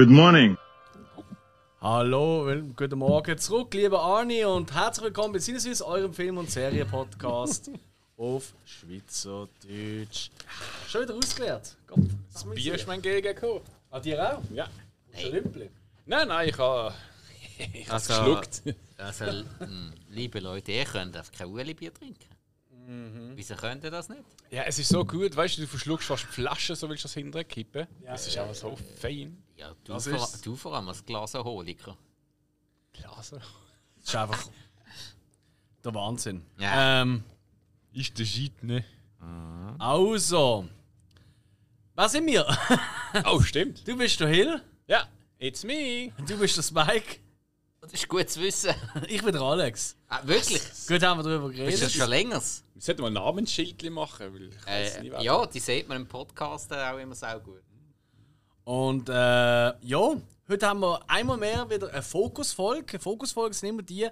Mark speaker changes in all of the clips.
Speaker 1: Good morning.
Speaker 2: Hallo, guten Morgen zurück, lieber Arni, und herzlich willkommen bei Sinneswiss, eurem Film- und Serien-Podcast auf Schweizerdeutsch. Schon wieder ausgeleert. Gott, das
Speaker 3: Bier ist mein Gegengekommen.
Speaker 2: Ah, dir auch?
Speaker 3: Ja.
Speaker 2: Hey. Rümpli.
Speaker 3: Nein, nein, ich habe. Ich
Speaker 4: Also,
Speaker 3: geschluckt.
Speaker 4: also mh, liebe Leute, ihr könnt einfach kein Ueli-Bier trinken. Wieso könnt ihr das nicht?
Speaker 3: Ja, es ist so gut, weißt du, du verschluckst fast die Flasche, so willst du das hinterher kippen. es ist aber so fein.
Speaker 4: Ja, du,
Speaker 2: Das
Speaker 4: vor, du vor allem als Glasenholiker.
Speaker 3: Klasse.
Speaker 2: Das ist einfach der Wahnsinn.
Speaker 4: Ja.
Speaker 2: Ähm,
Speaker 3: Ist der Shit, ne?
Speaker 2: also, was sind wir?
Speaker 3: Oh, stimmt.
Speaker 2: Du bist der Hill,
Speaker 3: Ja, it's me.
Speaker 2: du bist der Spike,
Speaker 4: Das ist gut zu wissen.
Speaker 2: ich bin der Alex.
Speaker 4: Ah, wirklich?
Speaker 2: Gut haben wir darüber
Speaker 4: Ist das
Speaker 2: geredet.
Speaker 4: schon länger?
Speaker 3: Wir sollten mal ein Namensschild machen, weil ich weiß
Speaker 4: Äh,
Speaker 3: wer-
Speaker 4: ja, die sieht man im Podcast auch immer sehr gut.
Speaker 2: Und äh, ja, heute haben wir einmal mehr wieder eine Fokusfolge. Fokusfolge sind immer die,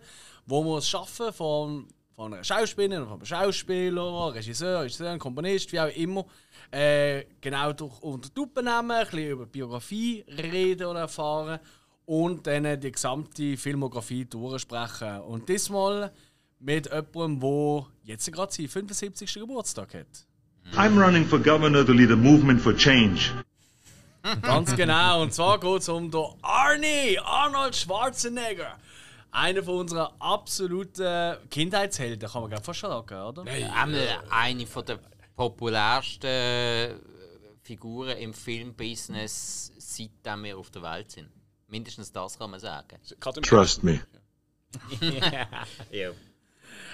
Speaker 2: wo wir es schaffen, von, von einer Schauspielerin, von einem Schauspieler, Regisseur, Regisseur, Komponist, wie auch immer, äh, genau durch unter die Lupe nehmen, ein bisschen über Biografie reden oder erfahren und dann die gesamte Filmografie durchsprechen. Und diesmal mit jemandem, der jetzt gerade seinen 75. Geburtstag hat.
Speaker 1: I'm running for governor to lead a movement for change.
Speaker 2: Ganz genau. Und zwar geht es um den Arnie, Arnold Schwarzenegger. Einer von unseren absoluten Kindheitshelden, kann man fast schon sagen, oder?
Speaker 4: Einmal eine von der populärsten äh, Figuren im Filmbusiness, seitdem wir auf der Welt sind. Mindestens das kann man sagen.
Speaker 1: Trust me.
Speaker 4: Ja.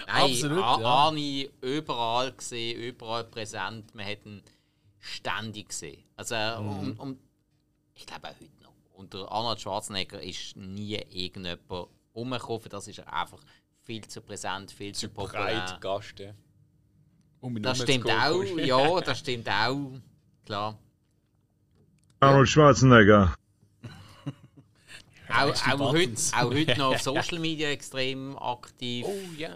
Speaker 2: Absolut,
Speaker 4: Ar
Speaker 2: ja.
Speaker 4: Arni überall gesehen, überall präsent. Man hat ihn ständig gesehen. Also,
Speaker 2: Mhm.
Speaker 4: um, um, ich glaube auch heute noch. Unter Arnold Schwarzenegger ist nie irgendjemand rumgekommen. Für Das ist er einfach viel zu präsent, viel zu
Speaker 3: breit
Speaker 4: populär.
Speaker 3: Gast. ja. Um
Speaker 4: Das stimmt
Speaker 3: zu
Speaker 4: auch, ja, das stimmt auch. Klar.
Speaker 1: Arnold Schwarzenegger.
Speaker 4: Auch, auch, heute, auch heute noch auf Social Media extrem aktiv.
Speaker 3: Oh ja.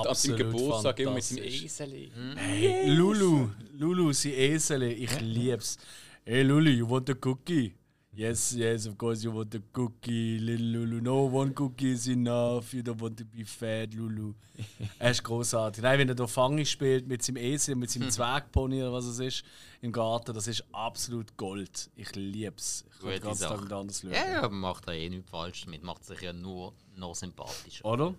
Speaker 3: Und an seinem Geburtstag immer mit seinem. Eseli.
Speaker 2: Hey, Lulu, Lulu, sie Esel, ich lieb's. Hey Lulu, you want a cookie? Yes, yes, of course you want a cookie, little Lulu. No, one cookie is enough. You don't want to be fat, Lulu. er ist großartig. Nein, wenn er da Fangi spielt mit seinem Esel, mit seinem Zwergpony oder was es ist im Garten, das ist absolut Gold. Ich lieb's. Ich kann
Speaker 4: Gute
Speaker 2: den ganzen Tag anders schauen.
Speaker 4: Ja, ja, macht da eh nichts falsch damit. Macht sich ja nur noch sympathischer.
Speaker 2: Oder?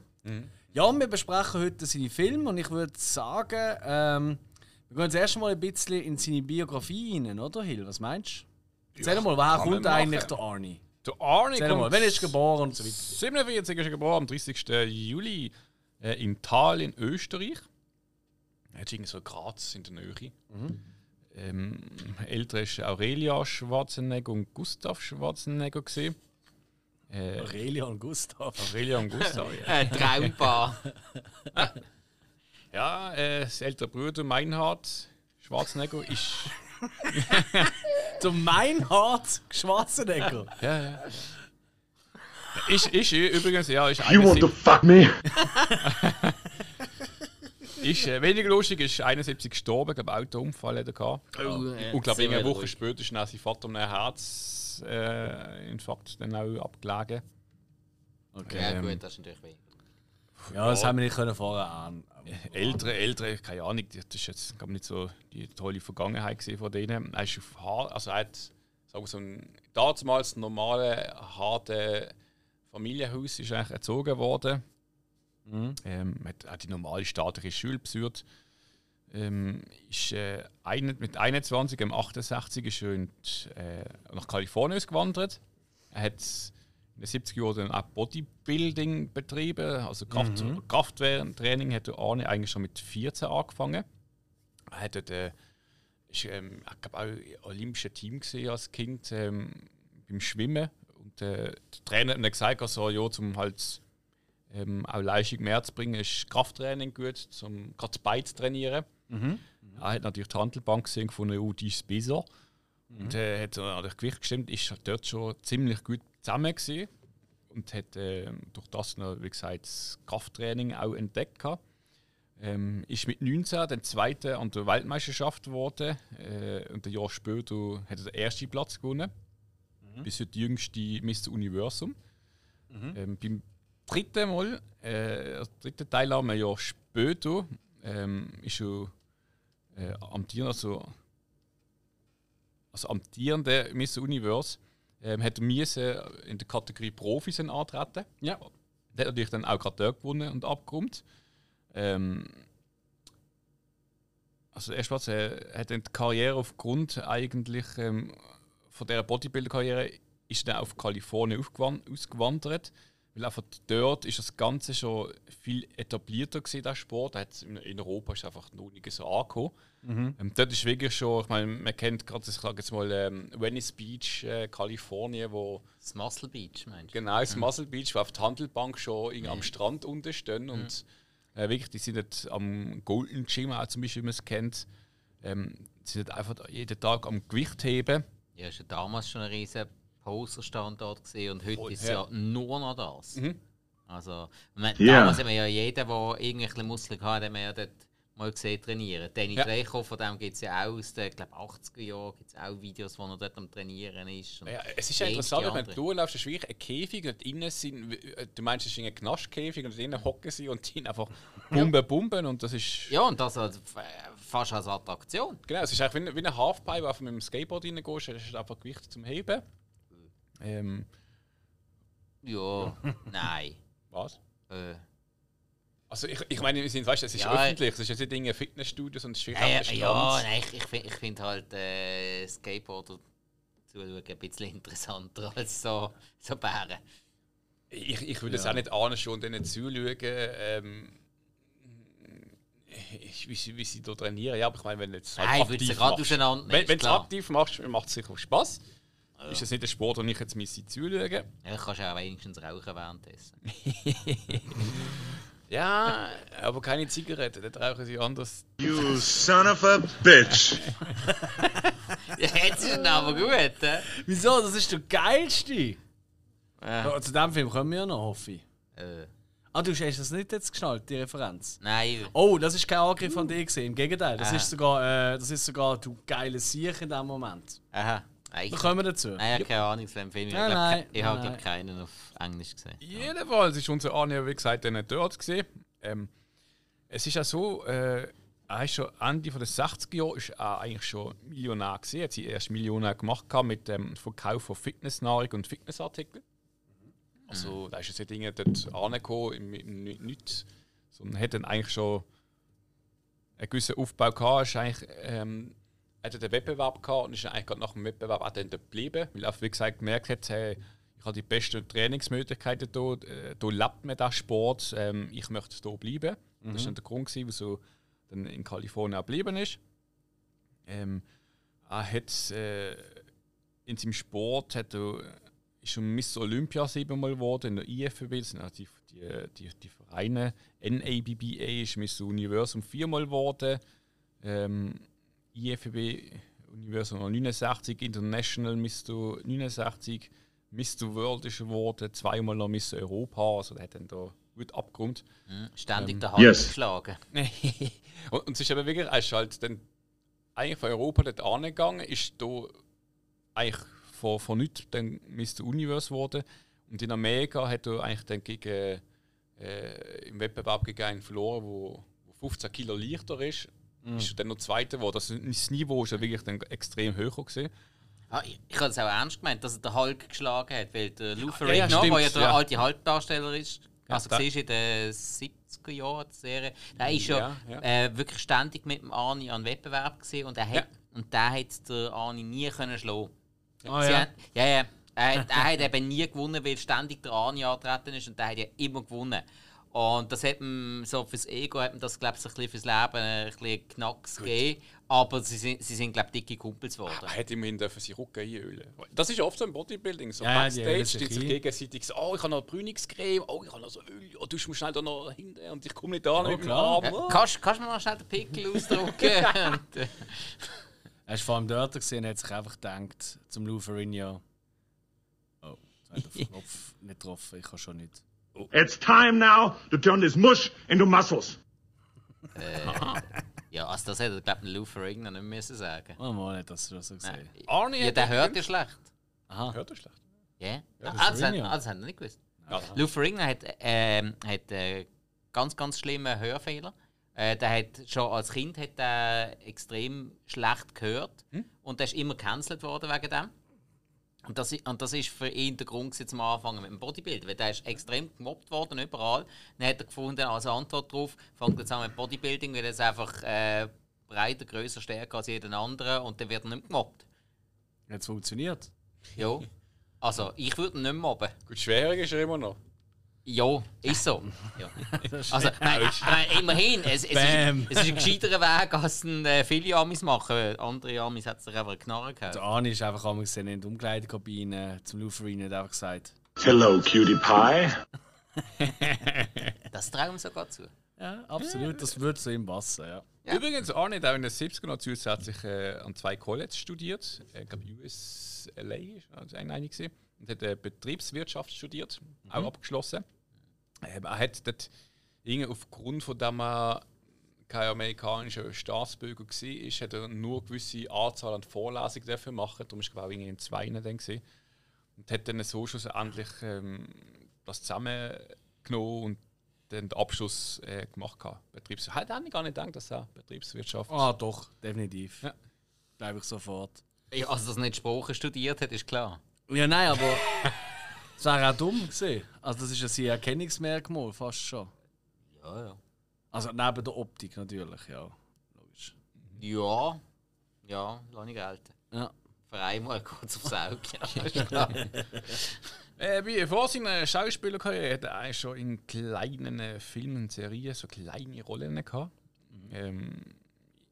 Speaker 2: Ja, wir besprechen heute seine Filme und ich würde sagen, ähm, wir gehen jetzt erst mal ein bisschen in seine Biografie rein, oder Hill? Was meinst du? Erzähl mal, woher kommt eigentlich der Arnie?
Speaker 3: Der Arnie
Speaker 2: Erzähl mal,
Speaker 3: kommt...
Speaker 2: wann ist geboren und so weiter?
Speaker 3: 47 ist er geboren, am 30. Juli äh, in Thal in Österreich. Er hat irgendwie so Graz in der Nähe. Ähm, älter ist Aurelia Schwarzenegger und Gustav Schwarzenegger gesehen. Äh,
Speaker 2: Aurelia und Gustav.
Speaker 3: Aurelia und Gustav. ja.
Speaker 4: Ein Traumpaar.
Speaker 3: Ja, äh, das ältere Bruder Meinhard Schwarzenegger ist.
Speaker 2: Der Meinhard Schwarzenegger.
Speaker 3: Ja, ja. Ist, ist übrigens, ja, ist
Speaker 1: You want to
Speaker 3: 71,
Speaker 1: fuck me?
Speaker 3: ist äh, weniger lustig, ist 71 gestorben, glaube Autounfall hat er gehabt.
Speaker 4: Oh, äh,
Speaker 3: Und glaube eine Woche
Speaker 4: ruhig.
Speaker 3: später ist dann sein Vater um einen Herzinfarkt äh, dann auch abgelegen.
Speaker 2: Okay.
Speaker 4: Ja,
Speaker 3: Ähm,
Speaker 4: gut, das ist natürlich weh.
Speaker 2: Ja, das haben wir nicht können vorher an.
Speaker 3: Ältere, ältere, keine Ahnung, das ist jetzt glaub, nicht so die tolle Vergangenheit von denen. Er ist auf Haar, also er hat sagen wir, so ein damals normale, harte Familienhaus ist eigentlich erzogen worden. Ähm, hat, hat die normale staatliche Schule besucht. Ähm, ist, äh, ein, mit 21, am 68 ist er in äh, nach Kalifornien ausgewandert. Er hat in den 70er Jahren auch Bodybuilding betrieben, also Kraft, Krafttraining hat der Arne eigentlich schon mit 14 angefangen. Er hat dort, äh, ist, ähm, ich glaube auch im olympischen Team gesehen als Kind ähm, beim Schwimmen und äh, der Trainer hat gesagt, also, ja, zum halt ähm, auch Leistung mehr zu bringen, ist Krafttraining gut, um gerade das Bein zu trainieren. Er hat natürlich die Handelbank gesehen, gefunden, oh, die ist besser. Und äh, hat an das Gewicht gestimmt, ist dort schon ziemlich gut zusammen gewesen. Und hat äh, durch das noch, wie gesagt, das Krafttraining auch entdeckt. gehabt. Ähm, ist mit 19 der zweite an der Weltmeisterschaft geworden. Äh, und ein Jahr später hat er den ersten Platz gewonnen. bis heute die jüngste Mr. Universum. Ähm, beim dritten Mal, äh, also dritten Teil haben wir ja später, ähm, ist schon äh, amtierend, also, also amtierende Mr. Universe, ähm, hat müssen in der Kategorie Profis antreten.
Speaker 2: Ja.
Speaker 3: Der hat natürlich dann auch gerade dort gewonnen und abgeräumt. Ähm, also erstmals äh, hat dann die Karriere aufgrund eigentlich ähm, von dieser Bodybuilder-Karriere ist dann auf Kalifornien ausgewandert. Weil einfach dort ist das Ganze schon viel etablierter gewesen, der Sport. In, in Europa ist es einfach noch nicht so angekommen. Ähm, dort ist wirklich schon, ich meine, man kennt gerade, ich sage jetzt mal, ähm, Venice Beach, äh, Kalifornien, wo
Speaker 4: Das Muscle Beach, meinst du?
Speaker 3: Genau, das Muscle Beach, wo auf der Handelbank schon irgendwie am Strand unten stehen. Und äh, wirklich, die sind dort am Golden Gym auch zum Beispiel, wie man es kennt. Ähm, die sind einfach jeden Tag am Gewicht heben.
Speaker 4: Ja, ist ja damals schon ein riesen Poser-Standort gesehen und heute
Speaker 3: Voll,
Speaker 4: ist es
Speaker 3: ja.
Speaker 4: ja nur noch das. Also, ich meine,
Speaker 1: Ja.
Speaker 4: damals haben wir ja jeden, der irgendwelche Muskeln hatte, haben wir ja dort mal gesehen trainieren. Danny
Speaker 3: Ja.
Speaker 4: Trecho, von dem gibt es ja auch aus den glaub, 80er Jahren gibt es auch Videos, wo er dort am Trainieren ist. Und
Speaker 3: Ja, es ist ja interessant, wenn du laufst, ist wirklich ein Käfig und innen sind, äh, du meinst, es ist ein Knastkäfig und innen hocken sie und die einfach bumben, bumben und das ist...
Speaker 4: Ja, und das also, f- fast als Attraktion.
Speaker 3: Genau, es ist eigentlich wie, ein- wie ein Halfpipe, wo du mit dem Skateboard reingehst, das ist einfach Gewicht zum Heben. Ähm,
Speaker 4: Ja, nein.
Speaker 3: was?
Speaker 4: Äh,
Speaker 3: Also ich, ich meine, wir sind, weißt, es ist
Speaker 4: Ja,
Speaker 3: öffentlich, es ist jetzt nicht ein Fitnessstudio, sondern es ist
Speaker 4: ja,
Speaker 3: einfach der
Speaker 4: ja, nein, ich, ich finde ich find halt äh, Skateboarder zuschauen ein bisschen interessanter als so, so Bären.
Speaker 3: Ich, ich würde es auch nicht ahnen, schon denen zuschauen, ähm, wie, sie, wie sie da trainieren. Ja, aber ich meine, wenn du jetzt halt
Speaker 4: Nein, gerade
Speaker 3: machst, wenn, wenn du es aktiv machst, macht es sicher Spaß. Ist das nicht ein Sport, den ich jetzt müsste zuschauen
Speaker 4: Ja, kannst ja auch wenigstens rauchen währenddessen.
Speaker 3: Ja, aber keine Zigaretten, dann rauchen sie anders.
Speaker 1: You son of a bitch.
Speaker 4: ja, jetzt ist es aber gut, hä?
Speaker 2: Wieso? Das ist der geilste.
Speaker 4: Äh,
Speaker 2: Ja, zu dem Film kommen wir ja noch, hoffe ich.
Speaker 4: äh,
Speaker 2: Ah, du hast das nicht jetzt geschnallt, die Referenz?
Speaker 4: nein,
Speaker 2: Oh, das ist kein Angriff von dir gesehen. Im Gegenteil, das
Speaker 4: Ah.
Speaker 2: ist sogar, äh, das ist sogar du geile Sieg in dem Moment.
Speaker 4: aha. Nein,
Speaker 2: Da
Speaker 4: ich,
Speaker 2: kommen wir dazu.
Speaker 4: nein, ich habe keine Ahnung zu dem Film. Ich
Speaker 2: Nein,
Speaker 4: ich habe keinen auf Englisch gesehen.
Speaker 3: Jedenfalls ist unser Arne, wie gesagt, dann dort gesehen. Ähm, es ist ja so, äh, er ist schon Ende der 60er Jahre ist er eigentlich schon Millionär gesehen. Er hat seine erste Millionär gemacht mit dem Verkauf von Fitnessnahrung und Fitnessartikeln. Also da ist jetzt nicht Dinge dort angekommen, mit nichts, sondern hat dann eigentlich schon einen gewissen Aufbau gehabt. Ist eigentlich, ähm, hat er den Wettbewerb gehabt und ist eigentlich gerade nach dem Wettbewerb auch dann geblieben, weil er, wie gesagt, gemerkt hat, hey, ich habe die besten Trainingsmöglichkeiten hier, äh, hier lebt man den Sport, ähm, ich möchte hier bleiben. Das war dann der Grund, gewesen, wieso dann in Kalifornien auch geblieben ist. Ähm, er hat äh, in seinem Sport hat er, ist schon Miss Olympia siebenmal geworden in der IFBB, das sind also die, die, die, die Vereine. NABBA ist Miss Universum viermal geworden. Ähm, IFBB Universum 69, International Mr. 69, Mr. World ist geworden, zweimal noch Miss Europa, also der hat dann da gut abgerundet.
Speaker 4: Hm?
Speaker 3: Ähm,
Speaker 4: Ständig der Hand
Speaker 1: Yes.
Speaker 4: geschlagen.
Speaker 3: und, und es ist aber wirklich, er ist halt dann eigentlich von Europa dort angegangen, ist da eigentlich von, von nichts dann Mr. Universe geworden. Und in Amerika hat er eigentlich dann gegen, äh, im Wettbewerb gegen einen verloren, wo, wo 15 Kilo leichter ist. Ist er dann noch Zweiter geworden. Also das Niveau ist ja wirklich dann extrem hoch gewesen.
Speaker 4: Ah, ich ich habe das auch ernst gemeint, dass er den Hulk geschlagen hat, weil der Lou
Speaker 3: ja, stimmt,
Speaker 4: der ja der
Speaker 3: ja.
Speaker 4: alte Hulk-Darsteller ist, also siehst du in den 70er Jahren die Serie, der ist ja,
Speaker 3: Ja, ja.
Speaker 4: Äh, wirklich ständig mit dem Arnie an Wettbewerb gesehen und er hat, und der hat der Arnie nie können schlagen.
Speaker 2: Ah,
Speaker 4: Sie
Speaker 2: ja.
Speaker 4: hat- ja, ja. Er, hat- er hat eben nie gewonnen, weil ständig der Arnie angetreten ist und der hat ja immer gewonnen. Und das hat ihm so fürs Ego, hat ihm das, glaube ich, so ein bisschen fürs Leben ein bisschen Knacks gegeben. Aber sie sind, sie sind glaube ich, dicke Kumpels geworden.
Speaker 3: Er hätte immerhin dürfen seinen Rücken einölen. Das ist oft so im Bodybuilding. So
Speaker 2: Ja,
Speaker 3: Backstage
Speaker 2: sich
Speaker 3: sie
Speaker 2: ein.
Speaker 3: gegenseitig so, oh, ich habe noch Brüningscreme, oh, ich habe noch so Öl, oh, du musst schnell da noch hinten und ich komme nicht an mit dem
Speaker 2: klar.
Speaker 3: Arm.
Speaker 4: Ja,
Speaker 3: Oh.
Speaker 4: kannst, kannst du mir noch schnell den Pickel ausdrucken? Und, äh,
Speaker 2: Er ist vor allem dort gesehen hat sich einfach gedacht, zum Lou Ferrigno. Oh, jetzt hat der Knopf nicht getroffen, ich kann schon nicht.
Speaker 1: It's time now to turn this mush into muscles.
Speaker 4: ja, also das hätte, glaube ich, Lou Ferrigno nicht müssen sagen.
Speaker 2: Oh Mann, nicht, dass du das so
Speaker 4: Nein.
Speaker 2: gesehen
Speaker 3: Arnie
Speaker 4: Ja,
Speaker 3: hat
Speaker 4: der hört ja schlecht.
Speaker 2: Aha.
Speaker 3: Hört ihr schlecht?
Speaker 4: Ja.
Speaker 2: das
Speaker 4: Ah, das, haben,
Speaker 2: Ferrigno.
Speaker 4: ah, das haben wir nicht gewusst.
Speaker 3: Ja.
Speaker 4: Lou Ferrigno hat, ähm, hat äh, ganz, ganz schlimmen Hörfehler. Äh, der hat schon als Kind hat er extrem schlecht gehört und der ist immer gecancelt worden wegen dem. Und das, und das ist für ihn der Grund zum Anfangen mit dem Bodybuilding, weil der ist extrem gemobbt worden überall. Dann hat er gefunden, als Antwort darauf, fängt jetzt an mit Bodybuilding, weil er ist einfach äh, breiter, größer, stärker als jeden anderen und dann wird er nicht mehr gemobbt.
Speaker 2: Jetzt funktioniert.
Speaker 4: Ja. Also, ich würde ihn nicht mobben.
Speaker 3: Gut, schwerig ist er immer noch.
Speaker 4: Ja, ist so. Ja. Also, nein, nein, immerhin, es, es, ist, es ist ein gescheiterer Weg, als ein, äh, viele Amis machen. Andere Amis hat sich einfach eine Knarre gehabt.
Speaker 2: Der Arne ist einfach einmal gesehen in der Umkleidekabine zum Luferin hat einfach gesagt:
Speaker 1: Hello, cutie pie.
Speaker 4: Das trauen wir sogar zu.
Speaker 2: Ja, absolut, das würde zu ihm passen. Ja.
Speaker 4: Ja.
Speaker 3: Übrigens, Arne hat auch in den 70er noch zusätzlich äh, an zwei Colleges studiert. Ich glaube, USLA ist also eine gewesen. Und hat äh, Betriebswirtschaft studiert, auch abgeschlossen. Ähm, er hat dort irgendwie aufgrund von dem er kein amerikanischer Staatsbürger war, ist, hat er nur eine gewisse Anzahl an Vorlesungen dafür machen. Darum war er in zwei dann. Gewesen. Und hat dann so schlussendlich ähm, das zusammengenommen und den Abschluss äh, gemacht. gehabt. Betriebs hat er gar nicht gedacht, dass er Betriebswirtschaft
Speaker 2: Ah, doch, definitiv.
Speaker 3: Ja.
Speaker 2: Glaube ich sofort.
Speaker 4: Ja, also, dass er nicht Sprache studiert hat, ist klar.
Speaker 2: Ja, nein, aber das wäre auch dumm gewesen. Also, das ist ja sein Erkennungsmerkmal, fast schon.
Speaker 4: Ja, ja.
Speaker 2: Also, neben der Optik natürlich, ja. Logisch.
Speaker 4: Ja, ja, lass ich gelten.
Speaker 2: Ja.
Speaker 4: Für einmal kurz aufs Auge. Ja.
Speaker 3: Äh, bei- vor seiner Schauspielerkarriere hat er eigentlich schon in kleinen Filmen und Serien so kleine Rollen gehabt. Ähm,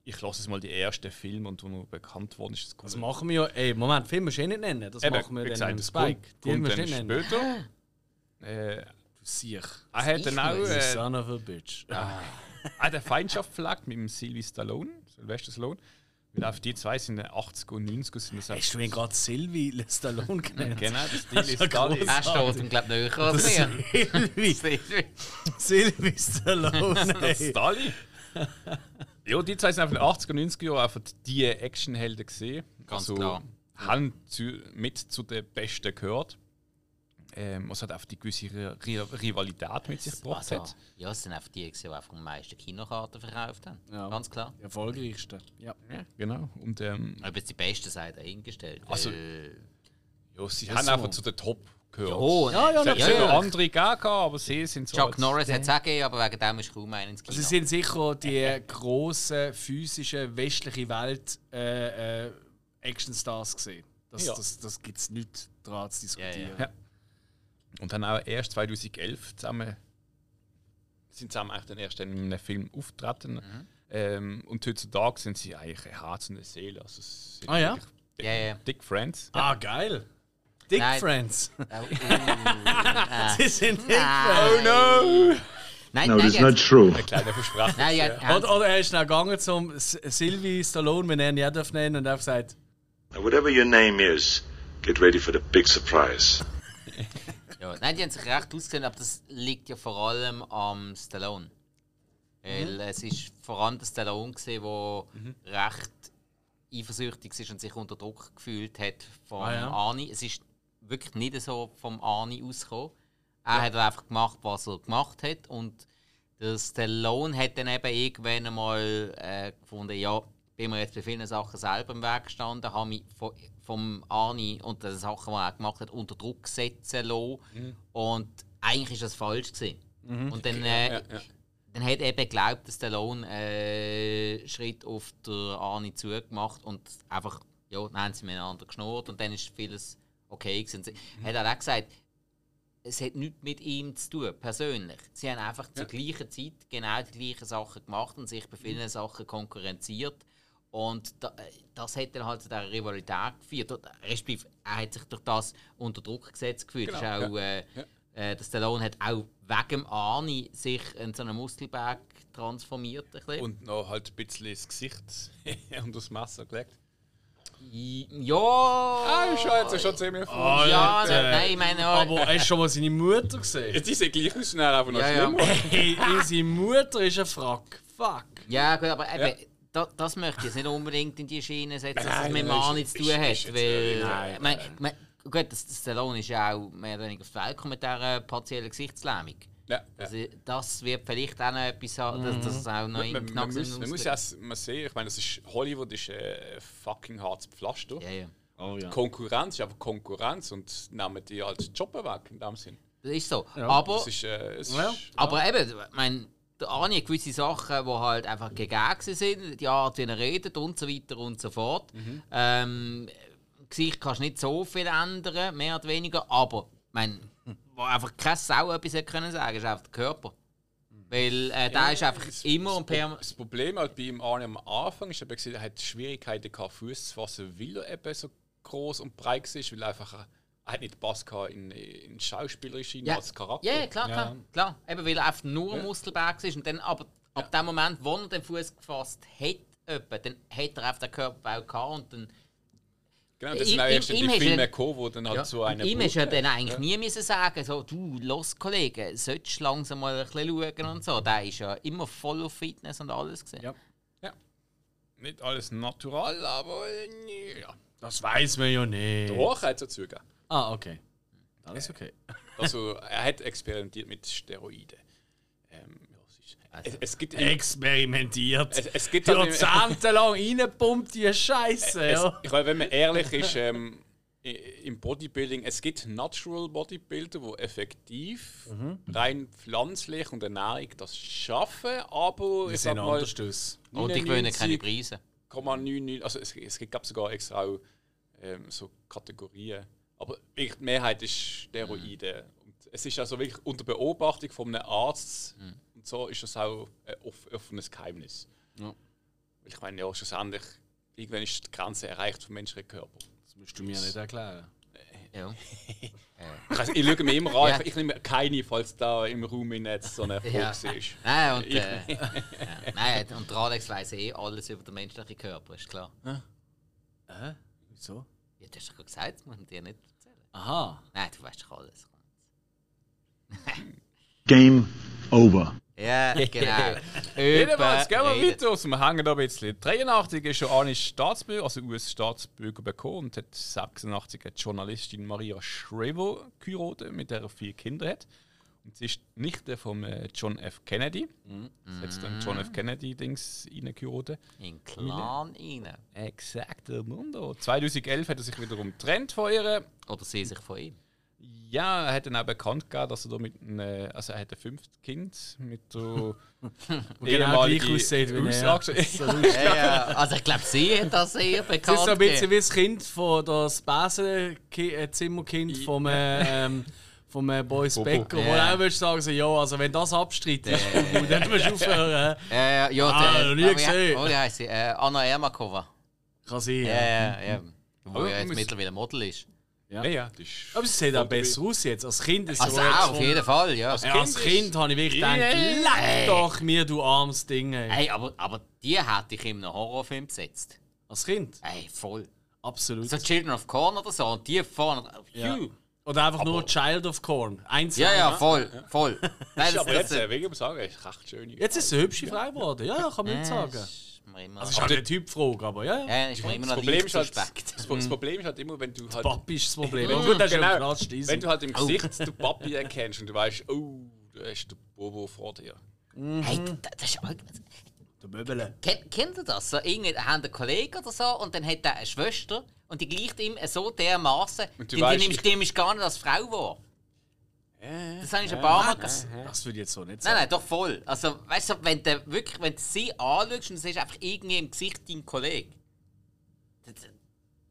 Speaker 3: ich lasse es mal die ersten Filme und wo er bekannt worden ist.
Speaker 2: Das machen wir ja. Ey, Moment, Film musst du eh nicht nennen. Das
Speaker 3: Eben,
Speaker 2: machen wir dann
Speaker 3: gesagt,
Speaker 2: im
Speaker 3: das
Speaker 2: Spike.
Speaker 3: kommt-
Speaker 2: Die
Speaker 3: kommt
Speaker 2: musst du
Speaker 3: dann
Speaker 2: nicht nennen.
Speaker 3: später. Äh,
Speaker 2: Du Siech.
Speaker 3: er hat dann auch äh,
Speaker 2: son of a bitch.
Speaker 3: er hat eine Feindschaft verlegt mit dem Sylvie Stallone, Sylvester Stallone. Weil auf die zwei sind in den 80er und 90er sind das
Speaker 2: Hast du ihn gerade Sylvie Stallone genannt?
Speaker 3: Genau, das Stil ist
Speaker 2: gross.
Speaker 4: Er steht ihm, glaube ich, näher als mir.
Speaker 2: Sylvie. Sylvie Stallone.
Speaker 3: Das. Dali. Ja, die zwei sind einfach in den 80er und 90er Jahren einfach die Actionhelden gesehen.
Speaker 4: Ganz klar.
Speaker 3: Haben zu, mit zu den Besten gehört. Ähm, es hat auch die gewisse Ri- Ri- Rivalität mit sich gebracht.
Speaker 4: Also,
Speaker 3: hat.
Speaker 4: ja, es sind einfach die, die einfach am meisten Kinokarten verkauft haben.
Speaker 2: Ja.
Speaker 4: Ganz klar.
Speaker 2: Die erfolgreichste. Ja.
Speaker 3: Ja, genau. Und ähm,
Speaker 4: Ob jetzt die besten seid dahingestellt.
Speaker 3: Also-
Speaker 4: Äh,
Speaker 3: ja, sie haben
Speaker 2: so.
Speaker 3: einfach zu den Top gehört.
Speaker 4: ja,
Speaker 2: Ja, ja,
Speaker 3: Es sicher andere gegeben, aber sie sind so.
Speaker 4: Chuck Norris hat es auch gegeben, aber wegen dem ist kaum einer ins Kino.
Speaker 2: Also, sie sind sicher die grossen, physischen, westliche Welt äh, äh, Actionstars gesehen. Das,
Speaker 3: Ja.
Speaker 2: das, das gibt es nicht daran zu diskutieren.
Speaker 3: Ja. Und dann auch erst 2011 zusammen sind zusammen eigentlich dann erst in einem Film auftreten.
Speaker 2: Mhm.
Speaker 3: Ähm, und heutzutage sind sie eigentlich ein Herz und eine Seele. Also sind
Speaker 2: Ah, ja?
Speaker 3: Dick,
Speaker 4: Ja, ja.
Speaker 3: Dick Friends.
Speaker 2: Ah, geil. Dick
Speaker 4: Nein.
Speaker 2: Friends.
Speaker 4: Oh, uh,
Speaker 2: Sie sind Dick
Speaker 4: Nein.
Speaker 2: Friends.
Speaker 3: no!
Speaker 4: Nein,
Speaker 1: No,
Speaker 4: nein,
Speaker 1: that's not true.
Speaker 3: Ein kleiner Versprecher.
Speaker 4: Nein, ja, haben
Speaker 2: Oder, oder er ist dann gegangen zum Sylvie Stallone, wenn er ihn ja darf nennen, und er hat gesagt,
Speaker 1: Now, whatever your name is, get ready for the big surprise.
Speaker 4: Ja, nein, die haben sich recht ausgesehen, aber das liegt ja vor allem am Stallone. Weil es ist vor allem der Stallone, der recht eifersüchtig ist und sich unter Druck gefühlt hat vom
Speaker 2: Ah, ja.
Speaker 4: Ani. Es ist wirklich nicht so vom Ani ausgekommen. Er hat einfach gemacht, was er gemacht hat. Und der Stallone hat dann eben irgendwann einmal äh, gefunden, ja, bin mir jetzt bei vielen Sachen selber im Weg gestanden, habe mich von, vom Ani und den Sachen, die er gemacht hat, unter Druck setzen lassen. Und eigentlich ist das falsch gewesen. Und dann, äh,
Speaker 3: Ja, ja.
Speaker 4: dann hat eben geglaubt, dass Stallone äh, Schritt auf der Ani zugemacht und einfach, ja, dann haben sie miteinander geschnurrt und dann ist vieles okay gewesen. Sie hat auch gesagt, es hat nichts mit ihm zu tun, persönlich. Sie haben einfach zur gleichen Zeit genau die gleichen Sachen gemacht und sich bei vielen Sachen konkurrenziert. Und äh, das hat dann halt zu dieser Rivalität geführt. Und, Respektive, er hat sich durch das unter Druck gesetzt gefühlt.
Speaker 3: Genau,
Speaker 4: Das ist auch, äh, äh, der Stallone hat auch wegen Arni sich in so einen Muskelberg transformiert. Ein bisschen.
Speaker 3: Und noch halt ein bisschen das Gesicht unter das Messer gelegt.
Speaker 4: Ja,
Speaker 3: Ah, schon, jetzt schon ziemlich viel.
Speaker 4: ja,
Speaker 2: Alter.
Speaker 4: nein, ich meine,
Speaker 2: aber hast du schon mal seine Mutter gesehen?
Speaker 3: Jetzt ist er gleich aus, schnell einfach noch
Speaker 4: Ja, ja.
Speaker 3: schlimmer.
Speaker 2: Hey, unsere Mutter ist ein Frack. Fuck.
Speaker 4: Ja, gut, aber eben, da, das möchte ich jetzt nicht unbedingt in die Schiene setzen, dass es
Speaker 3: Nein,
Speaker 4: mit
Speaker 3: nein,
Speaker 4: Mani
Speaker 3: ist-
Speaker 4: zu tun
Speaker 3: ist-
Speaker 4: hat.
Speaker 3: ist
Speaker 4: weil,
Speaker 3: wirklich-
Speaker 4: man, man, gut, das, das Stallone ist ja auch mehr oder weniger auf die Welt gekommen mit dieser partiellen Gesichtslähmung.
Speaker 3: Ja, ja.
Speaker 4: Also, das wird vielleicht auch noch etwas haben, dass das auch noch
Speaker 3: Man,
Speaker 4: im
Speaker 3: man, muss, man muss ja mal sehen, ich meine, das ist, Hollywood ist äh, fucking hartes Pflaster.
Speaker 4: Ja, ja.
Speaker 2: Oh ja.
Speaker 3: Konkurrenz ist einfach Konkurrenz und nehmen die als Job weg in dem Sinn.
Speaker 4: Das ist so.
Speaker 2: Ja,
Speaker 4: aber,
Speaker 3: Das ist, äh, es
Speaker 2: Ja.
Speaker 3: ist,
Speaker 4: aber eben, ich meine, der Arnie hat gewisse Sachen, die halt einfach gegeben sind, die Art, wie er redet und so weiter und so fort.
Speaker 3: Mhm.
Speaker 4: Ähm, Gesicht kannst du nicht so viel ändern, mehr oder weniger, aber ich meine, wo einfach keine Sau etwas hätte können sagen, ist einfach der Körper. Weil äh, der ist einfach
Speaker 3: das-
Speaker 4: immer und
Speaker 3: das,
Speaker 4: per
Speaker 3: das Problem halt bei ihm am Anfang ist, gewesen, er hat Schwierigkeiten gehabt, Fuß zu fassen, weil er eben so groß und breit war, weil er einfach äh, er hat nicht Pass gehabt in, in schauspielerische
Speaker 4: Ja.
Speaker 3: als Charakter.
Speaker 4: Ja, ja, klar, klar, klar. Eben weil er einfach nur ein Muskelberg ist und dann aber ab dem Moment, wo er den Fuß gefasst hat, etwa, dann hat er einfach den Körperbau gehabt und dann
Speaker 3: Genau, das sind auch erst die
Speaker 4: hast
Speaker 3: Filme
Speaker 4: ja-
Speaker 3: gekommen, wo dann halt
Speaker 4: Ja.
Speaker 3: so eine
Speaker 4: ihm ist ja dann eigentlich nie müssen sagen, so, du, los Kollege, solltest du langsam mal ein bisschen schauen und so. Der ist ja immer voll auf Fitness und alles gesehen.
Speaker 2: Ja.
Speaker 3: Nicht alles natural, aber äh, ja.
Speaker 2: Das weiß man ja nicht.
Speaker 3: Doch, hat es dazu gegeben.
Speaker 2: Ah, okay. Alles okay.
Speaker 3: Also, er hat experimentiert mit Steroiden. Ja, es, es, es gibt
Speaker 2: Experimentiert.
Speaker 3: es, es gibt halt
Speaker 2: Jahrzehntelang reingepumpt, die Scheiße,
Speaker 3: es,
Speaker 2: ja.
Speaker 3: ich meine, wenn man ehrlich ist, ähm, im Bodybuilding, es gibt Natural Bodybuilder, die effektiv,
Speaker 2: Mhm.
Speaker 3: rein pflanzlich und Ernährung das schaffen, aber
Speaker 2: Wir
Speaker 3: ich sag mal,
Speaker 2: anders aus.
Speaker 4: Und die gewinnen keine Preise.
Speaker 3: 99,99, also es, es gibt sogar extra auch ähm, so Kategorien. Aber wirklich die Mehrheit ist Steroide. Und es ist also wirklich unter Beobachtung von einem Arzt und so ist das auch ein off- offenes Geheimnis.
Speaker 2: Ja.
Speaker 3: Weil ich meine, ja, schlussendlich, irgendwann ist die Grenze erreicht vom menschlichen Körper.
Speaker 2: Das musst du mir nicht erklären.
Speaker 4: Ja.
Speaker 3: Ich, ich schaue mir immer an,
Speaker 4: Ja.
Speaker 3: ich, ich nehme keine, falls da im Raum Netz so eine Erfolg
Speaker 4: Ja.
Speaker 3: ist.
Speaker 4: Nein, und, äh, ja. Nein, und der Alex weiss eh alles über den menschlichen Körper, ist klar.
Speaker 2: Hä? Wieso?
Speaker 4: Ja, du hast doch gerade gesagt, das muss man dir nicht erzählen.
Speaker 2: Aha.
Speaker 4: Nein, du weißt doch alles.
Speaker 1: Game over.
Speaker 4: Ja, genau.
Speaker 3: Jedenfalls, gehen wir weiter. Also, wir hängen da ein bisschen. 83 ist schon Arnie Staatsbürger, also US-Staatsbürger bekommen und hat 86 hat die Journalistin Maria Shriver geheiratet, mit der er vier Kinder hat. Und sie ist Nichte von äh, John F. Kennedy. Sie hat dann John F. Kennedy-Dings reingeheiratet.
Speaker 4: In Clan rein.
Speaker 3: Exakt, Mundo. 2011 hat er sich wiederum getrennt von ihr.
Speaker 4: Oder sie sich von ihm.
Speaker 3: Ja, er hat dann auch bekannt gegeben, dass er da mit einem, äh, also er hat ein fünftes Kind mit der
Speaker 2: genau gleich aussieht wie er.
Speaker 4: Ja, ja. Also ich glaube, sie hat das sehr
Speaker 2: Das
Speaker 4: bekannt.
Speaker 2: ist so ein bisschen wie das Kind von das Basen-Zimmerkind vom, äh, ähm, vom äh, Boys
Speaker 3: Bobo.
Speaker 2: Becker, wo
Speaker 4: Ja.
Speaker 2: du auch willst sagen, so, ja, also wenn das abstreitest, dann musst du aufhören.
Speaker 4: Ja, ja, ja.
Speaker 2: Ah,
Speaker 4: der-
Speaker 2: noch nie
Speaker 4: ah,
Speaker 2: gesehen.
Speaker 4: Oh, wie heisst sie? Äh, Anna Ermakova.
Speaker 2: Kann sein.
Speaker 4: Ja,
Speaker 2: Ja.
Speaker 4: ja, ja. Wo ja jetzt mittlerweile Model ist.
Speaker 3: Ja, ja, das ist.
Speaker 2: Aber sie sieht auch besser aus jetzt. Als Kind ist sie
Speaker 4: Also auch, auf jeden Fall, ja.
Speaker 2: Ja, als
Speaker 3: Kind
Speaker 2: Kind
Speaker 3: ist-
Speaker 2: habe ich wirklich gedacht, leck doch mir, du armes Ding. Ey.
Speaker 4: Hey, aber, aber die hätte ich in einem Horrorfilm besetzt.
Speaker 2: Als Kind?
Speaker 4: Ey, voll.
Speaker 2: Absolut.
Speaker 4: So Children of Corn oder so. Und die vorne.
Speaker 2: Ja. Oder einfach nur Child of Corn. Eins.
Speaker 4: Ja, ja, voll, voll. Nein, das,
Speaker 3: aber
Speaker 4: das,
Speaker 3: jetzt, äh, wegen dem Sagen, ist recht schön.
Speaker 2: Jetzt ist sie eine hübsche Frau geworden. Ja, ja, kann man nicht sagen.
Speaker 4: Ist mir immer,
Speaker 2: Das ist halt eine Typfrage, aber ja, ja.
Speaker 4: ja, ist mir immer
Speaker 3: Das Problem, ist halt,
Speaker 4: suspekt.
Speaker 3: das, das Problem ist halt immer, wenn du halt.
Speaker 2: Papi ist das Problem.
Speaker 3: Wenn du, genau,
Speaker 2: klatsch
Speaker 3: wenn du halt im Gesicht den Papi erkennst und du weißt, oh, du hast den Bobo vor dir.
Speaker 4: Hey, das, das ist alt.
Speaker 2: Der Möbele.
Speaker 4: Kennt, kennt ihr das? So, irgendwie haben einen Kollegen oder so und dann hat er eine Schwester und die gleicht ihm so dermaßen,
Speaker 3: Und
Speaker 4: die,
Speaker 3: du
Speaker 4: die
Speaker 3: weißt-
Speaker 4: nimmst, die nimmst gar nicht als Frau wahr. Das habe ich schon ein paar Mal
Speaker 2: Das, das würde ich jetzt so nicht
Speaker 4: Nein,
Speaker 2: sagen.
Speaker 4: nein, doch voll. Also, weißt du, wenn du wirklich, wenn du sie anschaust und du siehst einfach irgendwie im Gesicht deinen Kollegen, das,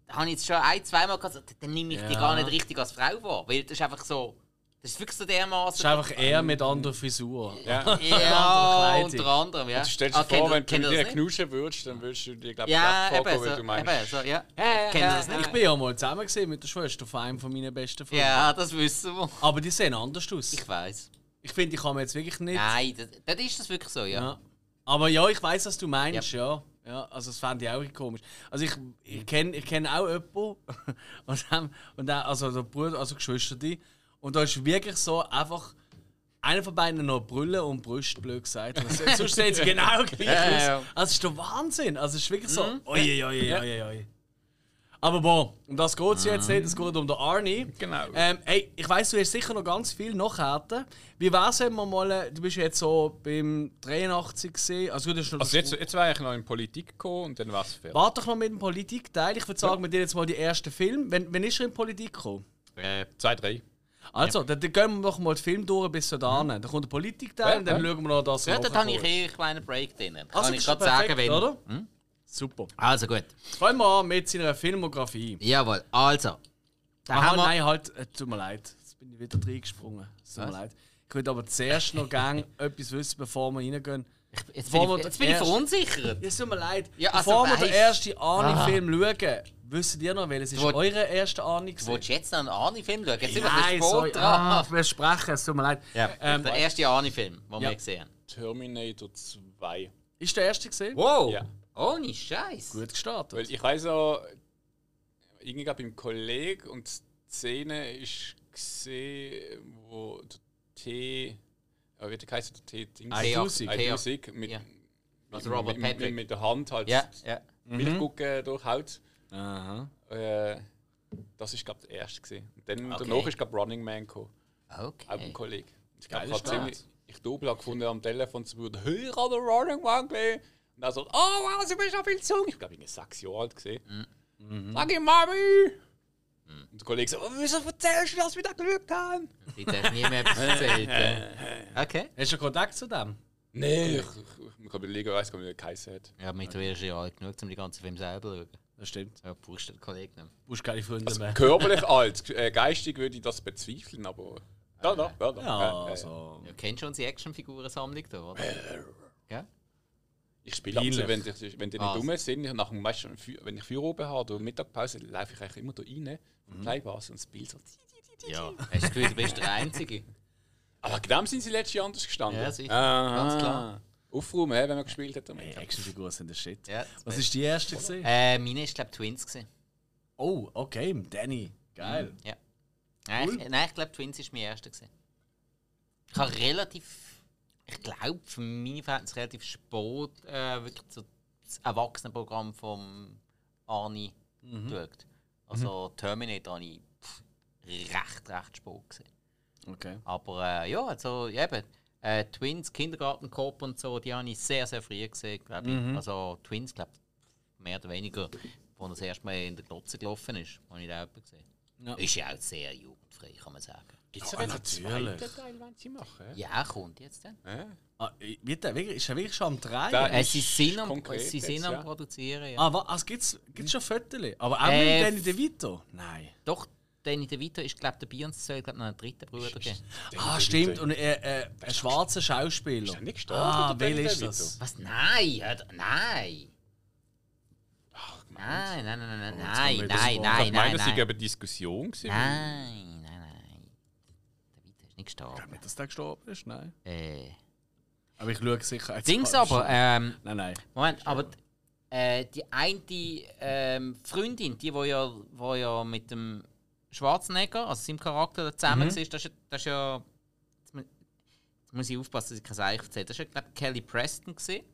Speaker 4: das habe ich jetzt schon ein, zweimal gesagt, dann nehme ich die
Speaker 2: Ja.
Speaker 4: gar nicht richtig als Frau wahr. Weil das ist einfach so, das ist wirklich so dermaßen.
Speaker 2: Das ist einfach er mit anderer Frisur.
Speaker 3: Ja.
Speaker 4: Ja,
Speaker 2: Kleidung.
Speaker 4: unter anderem, ja.
Speaker 3: Du stellst dir
Speaker 4: Ah,
Speaker 3: vor, wenn du
Speaker 4: ihr
Speaker 3: dir knuschen würdest, dann würdest du dir, glaube ich,
Speaker 4: Ja,
Speaker 3: vorkommen,
Speaker 4: so,
Speaker 3: du meinst.
Speaker 4: eben so, ja.
Speaker 3: ja,
Speaker 4: Kennt ihr das
Speaker 2: Ich
Speaker 4: nicht?
Speaker 2: bin ja mal zusammen gesehen mit der Schwester von einem von meinen besten Freunden.
Speaker 4: Ja, das wissen wir.
Speaker 2: Aber die sehen anders aus.
Speaker 4: Ich weiß.
Speaker 2: Ich finde, ich kann mir jetzt wirklich nicht.
Speaker 4: Nein, das, das ist das wirklich so, ja.
Speaker 2: Ja. Aber ja, ich weiß, was du meinst, ja. ja. also das fände ich auch komisch. Also ich, ich kenne ich kenn auch jemanden und, dann, und dann, also der Bruder, also Geschwister die. Und da ist wirklich so einfach einer von beiden noch Brille und Brust, blöd gesagt. Also, sonst sehen sie genau gleich
Speaker 4: Ja,
Speaker 2: aus.
Speaker 4: ja, ja.
Speaker 2: Also es ist der Wahnsinn. Also es ist wirklich so. Oi, oi, oi, oi, oi. Aber boah, um das geht es jetzt nicht, es geht um den Arnie.
Speaker 3: Genau.
Speaker 2: Ähm, hey, ich weiss, du hast sicher noch ganz viel Nachhärten. Wie wär's, wenn wir mal, äh, du bist jetzt so beim 83 gesehen, also noch
Speaker 3: Also jetzt, jetzt wäre ich noch in Politik gekommen und dann es fertig.
Speaker 2: Warte doch noch mit dem Politikteil. Ich würde sagen, wir dir jetzt mal die ersten Film. Wenn, wenn ist er in Politik gekommen?
Speaker 3: Äh, zwei, drei.
Speaker 2: Also, dann, dann gehen wir noch mal den Film durch bis da. Dann kommt der Politikteil
Speaker 3: Ja,
Speaker 2: und dann
Speaker 3: ja.
Speaker 2: schauen wir noch das
Speaker 4: Ja, dort habe ich eh einen kleinen Break drin. Kann
Speaker 2: Also,
Speaker 4: ich
Speaker 2: ist
Speaker 4: gerade sagen, wenn.
Speaker 2: oder? Super.
Speaker 4: Also gut.
Speaker 2: Fangen wir an mit seiner Filmografie.
Speaker 4: Jawohl, also. Da
Speaker 2: Aha,
Speaker 4: haben wir.
Speaker 2: nein, halt, äh, tut mir leid. Jetzt bin ich wieder reingesprungen. Es Tut mir leid. Ich würde aber zuerst noch gerne etwas wissen, bevor wir reingehen.
Speaker 4: Jetzt bin
Speaker 2: wir
Speaker 4: ich, jetzt bin ich verunsichert.
Speaker 2: Es tut mir leid.
Speaker 4: Ja, also
Speaker 2: bevor wir den ersten Arnie-Film schauen, wisst ihr noch, welches ist
Speaker 4: Wo-
Speaker 2: eure erste Arnie?
Speaker 4: Du willst jetzt noch einen Arnie-Film schauen? Jetzt sind wir
Speaker 2: Nein,
Speaker 4: ein
Speaker 2: sorry. Ah, wir sprechen, es tut mir leid.
Speaker 4: Ja,
Speaker 2: Ähm,
Speaker 4: der erste Arnie-Film, den
Speaker 2: Ja.
Speaker 4: wir gesehen haben.
Speaker 3: Terminator 2.
Speaker 2: ist der erste gesehen?
Speaker 4: Wow!
Speaker 3: Ja.
Speaker 4: Ohne Scheiß.
Speaker 2: Gut gestartet.
Speaker 3: Weil ich weiß auch, irgendwie gerade beim Kollegen und die Szene ist gesehen, wo der T. Wie der heißt der T? Dings?
Speaker 2: Eidusig.
Speaker 3: Eidusig mit,
Speaker 4: Ja. Also Robert
Speaker 3: mit, mit, mit der Hand halt
Speaker 4: Ja, ja.
Speaker 3: Milchgucken durchhaut.
Speaker 2: Aha.
Speaker 3: Äh, das ist glaube der erste gesehen. Und dann
Speaker 4: Okay.
Speaker 3: danach ist glaube Running Man gekommen, auch ein
Speaker 4: Okay.
Speaker 3: Kollege. Ich glaube, ich habe ziemlich, ich habe gefunden am Telefon zu hey, ich habe den Running Man gesehen. Und er so, oh wow, du bist ja viel zu jung. Ich glaube, ich war sechs Jahre alt gesehen.
Speaker 2: Mhm.
Speaker 3: Sag ich Mami! Und der Kollege so, oh, wieso erzählst du, dass wir da geschaut haben?
Speaker 4: Hast du nie mehr etwas erzählt. ja. Okay.
Speaker 2: Hast du Kontakt zu dem?
Speaker 3: Nee, ich, ich, ich kann überlegen, weiss gar nicht, wie der geheißen hat.
Speaker 4: Ja, mittlerweile ist ja alt genug, um die ganzen Filme selber zu schauen.
Speaker 2: Das stimmt.
Speaker 4: Ja, brauchst du den Kollegen nicht
Speaker 2: brauchst keine Freunde mehr.
Speaker 3: Körperlich alt, äh, geistig würde ich das bezweifeln, aber. Ja, ja, ja. ja,
Speaker 2: Ja,
Speaker 3: äh, äh,
Speaker 2: also.
Speaker 4: Du kennst schon unsere Actionfigurensammlung da, oder? Gell?
Speaker 3: Ich spiele also, wenn, wenn die nicht rum sind, nach dem, weißt, wenn ich Feuer oben habe oder Mittagpause, laufe ich eigentlich immer da rein,
Speaker 2: Mhm.
Speaker 3: vom Kleinbass und Bild so.
Speaker 4: Ja. Hast du Gefühl, du bist der Einzige?
Speaker 3: Aber genau sind sie letztes Jahr anders gestanden.
Speaker 4: Ja, sicher.
Speaker 3: Aha.
Speaker 4: Ganz klar.
Speaker 3: Aufräumen, hä, wenn man gespielt hat.
Speaker 2: Hey, Actionfiguren sind der Shit.
Speaker 4: Ja,
Speaker 2: Was ist die erste gesehen?
Speaker 4: Äh, meine ist, glaube ich, Twins. Gewesen.
Speaker 2: Oh, okay, Danny. Geil.
Speaker 4: Ja. Nein, ich, nein, ich glaube, Twins war mein erster. Gewesen. Ich habe relativ, ich glaube, für meine Verhältnisse relativ spät äh, wirklich so das Erwachsenenprogramm vom Arnie geschaut. Also Terminator habe ich pff, recht, recht spät gesehen.
Speaker 2: Okay.
Speaker 4: Aber äh, ja, also eben, äh, Twins, Kindergartenkorb und so, die habe ich sehr, sehr früh gesehen, glaube ich. Also Twins, glaube ich, mehr oder weniger, wo das erste Mal in der Glotze gelaufen ist, habe ich da gesehen.
Speaker 2: Ja.
Speaker 4: Ist ja auch sehr jugendfrei, kann man sagen.
Speaker 3: Gibt es
Speaker 2: Ah, natürlich.
Speaker 3: Teil, wenn sie machen?
Speaker 4: Ja, kommt jetzt dann.
Speaker 3: Hä?
Speaker 2: Ah, wird der wirklich, ist er wirklich schon am Drehen?
Speaker 3: Der-
Speaker 4: Äh,
Speaker 3: ist
Speaker 4: sie sind am, sie
Speaker 3: jetzt,
Speaker 4: sind am
Speaker 3: ja.
Speaker 4: Produzieren, ja.
Speaker 2: Ah, was? Also gibt's, gibt's schon Fotos? Aber auch
Speaker 4: Äh,
Speaker 2: mit Danny DeVito? Nein.
Speaker 4: Doch, Danny DeVito ist, glaube ich, dabei und es soll, glaube ich, noch einen dritten Bruder geben.
Speaker 2: Ah, stimmt. Und äh, äh, ein schwarzer Schauspieler.
Speaker 3: Ist er nicht gestorben,
Speaker 2: Ah,
Speaker 3: der
Speaker 2: welcher ist
Speaker 3: DeVito?
Speaker 2: das?
Speaker 4: Was? Nein! Nein! Nein, nein, nein, nein, nein,
Speaker 2: wir
Speaker 4: nein,
Speaker 2: das
Speaker 4: nein,
Speaker 3: Ich meine,
Speaker 4: nein,
Speaker 3: das war
Speaker 4: nein.
Speaker 3: eine Diskussion.
Speaker 4: Nein, nein, nein. Nicht gestorben.
Speaker 2: Nicht, dass der gestorben ist? Nein.
Speaker 4: Äh.
Speaker 2: Aber ich schaue sicher. jetzt
Speaker 4: Dings aber, ähm,
Speaker 2: Nein, nein.
Speaker 4: Moment, aber äh, die eine ähm, Freundin, die wo ja, wo ja mit dem Schwarzenegger, also seinem Charakter, zusammen war, das ist, das ist ja. Jetzt mu- jetzt muss ich aufpassen, dass ich kein Seich erzähle. Das war ja, glaube ich, Kelly Preston, gewesen,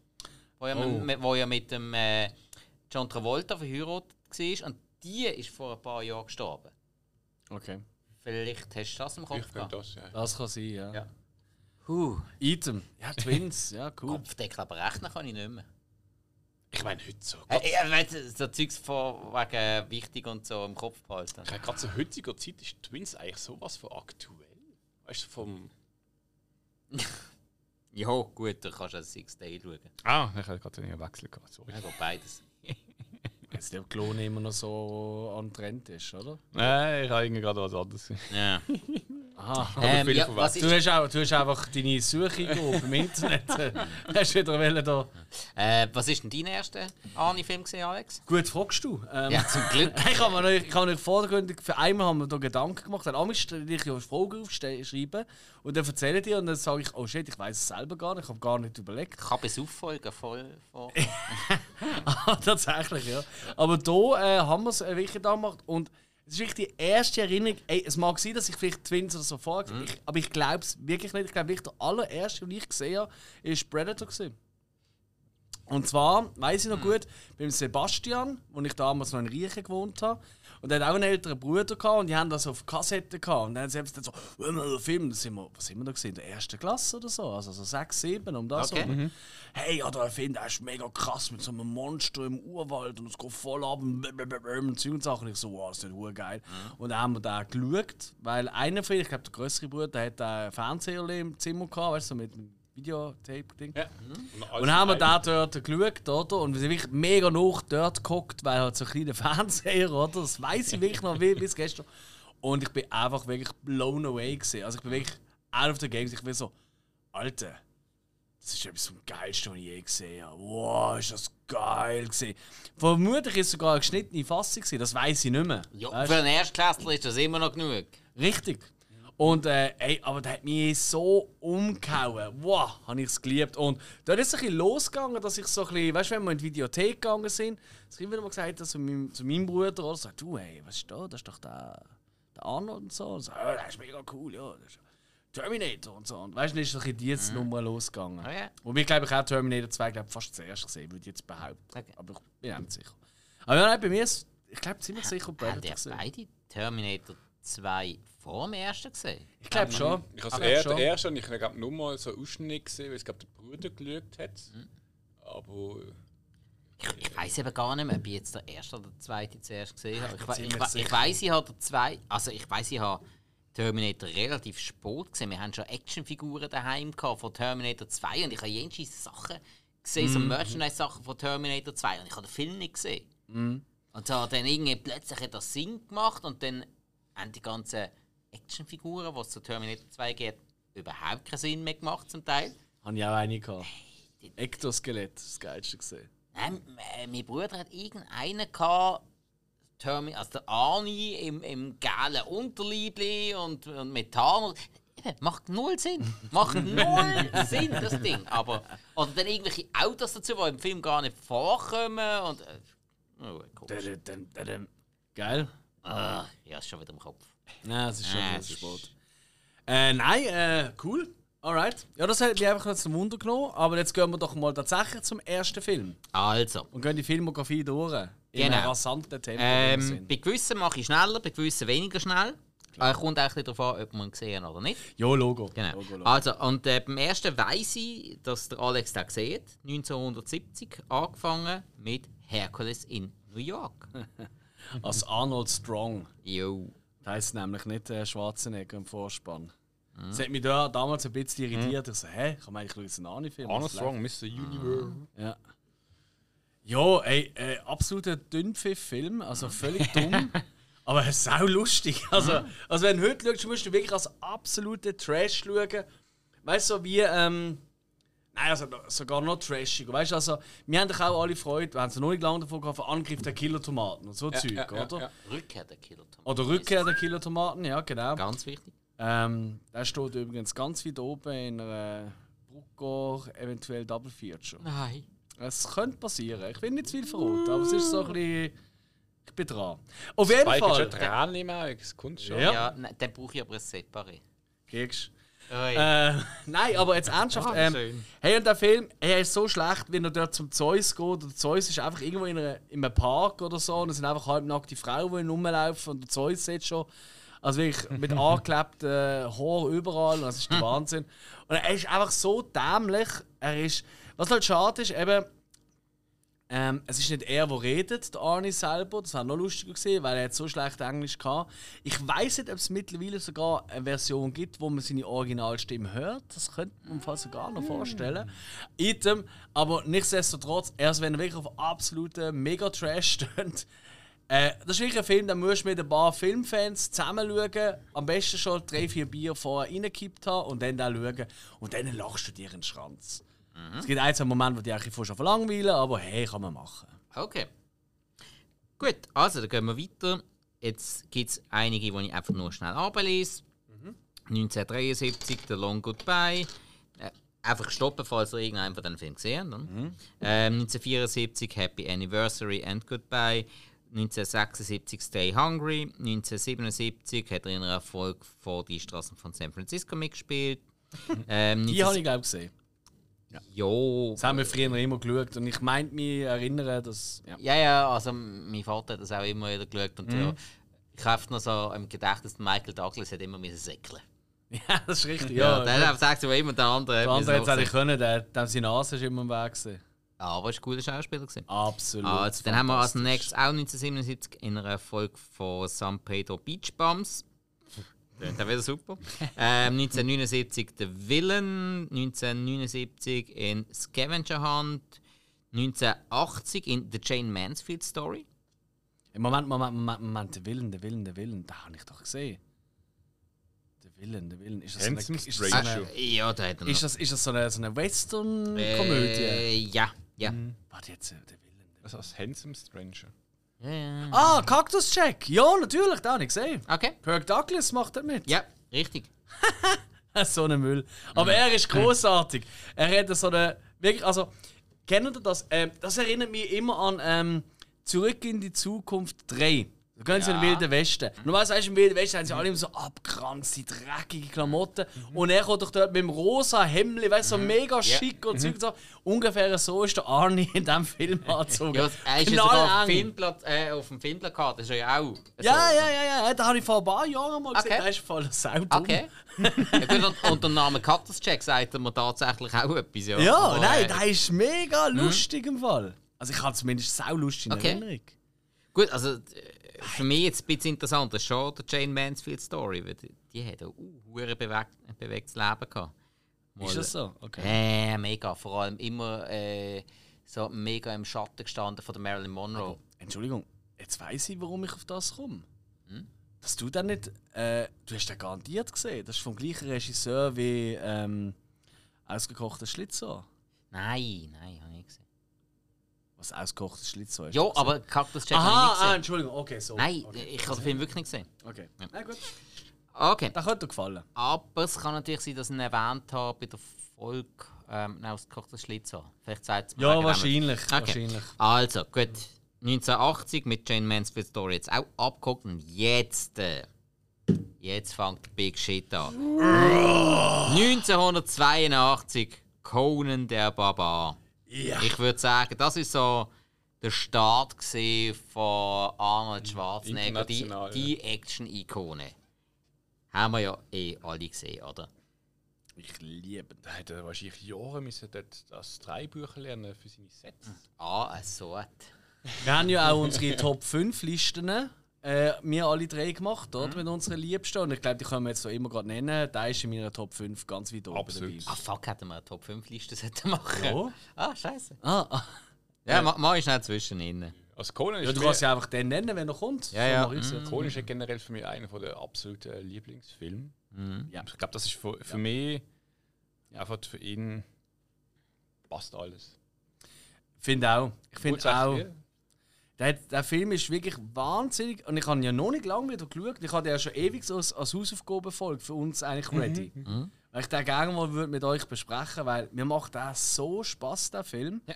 Speaker 4: wo, ja
Speaker 2: Oh.
Speaker 4: mit, wo ja mit dem äh, John Travolta verheiratet war. Und die ist vor ein paar Jahren gestorben.
Speaker 2: Okay.
Speaker 4: Vielleicht hast du das im Kopf
Speaker 3: Ich
Speaker 4: gehabt.
Speaker 3: das, ja.
Speaker 2: Das kann sein, ja.
Speaker 4: Ja. Huh.
Speaker 2: Item. Ja, Twins. Ja, cool.
Speaker 4: Kopfdeckel, aber rechnen kann ich nicht mehr.
Speaker 3: Ich meine, heute so.
Speaker 4: Ja, weißt du, so Zeugs von wegen wichtig und so im Kopf behalten.
Speaker 3: Ich meine, gerade zu heutiger Zeit ist Twins eigentlich sowas von aktuell. Weißt du, vom.
Speaker 4: Ja, gut, dann kannst du einen Six Day schauen.
Speaker 3: Ah, ich habe gerade einen Wechsel gehabt, sorry.
Speaker 4: Ja, beides.
Speaker 2: Jetzt der Klon immer noch so an Trend ist, oder?
Speaker 3: Nein, ich habe irgendwie gerade was anderes.
Speaker 4: Ja.
Speaker 2: Aha.
Speaker 4: Ähm, ja, was
Speaker 2: Du hast, auch, du hast einfach deine Suche im Internet. hast du wieder wollen da.
Speaker 4: äh, was ist denn dein erster gesehen, Alex?
Speaker 2: Gut, fragst du. Ähm,
Speaker 4: Ja, zum Glück.
Speaker 2: Ich habe mir noch, ich habe noch vordergründig, für einmal haben wir da Gedanken gemacht, dann stelle ich ja Fragen aufschreiben und dann erzähle ich dir und dann sage ich, oh shit, ich weiß es selber gar nicht, ich habe gar nicht überlegt.
Speaker 4: Ich habe es auffolgen voll vor.
Speaker 2: Tatsächlich, ja. Aber da äh, haben wir es äh, wirklich da gemacht und es ist wirklich die erste Erinnerung, ey, es mag sein, dass ich vielleicht Twins oder so vorher
Speaker 4: Mhm.
Speaker 2: ich, aber ich glaube es wirklich nicht. Ich glaube wirklich, der allererste, den ich gesehen habe, war Predator. Gewesen. Und zwar, weiß ich noch gut, beim Sebastian, wo ich damals noch in Riechen gewohnt habe. Und er hat auch einen älteren Bruder gehabt und die haben das auf Kassette gehabt. Und dann haben sie einfach so, wollen wir den Film, das sind wir, was sind wir da gesehen, in der ersten Klasse oder so, also so sechs, sieben, um das
Speaker 4: Okay.
Speaker 2: herum. Hey, ja, der Film, der ist mega krass mit so einem Monster im Urwald und es geht voll ab und und Zeug und Sachen. Ich so, wow, das ist nicht geil. Und dann haben wir da geschaut, weil einer von ihnen, ich glaube der größere Bruder, der hat einen Fernseher im Zimmer gehabt, weißt du, so mit Videotape-Ding.
Speaker 3: Ja.
Speaker 2: Und dann haben wir da dort geschaut, oder? Und wir sind wirklich mega noch dort geguckt, weil halt so ein kleiner Fernseher, oder? Das weiß ich wirklich noch wie bis gestern. Und ich bin einfach wirklich blown away gewesen. Also ich bin wirklich out of the games. Ich bin so, Alter, das ist etwas vom Geilsten, was ich je gesehen habe. Wow, ist das geil gewesen. Vermutlich ist es sogar eine geschnittene Fassung gewesen, das weiß ich nicht mehr.
Speaker 4: Ja,
Speaker 2: Weißt?
Speaker 4: für einen Erstklässler ist das immer noch genug.
Speaker 2: Richtig. Und äh, ey, aber der hat mich so umgehauen. Wow, habe ich es geliebt. Und da ist es ein bisschen losgegangen, dass ich so ein bisschen, weißt du, wenn wir in die Videothek gegangen sind, das Kind wieder mal gesagt hat, zu meinem, zu meinem Bruder, oder sagt, du, hey, was ist da? Das ist doch der, der Arnold und so. Und so, ja, der ist mega cool, ja. Das ist Terminator und so. Und weißt du, dann ist so ein bisschen die Nummer losgegangen.
Speaker 4: Oh ja.
Speaker 2: Und wir glaube ich auch Terminator 2 glaub, fast zuerst gesehen, würde ich jetzt behaupten.
Speaker 4: Okay.
Speaker 2: Aber ich bin auch nicht sicher. Aber ja, bei mir ist, ich glaube ziemlich sicher
Speaker 4: Haben
Speaker 2: Predator gesehen.
Speaker 4: beide Terminator 2 vor dem ersten gesehen?
Speaker 2: Ich glaube schon.
Speaker 3: Ich habe
Speaker 2: schon.
Speaker 3: der erste und ich habe nur mal so Ausschnitt gesehen, weil es glaube der Bruder geschaut hat.
Speaker 2: Mhm.
Speaker 3: Aber
Speaker 4: Ich, ich weiß eben gar nicht mehr, ob ich jetzt der erste oder der zweite zuerst gesehen habe. Ich, ich,
Speaker 2: sicher.
Speaker 4: ich weiß, ich habe der zwei, also ich weiß, ich habe Terminator relativ spät gesehen. Wir haben schon Actionfiguren daheim gehabt von Terminator 2 und ich habe jenste Sachen gesehen,
Speaker 2: Mhm.
Speaker 4: so Merchandise-Sachen von Terminator 2 und ich habe den Film nicht gesehen.
Speaker 2: Mhm.
Speaker 4: Und so hat dann irgendwie plötzlich hat das Sinn gemacht und dann haben die ganzen Actionfiguren, die es zu Terminator 2 geht, überhaupt keinen Sinn mehr gemacht zum Teil.
Speaker 2: Habe ich auch eine gehabt. Ektoskelett, das geilste gesehen.
Speaker 4: Nein, mein Bruder hat irgendeinen gehabt, Termi also der Arnie im, im gelben Unterliebli und, und. Eben, Macht null Sinn. Macht null Sinn, das Ding. Aber, oder dann irgendwelche Autos dazu, die im Film gar nicht vorkommen. Und, äh, oh.
Speaker 2: Geil.
Speaker 4: Ah, ja, ist schon wieder im Kopf.
Speaker 2: Nein, es ist schon
Speaker 4: es
Speaker 2: zu spät. Äh, nein, äh, cool. Alright. Ja, das hat mich einfach jetzt zum Wunder genommen. Aber jetzt gehen wir doch mal tatsächlich zum ersten Film.
Speaker 4: Also,
Speaker 2: Und gehen die Filmografie durch. In
Speaker 4: Genau.
Speaker 2: einem rasanten Tempo.
Speaker 4: ähm, bei gewissen mache ich schneller, bei gewissen weniger schnell. Äh, kommt auch darauf an, ob man ihn gesehen oder nicht.
Speaker 2: Ja, Logo.
Speaker 4: Genau.
Speaker 2: Logo, Logo.
Speaker 4: Also, und äh, beim ersten weiss ich, dass der Alex den hat. 1970 angefangen mit Hercules in New York.
Speaker 2: Als Arnold Strong.
Speaker 4: Jo.
Speaker 2: Das heisst nämlich nicht äh, Schwarzenegger im Vorspann.
Speaker 4: Mhm.
Speaker 2: Das hat mich da damals ein bisschen irritiert. Ich so, hä, kann man eigentlich einen Arnie-Film?
Speaker 3: Arnold
Speaker 2: Das ist
Speaker 3: Strong, Mr. Universe.
Speaker 2: Ja. Ja, ey, äh, absoluter Dünnpfiff-Film, also völlig dumm. aber sau lustig. Also, also wenn du heute schaust, musst du wirklich als absoluten Trash schauen. Weißt du, so wie, ähm, nein, also sogar noch trashiger. Weißt du, also, wir haben doch auch alle Freude, wir haben es noch nicht lange davon gehabt, von Angriff der Killer-Tomaten und so Zeug,
Speaker 3: ja, ja,
Speaker 2: oder?
Speaker 3: ja.
Speaker 4: Rückkehr der Killer Tom.
Speaker 2: Oder Rückkehr der Killer-Tomaten, ja, genau.
Speaker 4: Ganz wichtig.
Speaker 2: Ähm, der steht übrigens ganz weit oben in einer Brucker, eventuell Double Feature.
Speaker 4: Nein.
Speaker 2: Es könnte passieren. Ich will nicht zu viel verraten, aber es ist so ein bisschen. Ich bin dran. Auf jeden
Speaker 3: Spike
Speaker 2: Fall.
Speaker 3: schon Tränen im Auge, das kommt schon.
Speaker 2: Ja.
Speaker 4: Ja, nein, dann brauche ich aber ein Separé.
Speaker 2: Kriegst. Äh, nein, aber jetzt ernsthaft.
Speaker 4: Ah,
Speaker 2: Ähm, hey, und der Film, er ist so schlecht, wenn er dort zum Zeus geht. Und der Zeus ist einfach irgendwo in, einer, in einem Park oder so. Und es sind einfach halbnackte Frauen, die rumlaufen. Und der Zeus sieht schon. Also wirklich mit angeklebten Haar überall. Das ist der Wahnsinn. Und er ist einfach so dämlich. Er ist. Was halt schade ist, eben. Ähm, es ist nicht er, der redet, der Arnie selber. Das war noch lustiger gesehen, weil er hat so schlecht Englisch kann. Ich weiß nicht, ob es mittlerweile sogar eine Version gibt, wo man seine Originalstimme hört. Das könnte man fast sogar noch vorstellen. Item, aber nichtsdestotrotz, erst wenn er wirklich auf absoluten Mega-Trash steht. Äh, das ist wirklich ein Film, den musst du mit ein paar Filmfans zusammen schauen. Am besten schon drei, vier Bier vorher reingekippt haben und dann da schauen. Und dann lachst du dir in den Schranz. Es gibt ein, zwei Momente, wo die eigentlich schon verlangweilen, aber hey, kann man machen.
Speaker 4: Okay. Gut, also dann gehen wir weiter. Jetzt gibt es einige, die ich einfach nur schnell ablese. 1973, The Long Goodbye. Äh, einfach stoppen, falls ihr irgendeinen von diesen Filmen gesehen habt. dann. Ähm, 1974, Happy Anniversary and Goodbye. 1976 Stay Hungry. 1977 hat er in einer Erfolg vor die Straßen von San Francisco mitgespielt. ähm,
Speaker 2: Die habe ich, glaube ich, gesehen.
Speaker 4: Jo.
Speaker 2: Das haben wir früher immer geschaut und ich meinte mich erinnern, dass. Ja.
Speaker 4: Ja, ja, also mein Vater hat das auch immer wieder geschaut. Und
Speaker 2: Mhm.
Speaker 4: ja, ich habe noch so im Gedächtnis, Michael Douglas hat immer müssen säckeln.
Speaker 2: ja, das ist richtig.
Speaker 4: Ja,
Speaker 2: Ja,
Speaker 4: der
Speaker 2: ja.
Speaker 4: hat gesagt, so immer der andere.
Speaker 2: Der andere hätte es eigentlich können, der, der seine Nase ist immer im Weg. Gewesen.
Speaker 4: Ja, aber er war ein guter Schauspieler. Gewesen.
Speaker 2: Absolut.
Speaker 4: Also, dann haben wir als nächstes auch 1977 in einer Folge von San Pedro Beach Bums. Das wäre super. ähm, 1979 The Villain, 1979 in Scavenger Hunt, 1980 in The Jane Mansfield Story.
Speaker 2: Im Moment, Moment, Moment, Moment, der Willen, der Willen, der Willen, da habe ich doch gesehen. Der Willen, der Willen. Ist das so eine,
Speaker 3: Handsome
Speaker 2: ist das so
Speaker 3: Stranger.
Speaker 2: eine,
Speaker 4: Äh, ja, da hat er noch.
Speaker 2: ist das, ist das so eine, so eine Western-Komödie?
Speaker 4: Äh, ja, ja.
Speaker 2: Warte jetzt, äh, der Willen. Der
Speaker 3: Das heißt Handsome Stranger.
Speaker 4: Ja, ja.
Speaker 2: Ah, Cactus Jack! Ja, natürlich, da habe ich gesehen.
Speaker 4: Okay.
Speaker 2: Kirk Douglas macht da mit.
Speaker 4: Ja, richtig.
Speaker 2: so ein Müll. Aber er ist großartig. Er hat so eine. Wirklich, also, kennt ihr das? Ähm, das erinnert mich immer an ähm, Zurück in die Zukunft 3. Gehen sie in den Wilden Westen. Normalerweise weißt du, im Wilden Westen haben sie alle immer so abgeranzte, dreckige Klamotten. Und er kommt doch dort mit dem rosa Hemd, weißt du, so mega schick und Zeug und so. Ungefähr so ist der Arnie in diesem Film angezogen.
Speaker 4: Ja, er ist ja sogar auf. Filmplat, äh, auf dem Filmplakat. Das ist ja auch.
Speaker 2: Ja,
Speaker 4: so.
Speaker 2: ja, ja, ja, da habe ich vor ein paar Jahren mal gesehen.
Speaker 4: Okay.
Speaker 2: Ist voll sau dumm.
Speaker 4: Okay. ja, und, der Name Jack sagt er mir tatsächlich auch etwas. Ja,
Speaker 2: Ja,
Speaker 4: Aber,
Speaker 2: nein,
Speaker 4: äh,
Speaker 2: der ist mega lustig im Fall. Also ich habe zumindest sau lustig in
Speaker 4: Okay.
Speaker 2: Erinnerung.
Speaker 4: Gut, also äh, für mich jetzt ein bisschen interessant, das ist schon der Jane Mansfield Story. Weil die, die hat ein uh, bewegt, bewegtes Leben gehabt. Mal-
Speaker 2: Ist das so? Okay.
Speaker 4: Äh, mega. Vor allem immer äh, so mega im Schatten gestanden von der Marilyn Monroe.
Speaker 2: Entschuldigung, jetzt weiß ich, warum ich auf das komme.
Speaker 4: Hm?
Speaker 2: Dass du dann nicht. Äh, du hast den garantiert gesehen. Das ist vom gleichen Regisseur wie ähm, Ausgekochter Schlitzohr.
Speaker 4: Nein, nein, habe ich nicht gesehen.
Speaker 2: Was ausgekochtes Schlitzohr ist.
Speaker 4: Ja, aber Cactus Jack habe ich nicht
Speaker 2: ah,
Speaker 4: gesehen.
Speaker 2: Entschuldigung, okay, so.
Speaker 4: Nein,
Speaker 2: okay.
Speaker 4: ich habe den Film wirklich nicht gesehen.
Speaker 2: Okay. Na gut.
Speaker 4: Okay.
Speaker 2: Das könnte dir gefallen.
Speaker 4: Aber es kann natürlich sein, dass ich ihn erwähnt habe bei der Folge ähm, ausgekochtes Schlitzer. Vielleicht sagt es mir
Speaker 2: Ja, wahrscheinlich.
Speaker 4: Okay.
Speaker 2: wahrscheinlich.
Speaker 4: Also, gut. 1980 mit Jane Mansfield Story jetzt auch abgeguckt und jetzt. Äh, jetzt fängt Big Shit an. 1982 Conan der Barbar.
Speaker 2: Ja.
Speaker 4: Ich würde sagen, das ist so der Start von Arnold Schwarzenegger, die, die Action-Ikone. Haben wir ja eh alle gesehen, oder?
Speaker 2: Ich liebe
Speaker 3: Da hat er wahrscheinlich Jahre müssen dort das Drehbuch lernen für seine Sets.
Speaker 4: Ah, so.
Speaker 2: Wir haben ja auch unsere Top 5 Listen, äh, wir alle drei gemacht, oder?
Speaker 3: Mhm.
Speaker 2: Mit unseren Liebsten. Und ich glaube, die können wir jetzt so immer gerade nennen. Da ist in meiner Top 5 ganz weit oben
Speaker 3: Absolut.
Speaker 4: Ah, fuck, hätten wir eine Top 5 Liste sollten machen
Speaker 2: Ja.
Speaker 4: Ah, scheiße.
Speaker 2: Ah, ah.
Speaker 4: Ja, mach, mach ich schnell zwischen ihnen.
Speaker 3: Also Conan
Speaker 2: Ja,
Speaker 3: ist,
Speaker 2: du
Speaker 3: für
Speaker 2: kannst ja einfach den nennen, wenn er kommt.
Speaker 4: Ja, ja.
Speaker 2: jetzt.
Speaker 3: Conan ist ja generell für mich einer der absoluten Lieblingsfilme.
Speaker 2: Ja.
Speaker 3: Ich glaube, das ist für, für mich einfach für ihn passt alles.
Speaker 2: Finde auch. Ich finde auch.
Speaker 3: Spiel.
Speaker 2: Der, der Film ist wirklich wahnsinnig. Und ich habe ihn ja noch nicht lange wieder geschaut. Ich hatte ja schon ewig so als, als Hausaufgabenfolge für uns eigentlich ready. Weil ich den gerne mal würde mit euch besprechen weil mir macht der so Spaß der Film.
Speaker 4: Ja.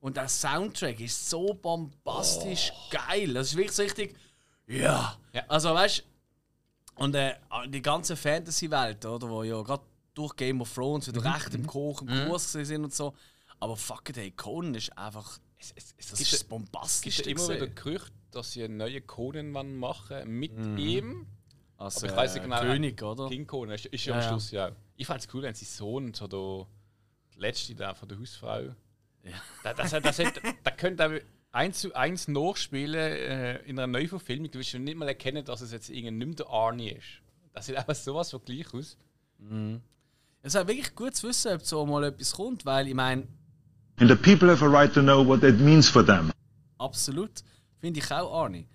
Speaker 2: Und der Soundtrack ist so bombastisch geil. Das ist wirklich so richtig. Ja.
Speaker 3: Ja.
Speaker 2: Also weißt und äh, die ganze Fantasy-Welt, oder, wo ja gerade durch Game of Thrones wieder recht im Koch, im Kurs gewesen sind und so. Aber fuck it, hey, Conan ist einfach.
Speaker 3: Es, es, es
Speaker 2: Das
Speaker 3: gibt,
Speaker 2: ist das
Speaker 3: es gibt immer wieder. Gerüchte, dass sie einen neuen Conan machen mit ihm.
Speaker 2: Als,
Speaker 3: Aber ich weiß
Speaker 2: äh,
Speaker 3: nicht genau.
Speaker 2: König, oder?
Speaker 3: King Conan ist, ist ja, am. Schluss ja. Ich fand es cool, wenn sein Sohn so der letzte da von der Hausfrau.
Speaker 2: Ja.
Speaker 3: Da, das, das, das, da könnte eins zu eins nachspielen äh, in einer Neuverfilmung. Du wirst schon nicht mal erkennen, dass es jetzt irgendein nicht der Arnie ist. Das sieht einfach sowas von gleich aus.
Speaker 2: Es ist wirklich gut zu wissen, ob so mal etwas kommt, weil ich meine,
Speaker 1: And the people have a right to know what that means for them.
Speaker 2: absolut, finde ich auch Arnie.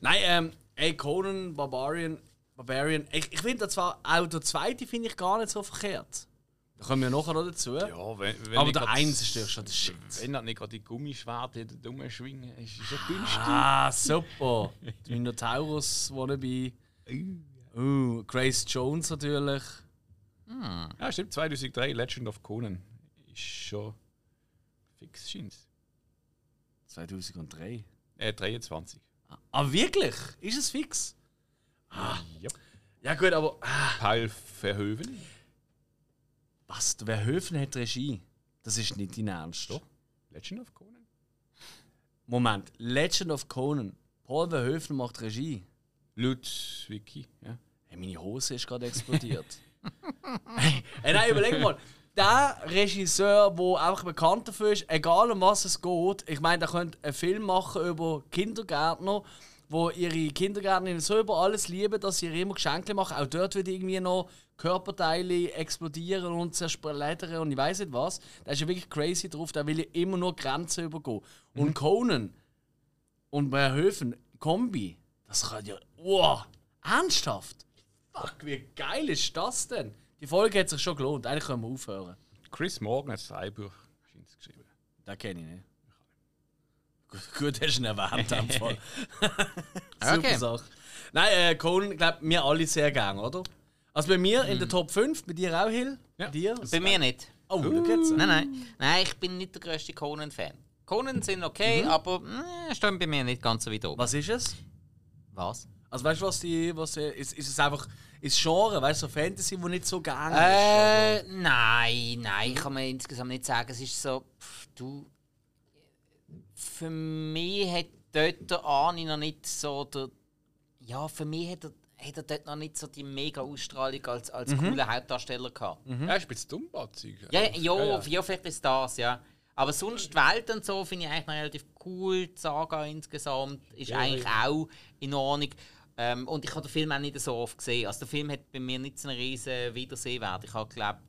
Speaker 2: Nein, ähm, ey, Conan, Barbarian, Barbarian, ich, ich finde zwar auch der zweite finde ich gar nicht so verkehrt. Da kommen wir nachher noch dazu.
Speaker 3: Ja, wenn, wenn
Speaker 2: Aber der eins ist ja schon der Shit.
Speaker 3: Wenn er nicht gerade die Gummischwerte dumm schwingen, ist es ja günstig.
Speaker 2: Ah, super. Die Minotaurus wannabe. Uh, Grace Jones natürlich.
Speaker 3: Ja, stimmt, 2003 Legend of Conan. Ist schon fix, scheint's.
Speaker 2: 2003.
Speaker 3: Äh, 23.
Speaker 2: Ah, wirklich? Ist es fix?
Speaker 3: Ja.
Speaker 2: Ja gut, aber... Ah,
Speaker 3: Paul Verhoeven.
Speaker 2: was? Der Verhoeven hat Regie. Das ist nicht dein Ernst.
Speaker 3: Doch. Legend of Conan?
Speaker 2: Moment, Legend of Conan. Paul Verhoeven macht Regie.
Speaker 3: Laut Wiki, ja.
Speaker 2: Hey, meine Hose ist gerade explodiert. hey, hey, nein, überleg mal. Der Regisseur, der einfach bekannt dafür ist, egal um was es geht, ich meine, der könnte einen Film machen über Kindergärtner, wo ihre Kindergärtner so über alles lieben, dass sie ihr immer Geschenke machen. Auch dort wird irgendwie noch Körperteile explodieren und zersplättern und ich weiß nicht was. Der ist ja wirklich crazy drauf, der will ja immer nur Grenzen übergehen. Und Conan und Verhoeven, Kombi, das kann ja. Wow! Ernsthaft? Fuck, wie geil ist das denn? Die Folge hat sich schon gelohnt. Eigentlich können wir aufhören.
Speaker 3: Chris Morgan hat Bücher scheint's geschrieben.
Speaker 2: Den kenne ich nicht. Gut, gut hast du ihn erwähnt, dem Fall.
Speaker 4: Okay.
Speaker 2: Super Sache. Nein, äh, Conan, glaube wir alle sehr gerne, oder? Also bei mir in der Top 5, bei dir auch, Hill?
Speaker 3: Ja.
Speaker 2: Bei dir?
Speaker 4: Bei mir nicht.
Speaker 2: Oh, schau jetzt.
Speaker 4: Nein, nein. Nein, ich bin nicht der grösste Conan-Fan. Conan sind okay, aber äh, stehen bei mir nicht ganz so weit oben.
Speaker 2: Was ist es?
Speaker 4: Was?
Speaker 2: Also weißt du, was die. Was, die- ist, ist es einfach. Ist Genre, weißt du, so Fantasy, wo nicht so gerne ist?
Speaker 4: Äh, nein, nein, ich kann mir insgesamt nicht sagen. Es ist so, pff, du. Für mich hat dort der Arni noch nicht so der. Ja, für mich hat er, hat er dort noch nicht so die mega Ausstrahlung als, als cooler Hauptdarsteller gehabt.
Speaker 3: Ja, ist ein bisschen dummbatzig.
Speaker 4: Ja, ja, ja,
Speaker 3: ja.
Speaker 4: ja, vielleicht ist das, ja. Aber sonst die Welt und so finde ich eigentlich noch relativ cool. Die Saga insgesamt ist eigentlich auch in Ordnung. Ähm, und ich habe den Film auch nicht so oft gesehen. Also der Film hat bei mir nicht so einen riesen Wiedersehwert. Ich habe glaube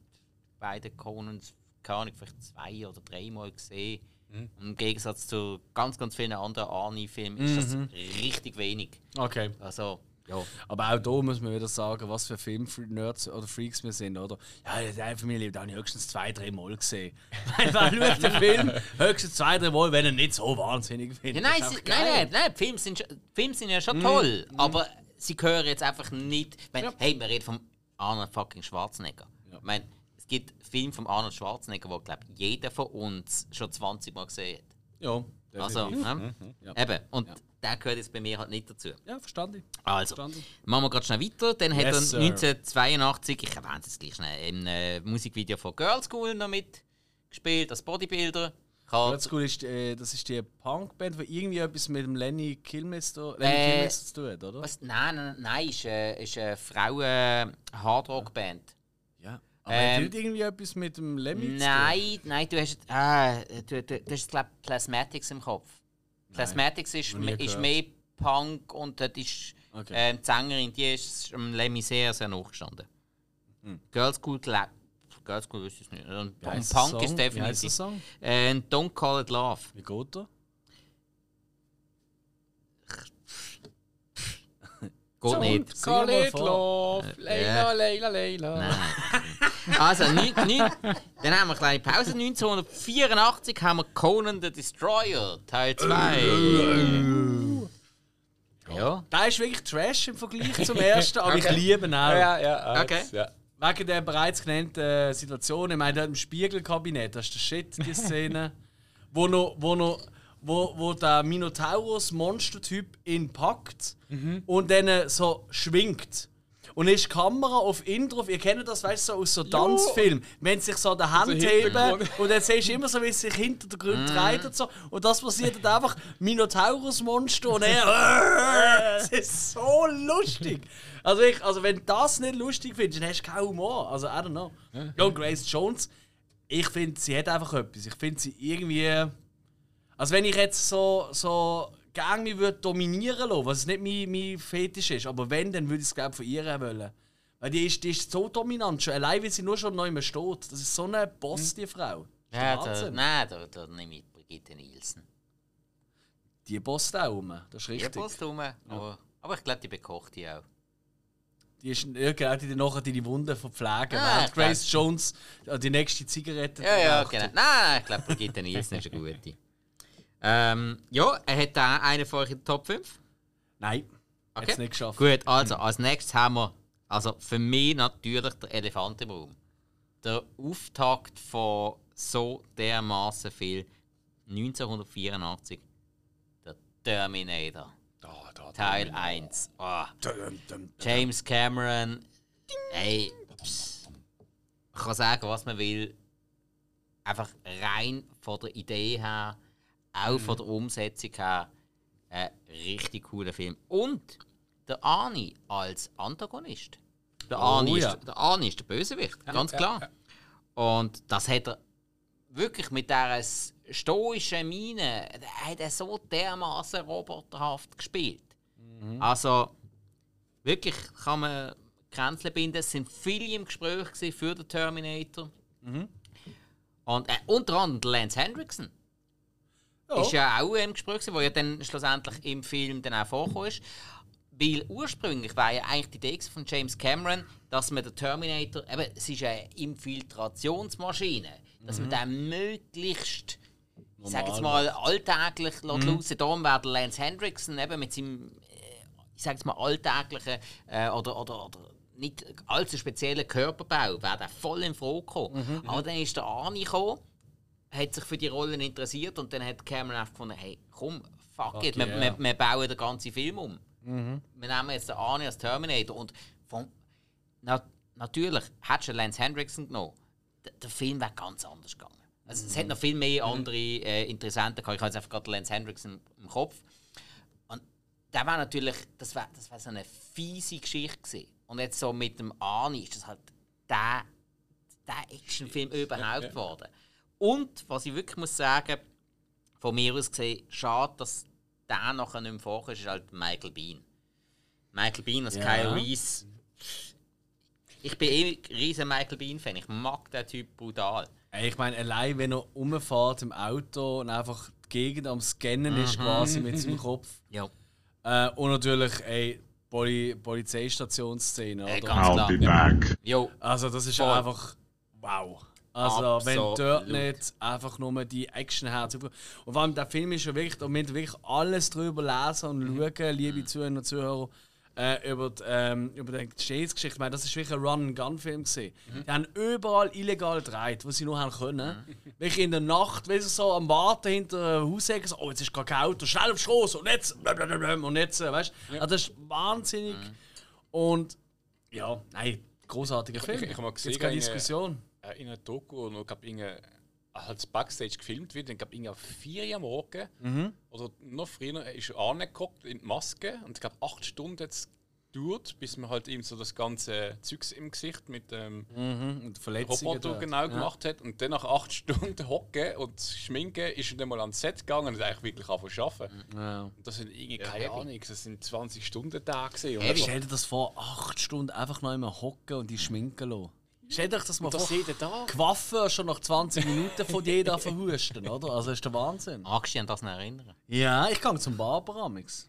Speaker 4: beide Conans, keine Ahnung, vielleicht zwei oder dreimal gesehen. Und Im Gegensatz zu ganz, ganz vielen anderen Arnie-Filmen ist das richtig wenig.
Speaker 2: Okay.
Speaker 4: Also, ja.
Speaker 2: Aber auch da muss man wieder sagen, was für Film-Nerds oder Freaks wir sind, oder? Ja, der Familie habe ich höchstens zwei, drei Mal gesehen. Wer schaut den Film höchstens zwei, drei Mal, wenn er nicht so wahnsinnig
Speaker 4: Ja,
Speaker 2: findet.
Speaker 4: nein,
Speaker 2: Das ist
Speaker 4: sie, nein, nein, nein, Filme sind, Filme sind ja schon toll, aber sie gehören jetzt einfach nicht. Ich Mein, Hey, wir reden vom Arnold fucking Schwarzenegger. Ich meine, es gibt Filme von Arnold Schwarzenegger, wo glaub, jeder von uns schon 20 Mal gesehen hat.
Speaker 2: Ja,
Speaker 4: Also,
Speaker 2: definitiv.
Speaker 4: ne?
Speaker 2: Ja.
Speaker 4: Eben, und der gehört jetzt bei mir halt nicht dazu.
Speaker 2: Ja, verstanden.
Speaker 4: Also,
Speaker 2: Verstanden.
Speaker 4: machen wir gerade schnell weiter. Dann hat er
Speaker 2: Yes, sir.
Speaker 4: 1982, ich erwähne es jetzt gleich schnell, im äh, Musikvideo von Girl School noch mitgespielt, als Bodybuilder.
Speaker 2: Red School ist, äh, das ist die Punkband, die irgendwie etwas mit dem Lenny Kilmister, Lenny
Speaker 4: Äh,
Speaker 2: Kilmister zu tun hat, oder?
Speaker 4: Was? Nein, nein, nein, ist, äh, ist eine Frauen-Hardrock-Band.
Speaker 2: Ja. Aber
Speaker 4: Ähm,
Speaker 2: hat irgendwie etwas mit dem Lemmy zu tun?
Speaker 4: Nein, nein, du hast, ah, du, du, du hast glaub, Plasmatics im Kopf. Plasmatics ist, ist mehr Punk und das ist
Speaker 2: Okay.
Speaker 4: ähm, die Sängerin, die ist dem Lemmy sehr, sehr nachgestanden. Girls School, glaub, Girls School ist es nicht. Und, und Punk
Speaker 2: Song?
Speaker 4: ist definitiv. Äh, Don't Call It Love.
Speaker 2: Wie geht er?
Speaker 4: Geht nicht.
Speaker 2: Sing vor.
Speaker 3: love, Leila. Leila, Leila.
Speaker 4: Nein. Also, neun, neun, dann haben wir eine kleine Pause. 1984 haben wir Conan the Destroyer, Teil 2. ja.
Speaker 2: Der ist wirklich Trash im Vergleich zum ersten, aber ich
Speaker 3: Okay.
Speaker 2: liebe ihn auch.
Speaker 3: Ja, ja, ja.
Speaker 4: Okay.
Speaker 3: Ja.
Speaker 2: Wegen der bereits genannten äh, Situation, ich meine, im Spiegelkabinett, das ist der Shit, die Szene, wo noch, wo noch, wo, wo der Minotaurus-Monster-Typ ihn packt und dann äh, so schwingt. Und dann ist die Kamera auf ihn drauf. Ihr kennt das, weißt du, so aus so Tanzfilmen. Wenn sie sich so der Hand heben
Speaker 3: Hintergrund.
Speaker 2: und dann siehst du immer so, wie sie sich hinter der Grund dreht und so. Und das passiert dann einfach Minotaurus-Monster und er. Es ist so lustig. Also, ich, also, wenn du das nicht lustig findest, dann hast du keinen Humor. Also, I don't know. Ja, Grace Jones, ich finde, sie hat einfach etwas. Ich finde sie irgendwie. Also, wenn ich jetzt so, so gerne mich würde dominieren lassen, was nicht mein, mein Fetisch ist, aber wenn, dann würde ich es, glaube von ihr wollen. Weil die ist, die ist so dominant, schon allein, weil sie nur schon neu steht. Das ist so eine Boss, die Frau.
Speaker 4: Ja, da, nein, da, da nehme ich Brigitte Nielsen.
Speaker 2: Die bosst auch rum. Das ist
Speaker 4: Die
Speaker 2: richtig.
Speaker 4: passt rum, aber, aber ich glaube, die bekocht die auch.
Speaker 2: Die ist ja, genau, die dann nachher deine Wunden verpflegen.
Speaker 4: Ah,
Speaker 2: Grace Jones äh, die nächste Zigarette
Speaker 4: Ja, ja, genau. Nein, ich glaube, Brigitte Nielsen ist eine gute. Ähm, ja, er hat da einen von euch in der Top 5.
Speaker 2: Nein,
Speaker 4: Okay.
Speaker 2: hat es nicht geschafft.
Speaker 4: Gut, also als nächstes haben wir, also für mich natürlich der Elefant im Raum. Der Auftakt von so dermaßen viel 1984. Der Terminator.
Speaker 3: Da, da.
Speaker 4: Teil 1. Oh,
Speaker 2: dum, dum.
Speaker 4: James Cameron. Ey, pss. ich kann sagen, was man will. einfach rein von der Idee her, auch von der Umsetzung her, ein richtig cooler Film. Und der Arnie als Antagonist. Der Arnie,
Speaker 2: ja.
Speaker 4: ist, der Arnie ist der Bösewicht, ganz klar. Und das hat er wirklich mit dieser stoischen Miene, hat er so dermaßen roboterhaft gespielt. Also wirklich kann man Grenzen binden. Es sind viele im Gespräch für den Terminator. Und äh, unter anderem der Lance Hendrickson. Ist ja auch im Gespräch, gewesen, wo ja dann schlussendlich im Film dann auch vorgekommen ist. Weil ursprünglich war ja eigentlich die Idee von James Cameron, dass man den Terminator, eben, es ist eine Infiltrationsmaschine, dass man den möglichst, ich sage jetzt mal, alltäglich mhm. loslaufen Darum wäre Lance Hendrickson eben mit seinem, äh, ich sage jetzt mal, alltäglichen äh, oder, oder, oder nicht allzu speziellen Körperbau, wäre der voll in Frage gekommen. Aber dann ist der Arnie gekommen, hat sich für die Rollen interessiert und dann hat Cameron einfach gefunden, hey, komm, fuck it, wir,
Speaker 2: ja.
Speaker 4: wir, wir bauen den ganzen Film um. Wir nehmen jetzt den Arnie als Terminator und von, na, natürlich, hättest du Lance Hendrickson genommen, der, der Film wäre ganz anders gegangen. Also, Es hat noch viel mehr andere äh, Interessenten gehabt. Ich habe jetzt einfach gerade Lance Hendrickson im Kopf. Und der war natürlich, das war das wär so eine fiese Geschichte gewesen. Und jetzt so mit dem Arnie ist das halt der, der Actionfilm überhaupt geworden. Und, was ich wirklich muss sagen, von mir aus gesehen, schade, dass der nachher nicht mehr vorkommt, ist halt Michael Bean. Michael Bean als
Speaker 2: Ja.
Speaker 4: Kyle Reese. Ich bin eh ein riesen Michael Bean-Fan. Ich mag den Typ brutal.
Speaker 2: Ey, Ich meine, allein wenn er rumfährt im Auto und einfach die Gegend am Scannen ist, quasi mit seinem Kopf.
Speaker 4: Ja.
Speaker 2: Äh, und natürlich, ey, Poli Polizeistationsszene, oder?
Speaker 4: ganz
Speaker 1: I'll
Speaker 4: klar.
Speaker 1: be back.
Speaker 4: Jo.
Speaker 2: Also, das ist
Speaker 4: Voll.
Speaker 2: einfach wow. Also, wenn
Speaker 4: Absolut.
Speaker 2: dort nicht einfach nur die Action herz Und vor allem, der Film ist ja wirklich, da müsst wirklich alles drüber lesen und schauen, liebe Zuhörer und Zuhörer, äh, über, die, ähm, über die Geschichtsgeschichte. Ich meine, das ist wirklich ein Run-and-Gun-Film. gewesen. Die haben überall illegal gedreht, wo sie nur haben können. Wirklich in der Nacht, weißt du, so am Warten hinter einem Hausecke, so, oh, jetzt ist gerade kein Auto, schnell auf Straße und jetzt, blablabla, und jetzt, äh, weißt du. Also, das ist wahnsinnig. Und ja, nein, großartiger Film.
Speaker 3: ich hab mal gesehen,
Speaker 2: Gibt's keine
Speaker 3: eine-
Speaker 2: Diskussion.
Speaker 3: Äh, in einer Doku und glaub, irgendwie als Backstage gefilmt wird, dann glaube ich, auf 4 Uhr am Morgen oder noch früher ist er angeguckt in die Maske und ich glaube, 8 Stunden jetzt gedauert, bis man halt ihm so das ganze Zeugs im Gesicht mit dem
Speaker 2: Und Verletzungen.
Speaker 3: Roboter genau gemacht hat und dann nach 8 Stunden hocken und schminken ist er dann mal ans Set gegangen und hat eigentlich wirklich angefangen zu arbeiten.
Speaker 2: Ja.
Speaker 3: Das sind irgendwie, keine Ahnung, das sind 20 Stunden Tage einfach-
Speaker 2: Stell dir das vor, acht Stunden einfach noch immer hocken und die schminken lassen. Stell dir das mal
Speaker 3: das
Speaker 2: vor.
Speaker 3: jeden Tag.
Speaker 2: Quaffen schon nach 20 Minuten von jeder verhusten, oder? Also ist der Wahnsinn.
Speaker 4: Dich an das noch erinnern?
Speaker 2: Ja, ich gehe zum Barber amix.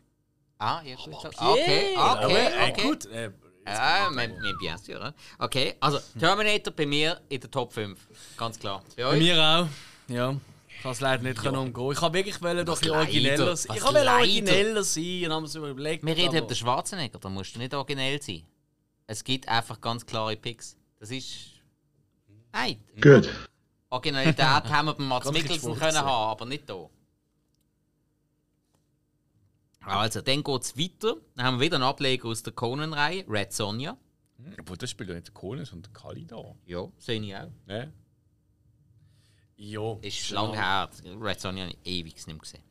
Speaker 4: Ah, ja, gut. Okay,
Speaker 2: Aber,
Speaker 4: okay,
Speaker 2: äh,
Speaker 4: okay.
Speaker 2: gut. Äh,
Speaker 4: Ja, mais, mais bien sûr. hein. Okay, also Terminator bei mir in der Top 5. Ganz klar. Bei
Speaker 2: bei mir auch. Ja. Ich kann es leider nicht können umgehen. Ich habe wirklich wollen, doch ein origineller sein. Ich
Speaker 4: leider?
Speaker 2: origineller sein und haben es überlegt.
Speaker 4: Wir reden über den Schwarzenegger, da musst du nicht originell sein. Es gibt einfach ganz klare Picks. Das ist. Nein,
Speaker 1: Good.
Speaker 4: Originalität haben wir bei Mats Mikkelsen können haben, aber nicht hier. Also, dann geht es weiter. Dann haben wir wieder einen Ableger aus der Conan-Reihe, Red Sonja.
Speaker 3: Obwohl, das spielt ja nicht der Kohlen, sondern der Kali da.
Speaker 4: Ja, sehe ich auch.
Speaker 3: Ne?
Speaker 2: Ja.
Speaker 4: Ist lang her. Red Sonja habe ich ewig nicht mehr gesehen.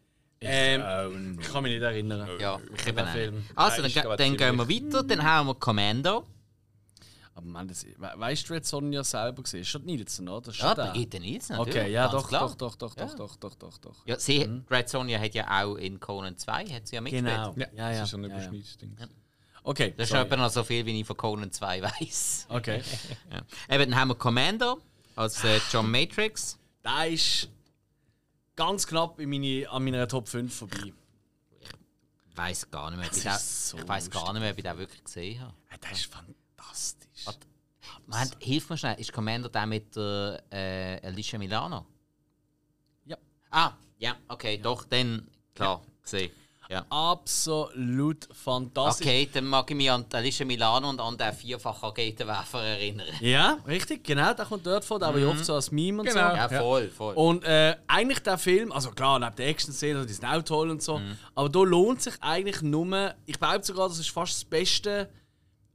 Speaker 2: Ähm, ich kann mich nicht erinnern.
Speaker 4: Ja, ich eben
Speaker 2: Film.
Speaker 4: nicht. Also, dann, dann gehen wir weiter. Dann haben wir Commando.
Speaker 2: Aber man, das, we weißt du, wer Sonja selber gesehen? Ist schon Nielsen, oder? Das ist
Speaker 4: Ja, da geht der Nils natürlich.
Speaker 2: Okay, ja, doch,
Speaker 4: klar.
Speaker 2: doch, doch, doch,
Speaker 4: Ja.
Speaker 2: doch, doch, doch, doch, doch.
Speaker 4: Ja, sie, Red Sonja hat ja auch in Conan 2 hat sie ja mitgespielt.
Speaker 2: Genau.
Speaker 3: Ja,
Speaker 2: Ja, ja.
Speaker 3: das ist so ein
Speaker 2: ja, ja.
Speaker 3: Überschnittsding.
Speaker 2: Okay.
Speaker 4: Das ist etwa noch so viel, wie ich von Conan 2 weiß.
Speaker 2: Okay.
Speaker 4: Ja. Eben, dann haben wir Commando als äh, John Matrix.
Speaker 2: Der ist ganz knapp in meine, an meiner Top 5 vorbei.
Speaker 4: Ich weiß gar nicht mehr, ob ich,
Speaker 2: Das so
Speaker 4: ich weiß gar nicht mehr, ob ich den wirklich gesehen habe.
Speaker 2: Hey, der ist fantastisch.
Speaker 4: Warte. Moment, hilf mir schnell, ist Commander der mit der äh, Alicia Milano?
Speaker 2: Ja.
Speaker 4: Ah, ja, okay, doch, dann klar, gesehen. Ja.
Speaker 2: Absolut fantastisch.
Speaker 4: Okay, dann mag ich mich an Alicia Milano und an den vierfachen Raketenwerfer erinnern.
Speaker 2: Ja, richtig, genau, der kommt dort vor, der aber oft so als Meme und
Speaker 3: Genau.
Speaker 2: so.
Speaker 4: Ja, voll, voll.
Speaker 2: Und äh, eigentlich der Film, also klar, neben der Action-Szene, die sind auch toll und so, aber da lohnt sich eigentlich nur, ich behaupte sogar, das ist fast das beste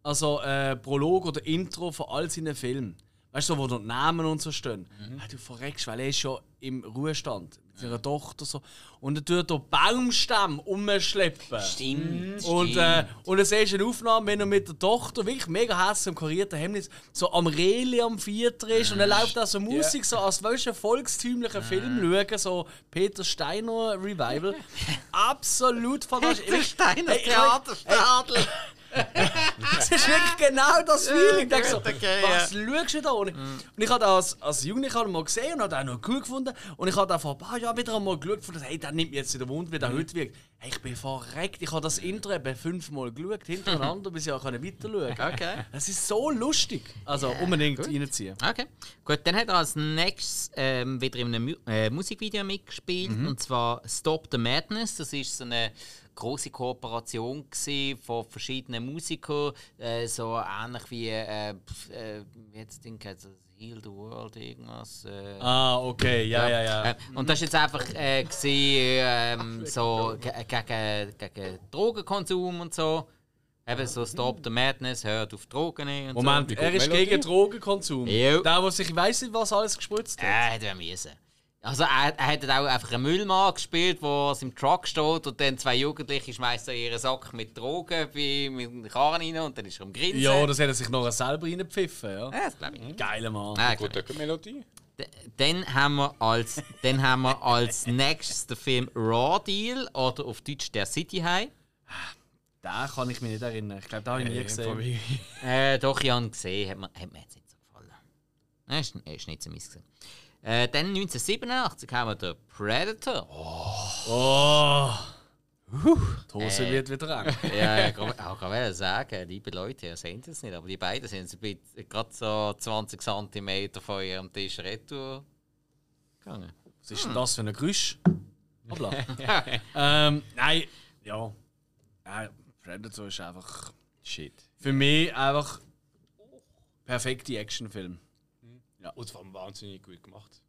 Speaker 2: also, äh, Prolog oder Intro von all seinen Filmen. Weißt du, wo dort Namen und so stehen. Ah, du verreckst, weil er ist ja im Ruhestand mit seiner Tochter so. Und er tut dort Baumstämme umschleppen.
Speaker 4: Stimmt.
Speaker 2: Und, äh, und dann siehst du eine Aufnahme, wenn er mit der Tochter wirklich mega hässlich im karierten Hemd so am Reli am Vierter ist und dann läuft da so Musik, so als welcher volkstümlichen Film schauen, so Peter Steiner Revival. Absolut fantastisch.
Speaker 4: Der Steiner Theaterstadel.
Speaker 2: Das ist wirklich genau das Feeling. Ich so,
Speaker 4: gut, okay,
Speaker 2: was schaust du da? Und ich, und ich habe das als Jugendlicher mal gesehen und habe auch noch cool gefunden. Und ich habe da vor ein paar Jahren wieder einmal geschaut hey, der nimmt mich jetzt in den Mund, wie der
Speaker 4: Mhm.
Speaker 2: heute wirkt. Hey, ich bin verreckt. Ich habe das Intro eben fünfmal geschaut, hintereinander, bis ich auch weiter schauen konnte.
Speaker 4: Okay.
Speaker 2: Das ist so lustig. Also unbedingt reinziehen.
Speaker 4: Okay. Gut, dann hat er als nächstes ähm, wieder in einem Mu äh, Musikvideo mitgespielt. Und zwar Stop the Madness. Das ist so eine große Kooperation von verschiedenen Musikern. Äh, so ähnlich wie, äh, pf, äh, wie das Ding geheißen? Heal the World, irgendwas. Äh,
Speaker 2: Ah, okay, ja, ja, ja.
Speaker 4: Äh, und das war jetzt einfach äh, gewesen, ähm, so ge gegen, gegen Drogenkonsum und so. Eben so Stop the Madness, hört auf Drogen nicht und
Speaker 2: Moment,
Speaker 3: Wie
Speaker 2: er ist
Speaker 3: Melodie?
Speaker 2: gegen Drogenkonsum.
Speaker 4: Jo.
Speaker 2: Der, der sich, ich weiss nicht, was alles gespritzt
Speaker 4: so.
Speaker 2: hat.
Speaker 4: Äh, hätte er müssen. Also er, er hat auch einfach einen Müllmann gespielt, der aus im Truck steht und dann zwei Jugendliche schmeißen ihren Sack mit Drogen bei, mit Karren rein und dann ist er am Grinsen.
Speaker 2: Ja, das hat er sich noch selber reingepfiffen, ja.
Speaker 4: ja das glaube ich.
Speaker 2: Geiler Mann.
Speaker 4: Ah,
Speaker 3: Gut,
Speaker 4: klar.
Speaker 3: eine Melodie.
Speaker 4: D- Dann haben wir als, dann haben wir als nächstes den Film Raw Deal oder auf Deutsch Der City High.
Speaker 2: Den kann ich mich nicht erinnern. Ich glaube, den habe ich nie gesehen.
Speaker 4: Äh, doch, ich habe ihn gesehen, hat mir, hat mir jetzt nicht so gefallen. Er ist, er ist nicht so mies. gewesen. Äh, dann 1987 haben wir den Predator.
Speaker 2: Oh! Die Hose
Speaker 4: Äh.
Speaker 2: wird wieder eng.
Speaker 4: Ja, ich kann auch sagen, liebe Leute, ihr seht es nicht, aber die beiden sind so gerade so 20 cm von ihrem Tisch retour gegangen.
Speaker 2: Was ist denn das für ein Geräusch? Hoppla. ähm, nein, ja. ja. Predator ist einfach
Speaker 3: Shit.
Speaker 2: für mich einfach perfekte Actionfilm.
Speaker 3: Und vor allem wahnsinnig gut gemacht.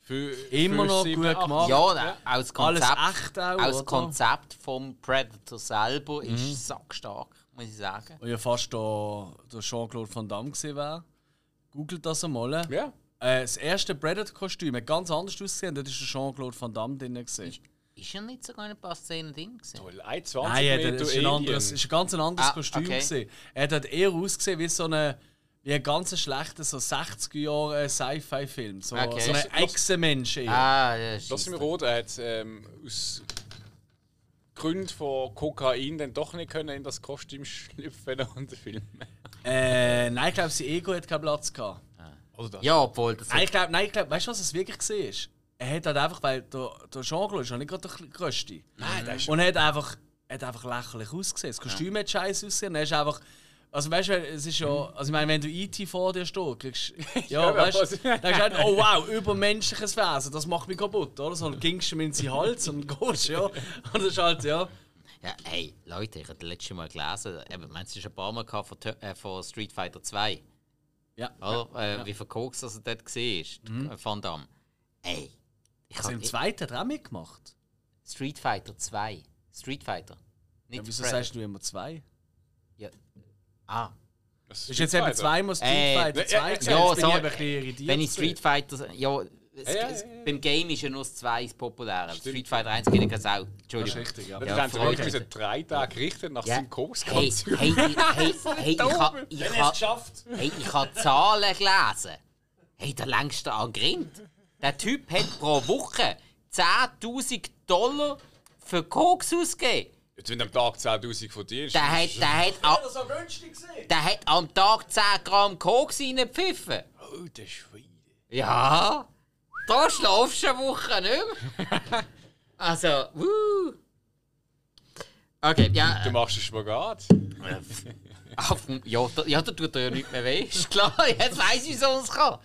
Speaker 3: Für,
Speaker 2: Immer
Speaker 3: für
Speaker 2: noch
Speaker 3: sieben,
Speaker 2: gut
Speaker 3: acht-
Speaker 2: gemacht.
Speaker 4: Ja, als
Speaker 2: Alles
Speaker 4: Konzept,
Speaker 2: echt auch,
Speaker 4: als
Speaker 2: oder?
Speaker 4: Konzept vom Predator selber ist sackstark, muss ich sagen.
Speaker 2: Wo ja fast der, der Jean-Claude Van Damme gesehen wäre. Googelt das einmal.
Speaker 3: Ja.
Speaker 2: Äh, das erste Predator-Kostüm hat ganz anders ausgesehen. Dort war der Jean-Claude Van Damme drin. Gewesen.
Speaker 4: Ist ja nicht sogar ein paar Szenen drin gewesen.
Speaker 3: Toll, 1,20
Speaker 2: Nein, er
Speaker 3: Meter
Speaker 2: es ist ein, anderes, ist ein ganz ein anderes
Speaker 4: Ah,
Speaker 2: Kostüm.
Speaker 4: okay.
Speaker 2: gewesen. Er hat eher ausgesehen wie so eine wie ein ganz schlechter so 60er Jahre Sci-Fi-Film. So,
Speaker 4: Okay.
Speaker 2: so ein Echsenmensch. eher.
Speaker 4: Ah, ja,
Speaker 3: Das ist mir rot. Er hat ähm, aus Gründen von Kokain dann doch nicht können in das Kostüm schlüpfen und den Film.
Speaker 2: Äh, nein, ich glaube, sein Ego hat keinen Platz gehabt.
Speaker 3: Oder das.
Speaker 4: Ja, obwohl das.
Speaker 2: Nein, ich glaube, nein, ich glaub, weißt du, was es wirklich war? Er hat halt einfach, weil der, der Jean-Claude ist ja nicht gerade der Größte.
Speaker 3: Nein, das ist
Speaker 2: Und er hat einfach, er hat einfach lächerlich ausgesehen. Das Kostüm hat scheiße ausgesehen. Er ist einfach. Also weißt du, es ist ja, also ich meine, wenn du IT vor dir stehst, kriegst ja, weißt dann denkst du halt, oh wow, übermenschliches Wesen, das macht mich kaputt, oder? So, dann gingst du mir in den Hals und gehst, ja. Und das ist halt, ja.
Speaker 4: Ja, hey, Leute, ich habe das letzte Mal gelesen, eben, meinst du, es ein paar Mal von, äh, von Street Fighter 2?
Speaker 2: Ja.
Speaker 4: Oder? ja, äh, ja. Wie verkokst das er dort war, mhm. Äh, Van Damme. Ey. Ich habe
Speaker 2: im zweiten hat auch mitgemacht?
Speaker 4: Street Fighter 2. Street Fighter. Nicht
Speaker 2: ja, wieso
Speaker 4: Predator.
Speaker 2: sagst du immer
Speaker 4: 2? Ah,
Speaker 3: Das
Speaker 2: Ist jetzt eben zweimal Street
Speaker 4: Äh,
Speaker 2: Fighter
Speaker 3: ja,
Speaker 2: 2
Speaker 3: ja,
Speaker 2: gewesen,
Speaker 4: ja, so-
Speaker 2: ich
Speaker 4: wenn ich Street Fighter. Ja, es,
Speaker 3: Ja, ja, ja, ja.
Speaker 4: beim Game ist ja nur das 2 das Populäre. Street Fighter 1 geht es auch.
Speaker 2: Das ist
Speaker 4: Entschuldigung.
Speaker 2: richtig, ja.
Speaker 3: Dann
Speaker 4: Ja,
Speaker 3: haben sie drei Tage richten nach
Speaker 4: Ja.
Speaker 3: seinem Kurs.
Speaker 4: Hey, hey, hey, hey, hey, ich habe ich ha,
Speaker 2: geschafft.
Speaker 4: hey, ich ha Zahlen gelesen. Hey, der längste an Grind. Der Typ hat pro Woche 10.000 Dollar für Koks ausgegeben.
Speaker 3: Jetzt, wenn du am Tag 10.000 verdienst.
Speaker 4: Der hat, der, hat, a-
Speaker 2: Das so günstig gesehen.
Speaker 4: der hat am Tag 10 Gramm Koks reingepfiffen.
Speaker 3: Oh, der Schweine.
Speaker 4: Ja, da schlafst du eine Woche nicht mehr. Also, wuh. Okay, ja.
Speaker 3: Du machst einen Spagat.
Speaker 4: Auf dem, ja, da, ja, da tut er ja nicht mehr weh. Ist klar, jetzt weiss ich, wieso es kann.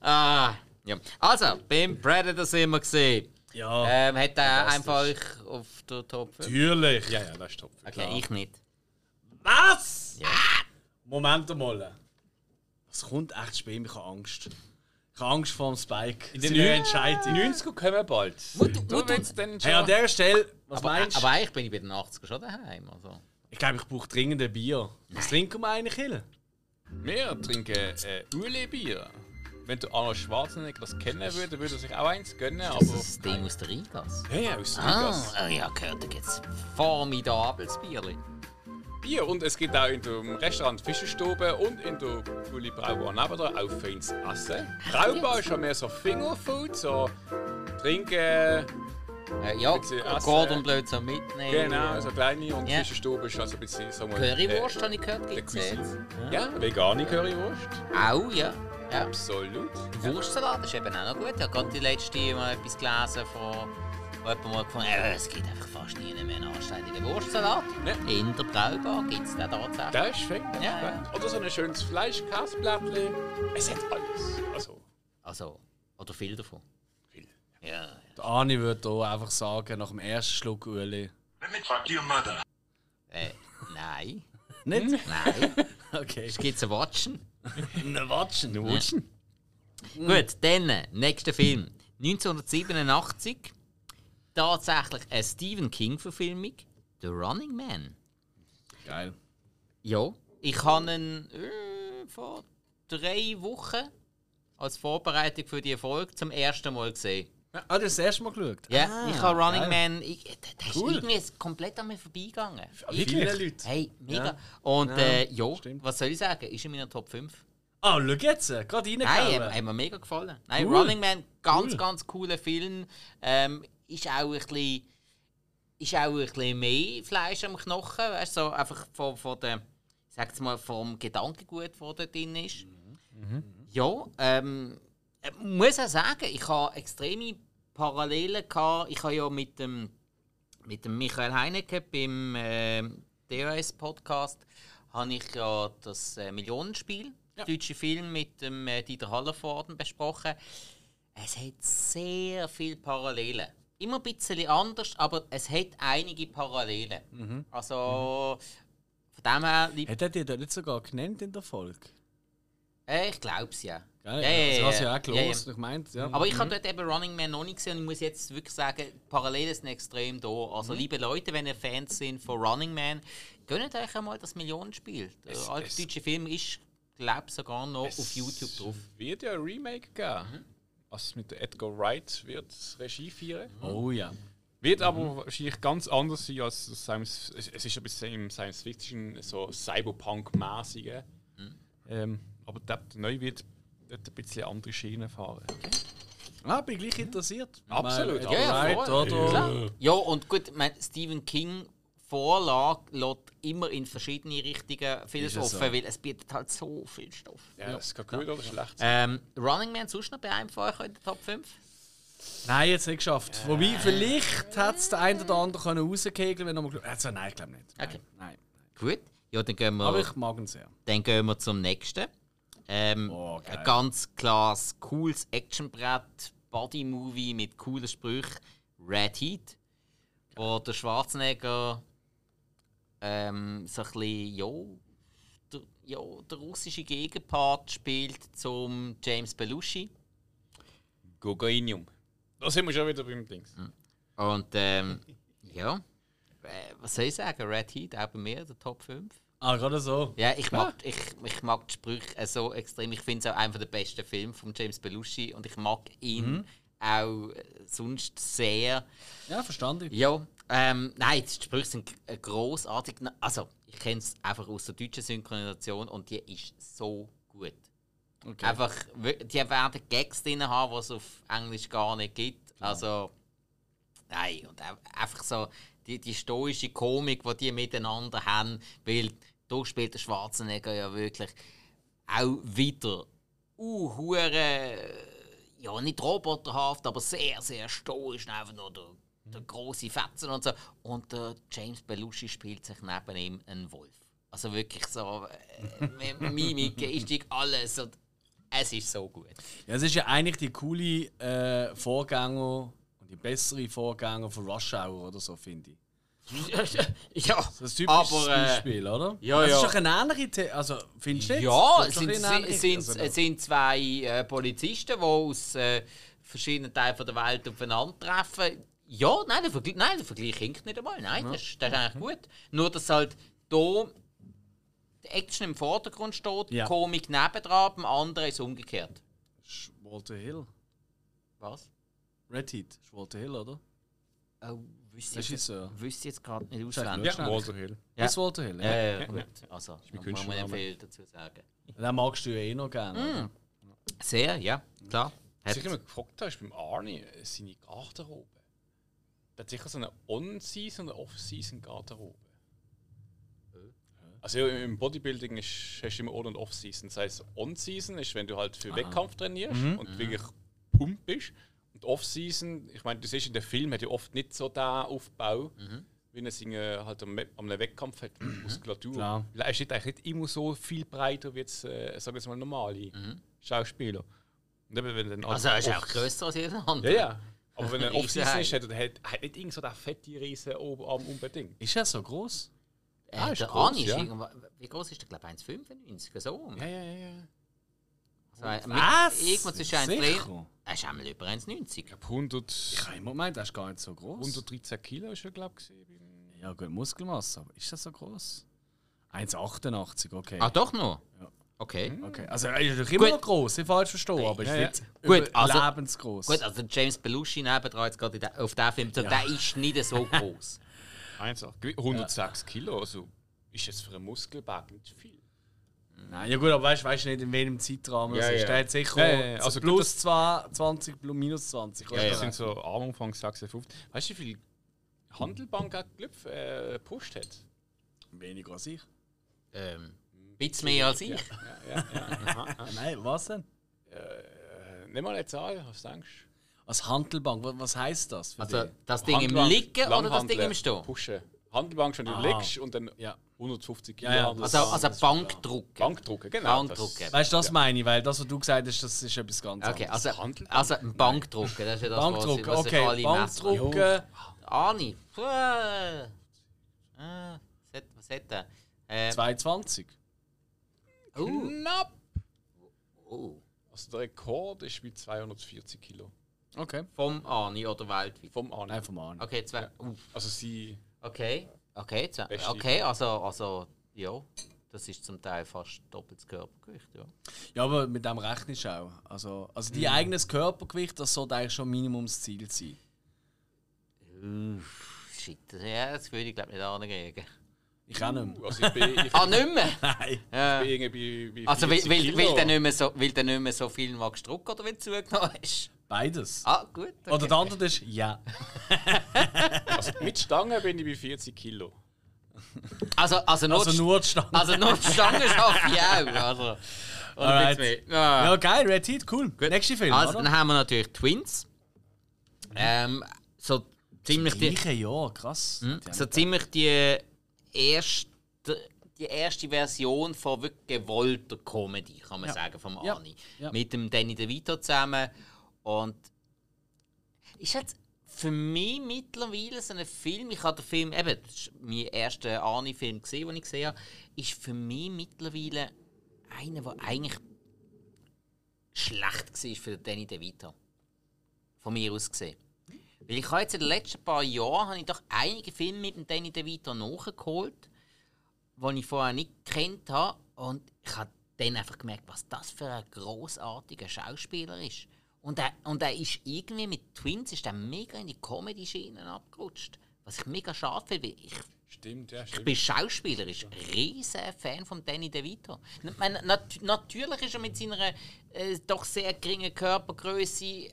Speaker 4: Ah, ja. Also, beim Predator sind wir gesehen.
Speaker 2: Ja,
Speaker 4: Ähm, hat er einfach auf der Top 5?
Speaker 2: natürlich.
Speaker 3: Ja, ja, das ist top.
Speaker 4: Okay, ich nicht.
Speaker 2: Was?
Speaker 4: Ja.
Speaker 2: Moment mal. Das kommt echt spät, ich habe Angst. Ich habe Angst vor dem Spike. In
Speaker 3: den
Speaker 2: der Entscheidung.
Speaker 3: Die 90er kommen bald. Wird's dann schon.
Speaker 2: Hey, an dieser Stelle, was
Speaker 4: Aber,
Speaker 2: meinst du?
Speaker 4: aber eigentlich bin ich bei den 80er schon daheim. Also.
Speaker 2: Ich glaube, ich brauche dringend ein Bier. Was trinken wir eigentlich, Hill?
Speaker 3: Wir trinken äh, Ule-Bier. Wenn du Arnold Schwarzenegger das kennen würde, würde er sich auch eins gönnen, aber...
Speaker 4: Das ist das Ding aus der Rigas.
Speaker 3: Hey, aus
Speaker 4: Ah,
Speaker 3: Vegas.
Speaker 4: oh ja, gehört, da gibt's formidables Bierli.
Speaker 3: Bier und es gibt auch in dem Restaurant Fischerstube und in der Uli Braubar nebenan auch feines Essen. Braubar ist ja mehr so Fingerfood, so trinken,
Speaker 4: Äh, ja. Gordon blöd so mitnehmen.
Speaker 3: genau, so kleine und
Speaker 4: Ja.
Speaker 3: Fischerstube ist also ein bisschen so mal,
Speaker 4: Currywurst
Speaker 3: äh,
Speaker 4: habe ich gehört,
Speaker 3: der
Speaker 4: gibt's jetzt.
Speaker 3: Ja, vegane Currywurst.
Speaker 4: Auch, ja. Ja.
Speaker 3: Absolut.
Speaker 4: Wurstsalat ist eben auch noch gut. Ich habe gerade die letzte mal etwas gelesen von wo jemand mal gefunden äh, es gibt einfach fast nie mehr einen anständigen Wurstsalat.
Speaker 3: Ja.
Speaker 4: In der Braubar gibt es den tatsächlich.
Speaker 3: Das ist fein.
Speaker 4: Ja, ja.
Speaker 3: Oder so ein schönes Fleischkäseblättchen. Es hat alles. Also,
Speaker 4: Also, oder viel davon.
Speaker 3: viel.
Speaker 4: Ja.
Speaker 2: Der Arni würde hier einfach sagen, nach dem ersten Schluck Ueli.
Speaker 1: Let me to your mother.
Speaker 4: Äh, nein.
Speaker 2: Nicht?
Speaker 4: Nein.
Speaker 2: Okay.
Speaker 4: Es gibt ein Watschen.
Speaker 2: Ne Watschen.
Speaker 4: Gut, dann, nächster Film. 1987. Tatsächlich eine Stephen King-Verfilmung. The Running Man.
Speaker 2: Geil.
Speaker 4: Ja, ich habe ihn äh, vor drei Wochen als Vorbereitung für die Folge zum ersten Mal gesehen.
Speaker 2: Ah, du hast das erste Mal geschaut?
Speaker 4: Ja,
Speaker 2: Ah,
Speaker 4: ich habe Running
Speaker 2: geil.
Speaker 4: Man. Ich, der, der ist
Speaker 2: Cool.
Speaker 4: irgendwie komplett an mir vorbeigegangen.
Speaker 2: Viele Leute.
Speaker 4: Hey, mega.
Speaker 2: Ja.
Speaker 4: Und
Speaker 2: Ja,
Speaker 4: äh,
Speaker 2: stimmt.
Speaker 4: was soll ich sagen? Ist in meiner Top 5.
Speaker 2: Ah, schau jetzt. Gerade
Speaker 4: Nein,
Speaker 2: reingehauen.
Speaker 4: hat, hat mir mega gefallen. Nein,
Speaker 2: Cool.
Speaker 4: Running Man, ganz,
Speaker 2: Cool.
Speaker 4: ganz cooler Film. Ähm, ist auch ein bisschen, ist auch ein bisschen mehr Fleisch am Knochen, weißt du, so einfach von, von der, ich sag's mal, vom Gedankengut, das da drin ist. Ja, ähm, äh, muss auch sagen, ich habe extreme Parallelen gehabt. Ich habe ja mit dem, mit dem Michael Heinecke beim äh, DOS-Podcast habe ich ja das äh, Millionenspiel, der deutsche Film mit dem äh, Dieter Hallervorden besprochen. Es hat sehr viele Parallelen. Immer ein bisschen anders, aber es hat einige Parallelen. Also von dem her,
Speaker 2: Hat er dir da nicht sogar genannt in der Folge?
Speaker 4: äh, ich glaube es ja.
Speaker 2: Geil.
Speaker 4: Ja, ja,
Speaker 2: das du
Speaker 4: ja.
Speaker 2: ja auch
Speaker 4: Ja, ja.
Speaker 2: gelost. Ich meinte, ja.
Speaker 4: Aber ich habe dort eben Running Man noch nicht gesehen und ich muss jetzt wirklich sagen, Parallelen sind extrem da. Also liebe Leute, wenn ihr Fans sind von Running Man, gönnt euch einmal das Millionenspiel. Der
Speaker 3: Es-
Speaker 4: alte
Speaker 3: es-
Speaker 4: deutsche Film ist, glaube ich, sogar noch auf YouTube drauf.
Speaker 3: Es wird ja ein Remake geben. Also mit Edgar Wright wird das Regie führen.
Speaker 2: Oh ja.
Speaker 3: Wird aber wahrscheinlich ganz anders sein als Science, es ist ein bisschen im Science Fiction, so Cyberpunk-mäßige. Ähm, aber der, neue wird dort ein bisschen andere Schienen fahren.
Speaker 2: Ah, bin gleich interessiert.
Speaker 3: Absolut. Ja,
Speaker 4: ja, voll.
Speaker 2: oder?
Speaker 4: Klar. Ja, und gut, ich meine, Stephen King Vorlage lässt immer in verschiedene Richtungen vieles offen,
Speaker 2: so.
Speaker 4: weil es bietet halt so viel Stoff.
Speaker 3: Ja, das kann gut oder schlecht sein.
Speaker 4: Ähm, Running Man sonst noch bei einem von euch in der Top 5?
Speaker 2: Nein, jetzt nicht geschafft. Wobei, vielleicht hat es der eine oder andere können rauskegeln wenn er mal also, Nein, ich glaube nicht.
Speaker 4: Okay.
Speaker 2: Nein.
Speaker 4: Gut. Ja, dann gehen wir,
Speaker 2: Aber ich mag ihn sehr.
Speaker 4: dann gehen wir zum nächsten. Ähm,
Speaker 2: Oh,
Speaker 4: ein ganz klares, cooles Actionbrett, Body-Movie mit coolen Sprüchen. Red Heat. Wo der Schwarzenegger ähm, so ein bisschen, ja, der, ja, der russische Gegenpart spielt zum James Belushi.
Speaker 3: Gogainium. Da sind wir schon wieder beim Dings.
Speaker 4: Und ähm, ja, äh, was soll ich sagen? Red Heat, auch bei mir, der Top 5.
Speaker 2: Ah, gerade so.
Speaker 4: Ja, ich mag, ich, ich mag die Sprüche äh, so extrem. Ich finde es auch einer der besten Filme von James Belushi und ich mag ihn auch äh, sonst sehr.
Speaker 2: Ja, verstanden.
Speaker 4: Ja, ähm, nein, die Sprüche sind g- großartig. Also, ich kenne es einfach aus der deutschen Synchronisation und die ist so gut.
Speaker 2: Okay.
Speaker 4: Einfach, die werden Gags drin haben, die es auf Englisch gar nicht gibt. Also, nein, und einfach so die, die stoische Komik, die die miteinander haben, weil da spielt der Schwarzenegger ja wirklich auch wieder uh, hure, ja nicht roboterhaft, aber sehr, sehr stoisch, einfach nur der, der große Fetzen und so. Und der James Belushi spielt sich neben ihm einen Wolf. Also wirklich so, äh, Mimik, Gestik, alles. Und es ist so gut.
Speaker 2: Ja, es ist ja eigentlich die coole äh, Vorgänger und die bessere Vorgänger von Rush Hour oder so, finde ich.
Speaker 4: ja,
Speaker 2: Das ist ein typisches
Speaker 4: aber äh,
Speaker 2: Beispiel, oder?
Speaker 4: ja,
Speaker 2: Das
Speaker 4: ja.
Speaker 2: ist doch eine ähnliche. The also, findest du
Speaker 4: ja,
Speaker 2: Das
Speaker 4: es sind,
Speaker 2: ein
Speaker 4: sind,
Speaker 2: also,
Speaker 4: sind zwei äh, Polizisten, die aus äh, verschiedenen Teilen von der Welt aufeinandertreffen. Ja, nein, der Vergleich, nein, der Vergleich hinkt nicht einmal. Nein, das, ist- das ist eigentlich gut. Nur, dass halt hier Action im Vordergrund steht,
Speaker 2: Ja.
Speaker 4: Komik nebendran, beim anderen ist umgekehrt.
Speaker 2: Walter Hill.
Speaker 4: Was?
Speaker 2: Red Heat. Walter Hill, oder?
Speaker 4: Oh, wüsste ich jetzt,
Speaker 2: Regisseur.
Speaker 4: wüsste jetzt gerade nicht auswendig.
Speaker 3: Ja. Walter Hill.
Speaker 4: Ja.
Speaker 2: Ist Walter Hill, ja.
Speaker 4: Ja, ja, gut. Also, muss man viel dazu sagen.
Speaker 2: Den magst du ja eh noch gerne. oder?
Speaker 4: Sehr, ja, klar.
Speaker 3: Was ich immer gefragt habe, ist beim Arnie äh, seine Garderobe. Der hat sicher so eine On-Season oder Off-Season-Garderobe. Also ja, im Bodybuilding ist, hast du immer On- und Off-Season. Das heißt, On-Season ist, wenn du halt für Wettkampf trainierst und wirklich pump bist. Und Off-Season, ich meine, du siehst in den Filmen, hat ja oft nicht so den Aufbau, wie es in, äh, halt am, am einem Wettkampf hat, mit Muskulatur.
Speaker 2: Klar.
Speaker 3: Er ist nicht, eigentlich nicht immer so viel breiter wie jetzt, äh, sagen wir jetzt mal, normale Schauspieler. Und eben, wenn dann
Speaker 4: also, er ist auch grösser als jeder andere.
Speaker 3: ja, ja. Aber wenn er Off-Season ist, hat er hat, hat nicht irgend so der fette Riesen Oberarm unbedingt.
Speaker 2: Ist er so groß?
Speaker 4: Äh,
Speaker 3: Ah, ist
Speaker 4: der
Speaker 3: groß,
Speaker 4: ist
Speaker 3: ja.
Speaker 4: irgendwo, wie groß ist der? glaube ich 1,95 so.
Speaker 3: Ja, ja, ja. Ja.
Speaker 4: Also, mit-
Speaker 2: Was?
Speaker 4: Irgendwo zwischen 1,3.
Speaker 2: Sicher?
Speaker 4: Er ist einmal über 1,90.
Speaker 3: Ich glaube 100,
Speaker 2: Ich habe immer gemeint, er ist gar nicht so groß.
Speaker 3: 113 Kilo ist er, glaube ich.
Speaker 2: Ja, gut, Muskelmasse, aber ist das so groß? 1,88, okay.
Speaker 4: Ah, doch noch?
Speaker 2: Ja.
Speaker 4: Okay.
Speaker 2: okay. Also er ist natürlich immer
Speaker 4: Gut.
Speaker 2: noch groß, ich falsch verstehen, aber ist
Speaker 3: Ja, ja.
Speaker 2: nicht
Speaker 4: Gut, also-
Speaker 2: lebensgroß.
Speaker 4: Gut, also James Belushi nebendran jetzt gerade der- auf diesem Film, so, der ist nicht so groß.
Speaker 3: 1,8. 106 Kilo, also ist jetzt für einen Muskelberg nicht viel.
Speaker 2: Nein, ja gut, aber weißt du weißt nicht, in welchem Zeitrahmen
Speaker 3: Ja,
Speaker 2: es ist.
Speaker 3: ja.
Speaker 2: Der hat sicher
Speaker 3: Ja, ja, ja.
Speaker 2: so
Speaker 3: Also gut,
Speaker 2: plus 20, plus minus 20.
Speaker 3: Ja, Das sind so Armumfang 56. Weißt du, wie viel Handelbank er gelüpft, äh, gepusht hat?
Speaker 2: Weniger als ich.
Speaker 4: ähm, ein bisschen mehr als ich.
Speaker 3: Ja, ja, ja. Aha, aha.
Speaker 2: Nein, was denn?
Speaker 3: Äh, Nimm mal eine Zahl, was denkst du?
Speaker 2: Als Handelbank, wa- was heisst das? Für
Speaker 4: Also
Speaker 2: dich?
Speaker 4: das Ding im
Speaker 3: Handbank,
Speaker 4: Liegen oder das Ding
Speaker 3: Langhanteln,
Speaker 4: im Stehen?
Speaker 3: Pushen. Handelbank schon, du
Speaker 2: Ah.
Speaker 3: legst und dann
Speaker 2: Ja.
Speaker 3: 150 Kilo.
Speaker 2: Ja, ja,
Speaker 3: Handel-
Speaker 4: Also, also Bankdruck.
Speaker 3: Bankdrucken, genau.
Speaker 4: Bankdrucken.
Speaker 2: Weißt du, das meine ich, weil das, was du gesagt hast, das ist etwas ganz
Speaker 4: Okay,
Speaker 2: anderes.
Speaker 4: also,
Speaker 3: Handelbank?
Speaker 4: also ein Bankdrucken, das ist ja das,
Speaker 2: Bankdruck,
Speaker 4: was, was
Speaker 2: okay.
Speaker 4: alle. Arni. Puh. Ah, was hat- was hat der? Äh,
Speaker 2: 220.
Speaker 4: oh,
Speaker 3: Knapp!
Speaker 4: oh.
Speaker 3: Also der Rekord ist mit 240 Kilo.
Speaker 2: Okay.
Speaker 4: Vom Arni oder weltweit?
Speaker 3: Vom Arne.
Speaker 2: Nein, vom Arne.
Speaker 4: Okay, zwei. Uh,
Speaker 3: Also sie.
Speaker 4: okay, okay, zwei.
Speaker 3: Beste.
Speaker 4: Okay, also, also, ja. Das ist zum Teil fast doppeltes Körpergewicht, ja.
Speaker 2: Ja, aber mit dem rechnest du auch. Also, also dein eigenes Körpergewicht, das sollte eigentlich schon Minimumsziel sein.
Speaker 4: Uff, shit, ja, das würde ich glaube nicht ankriegen.
Speaker 2: Ich auch nicht mehr.
Speaker 3: Also ich bin, ich
Speaker 4: Ah, nicht mehr?
Speaker 2: Nein.
Speaker 4: Ja.
Speaker 3: bin irgendwie bei, bei
Speaker 4: Also, weil,
Speaker 3: 40
Speaker 4: weil, weil, der nicht mehr so, weil der nicht mehr so viel magst drucken oder weil du zugenommen hast?
Speaker 2: Beides.
Speaker 4: Ah, gut. Okay.
Speaker 2: Oder der andere ist ja.
Speaker 3: Also mit Stange bin ich bei 40 Kilo.
Speaker 4: Also, also, nur,
Speaker 2: Also nur die Stange.
Speaker 4: also nur die Stange schaffe ich auch. Also, oder. Ja.
Speaker 2: Ja, geil, Red Heat, cool. Nächster Film,
Speaker 4: Also,
Speaker 2: oder?
Speaker 4: dann haben wir natürlich Twins. Ähm, so ziemlich die,
Speaker 2: Gleiche Jahr, krass. Die haben
Speaker 4: so ziemlich die erste, die erste Version von wirklich gewollter Comedy, kann man
Speaker 2: Ja.
Speaker 4: sagen, vom
Speaker 2: Ja.
Speaker 4: Arnie.
Speaker 2: Ja.
Speaker 4: Mit dem Danny DeVito zusammen. Und ist jetzt für mich mittlerweile so ein Film, ich habe den Film, eben, das ist mein erster gesehen, den ich gesehen habe, ist für mich mittlerweile einer, der eigentlich schlecht war für Danny DeVito. Von mir aus gesehen. Weil ich habe jetzt in den letzten paar Jahren habe ich doch einige Filme mit dem Danny DeVito nachgeholt, die ich vorher nicht gekannt habe. Und ich habe dann einfach gemerkt, was das für ein großartiger Schauspieler ist. Und er, und er ist irgendwie mit Twins ist er mega in die Comedy-Schiene abgerutscht. Was ich mega schade finde, weil ich
Speaker 3: Stimmt, ja,
Speaker 4: ich
Speaker 3: stimmt.
Speaker 4: bin schauspielerisch riesen Fan von Danny DeVito. Ich meine, nat natürlich ist er mit seiner äh, doch sehr geringen Körpergröße äh,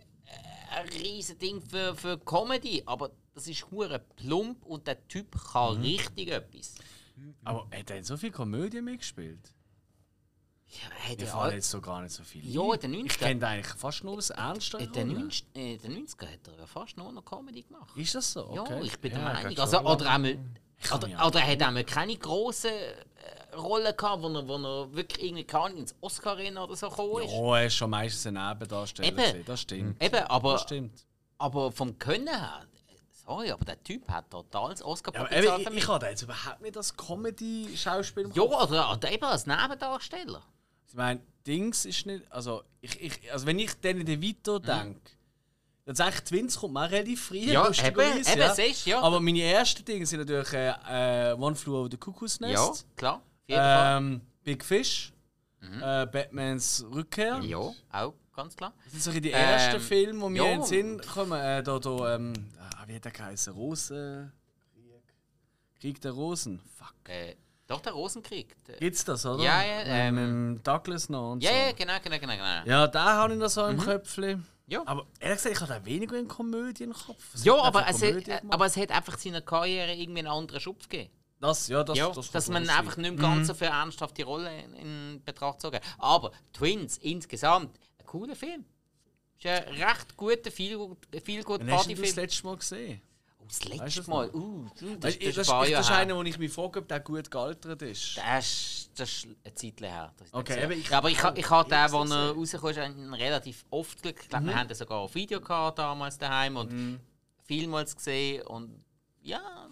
Speaker 4: ein riesen Ding für, für Comedy, aber das ist hure plump und der Typ kann
Speaker 2: Mhm.
Speaker 4: richtig etwas.
Speaker 2: Aber hat er in so viel Komödie mitgespielt?
Speaker 4: Ja, er ja
Speaker 2: fallen
Speaker 4: all-
Speaker 2: jetzt so gar nicht so viele.
Speaker 4: Ja, in den
Speaker 2: Ich
Speaker 4: 90er.
Speaker 2: kenne eigentlich fast nur das Ernste.
Speaker 4: in den 90 äh, in den 90er hat er ja fast nur noch Comedy gemacht.
Speaker 2: Ist das so?
Speaker 4: Ja,
Speaker 2: Okay.
Speaker 4: ich bin
Speaker 3: Ja,
Speaker 4: der Meinung.
Speaker 3: geht
Speaker 4: Also, oder, einmal, oder,
Speaker 2: auch-
Speaker 4: oder er hat einmal keine grossen äh, Rollen gehabt, wo er, wo er wirklich irgendwie kann, ins Oscar-Rennen oder so gekommen ist.
Speaker 2: Ja, er ist schon meistens ein Nebendarsteller.
Speaker 4: Eben.
Speaker 2: Das stimmt.
Speaker 4: Eben, aber,
Speaker 2: Das stimmt.
Speaker 4: aber vom Können her, sorry, aber der Typ hat
Speaker 2: Ja, aber
Speaker 4: Oscar-Potenzial für
Speaker 2: ich,
Speaker 4: mich.
Speaker 2: ich habe jetzt überhaupt nicht das Comedy-Schauspiel im
Speaker 4: Ja, oder, oder eben als Nebendarsteller.
Speaker 2: Ich meine, Dings ist nicht. Also, ich, ich, also wenn ich Danny DeVito denke, dann sage ich, Twins kommt auch relativ früh.
Speaker 4: Mhm. Ja, eben, eben, siehst du, ja.
Speaker 2: Aber meine ersten Dinge sind natürlich äh, äh, One Flew Over the Cuckoo's
Speaker 4: Ja,
Speaker 2: Nest.
Speaker 4: klar. jeden Fall.
Speaker 2: Ähm, Big Fish, äh, Batmans Rückkehr.
Speaker 4: Ja, auch, ganz klar.
Speaker 2: Das sind so die ersten
Speaker 4: Ähm,
Speaker 2: Filme, die mir
Speaker 4: ja.
Speaker 2: in den Sinn kommen. Äh, da, da, ähm, ah, wie hat der geheißen? Rosen. Krieg der Rosen. Fuck.
Speaker 4: Äh, doch, der Rosenkrieg. Der,
Speaker 2: Gibt's das, oder?
Speaker 4: Ja, ja,
Speaker 2: Ähm,
Speaker 4: ähm,
Speaker 2: mit Douglas noch und
Speaker 4: ja,
Speaker 2: so.
Speaker 4: ja, genau, genau, genau. genau.
Speaker 2: Ja, da habe ich noch so im Köpfchen.
Speaker 4: Ja.
Speaker 2: Aber ehrlich gesagt, ich habe da weniger in Komödie im Kopf. Was
Speaker 4: Ja,
Speaker 2: er
Speaker 4: aber es, hat, aber es hat einfach seiner Karriere irgendwie einen anderen Schubs gegeben.
Speaker 2: Das, ja, das,
Speaker 4: ja,
Speaker 2: das
Speaker 4: dass man
Speaker 2: schon
Speaker 4: einfach
Speaker 2: sein.
Speaker 4: nicht mehr ganz so für ernsthafte Rolle in, in Betracht zogen. Aber Twins insgesamt, ein cooler Film. Ist ein recht guter, viel, viel gut
Speaker 2: Wann hast du das
Speaker 4: Partyfilm.
Speaker 2: letzte Mal gesehen?
Speaker 4: Das
Speaker 2: Weißt du
Speaker 4: letzte
Speaker 2: das
Speaker 4: Mal, uh, das,
Speaker 2: Das,
Speaker 4: das,
Speaker 2: ist, das ist einer, wo ich mich frage, ob der gut gealtert ist.
Speaker 4: Das ist, das ist eine Zeit her. ich den
Speaker 2: Okay, aber
Speaker 4: habe.
Speaker 2: ich-
Speaker 4: ja, aber ich, ha- ich hatte
Speaker 2: ich
Speaker 4: den, als er rausgekommen ist, relativ oft gesehen. Ich glaube,
Speaker 2: Mhm.
Speaker 4: wir haben den sogar auf Video gehabt damals daheim und vielmals gesehen. Und ja,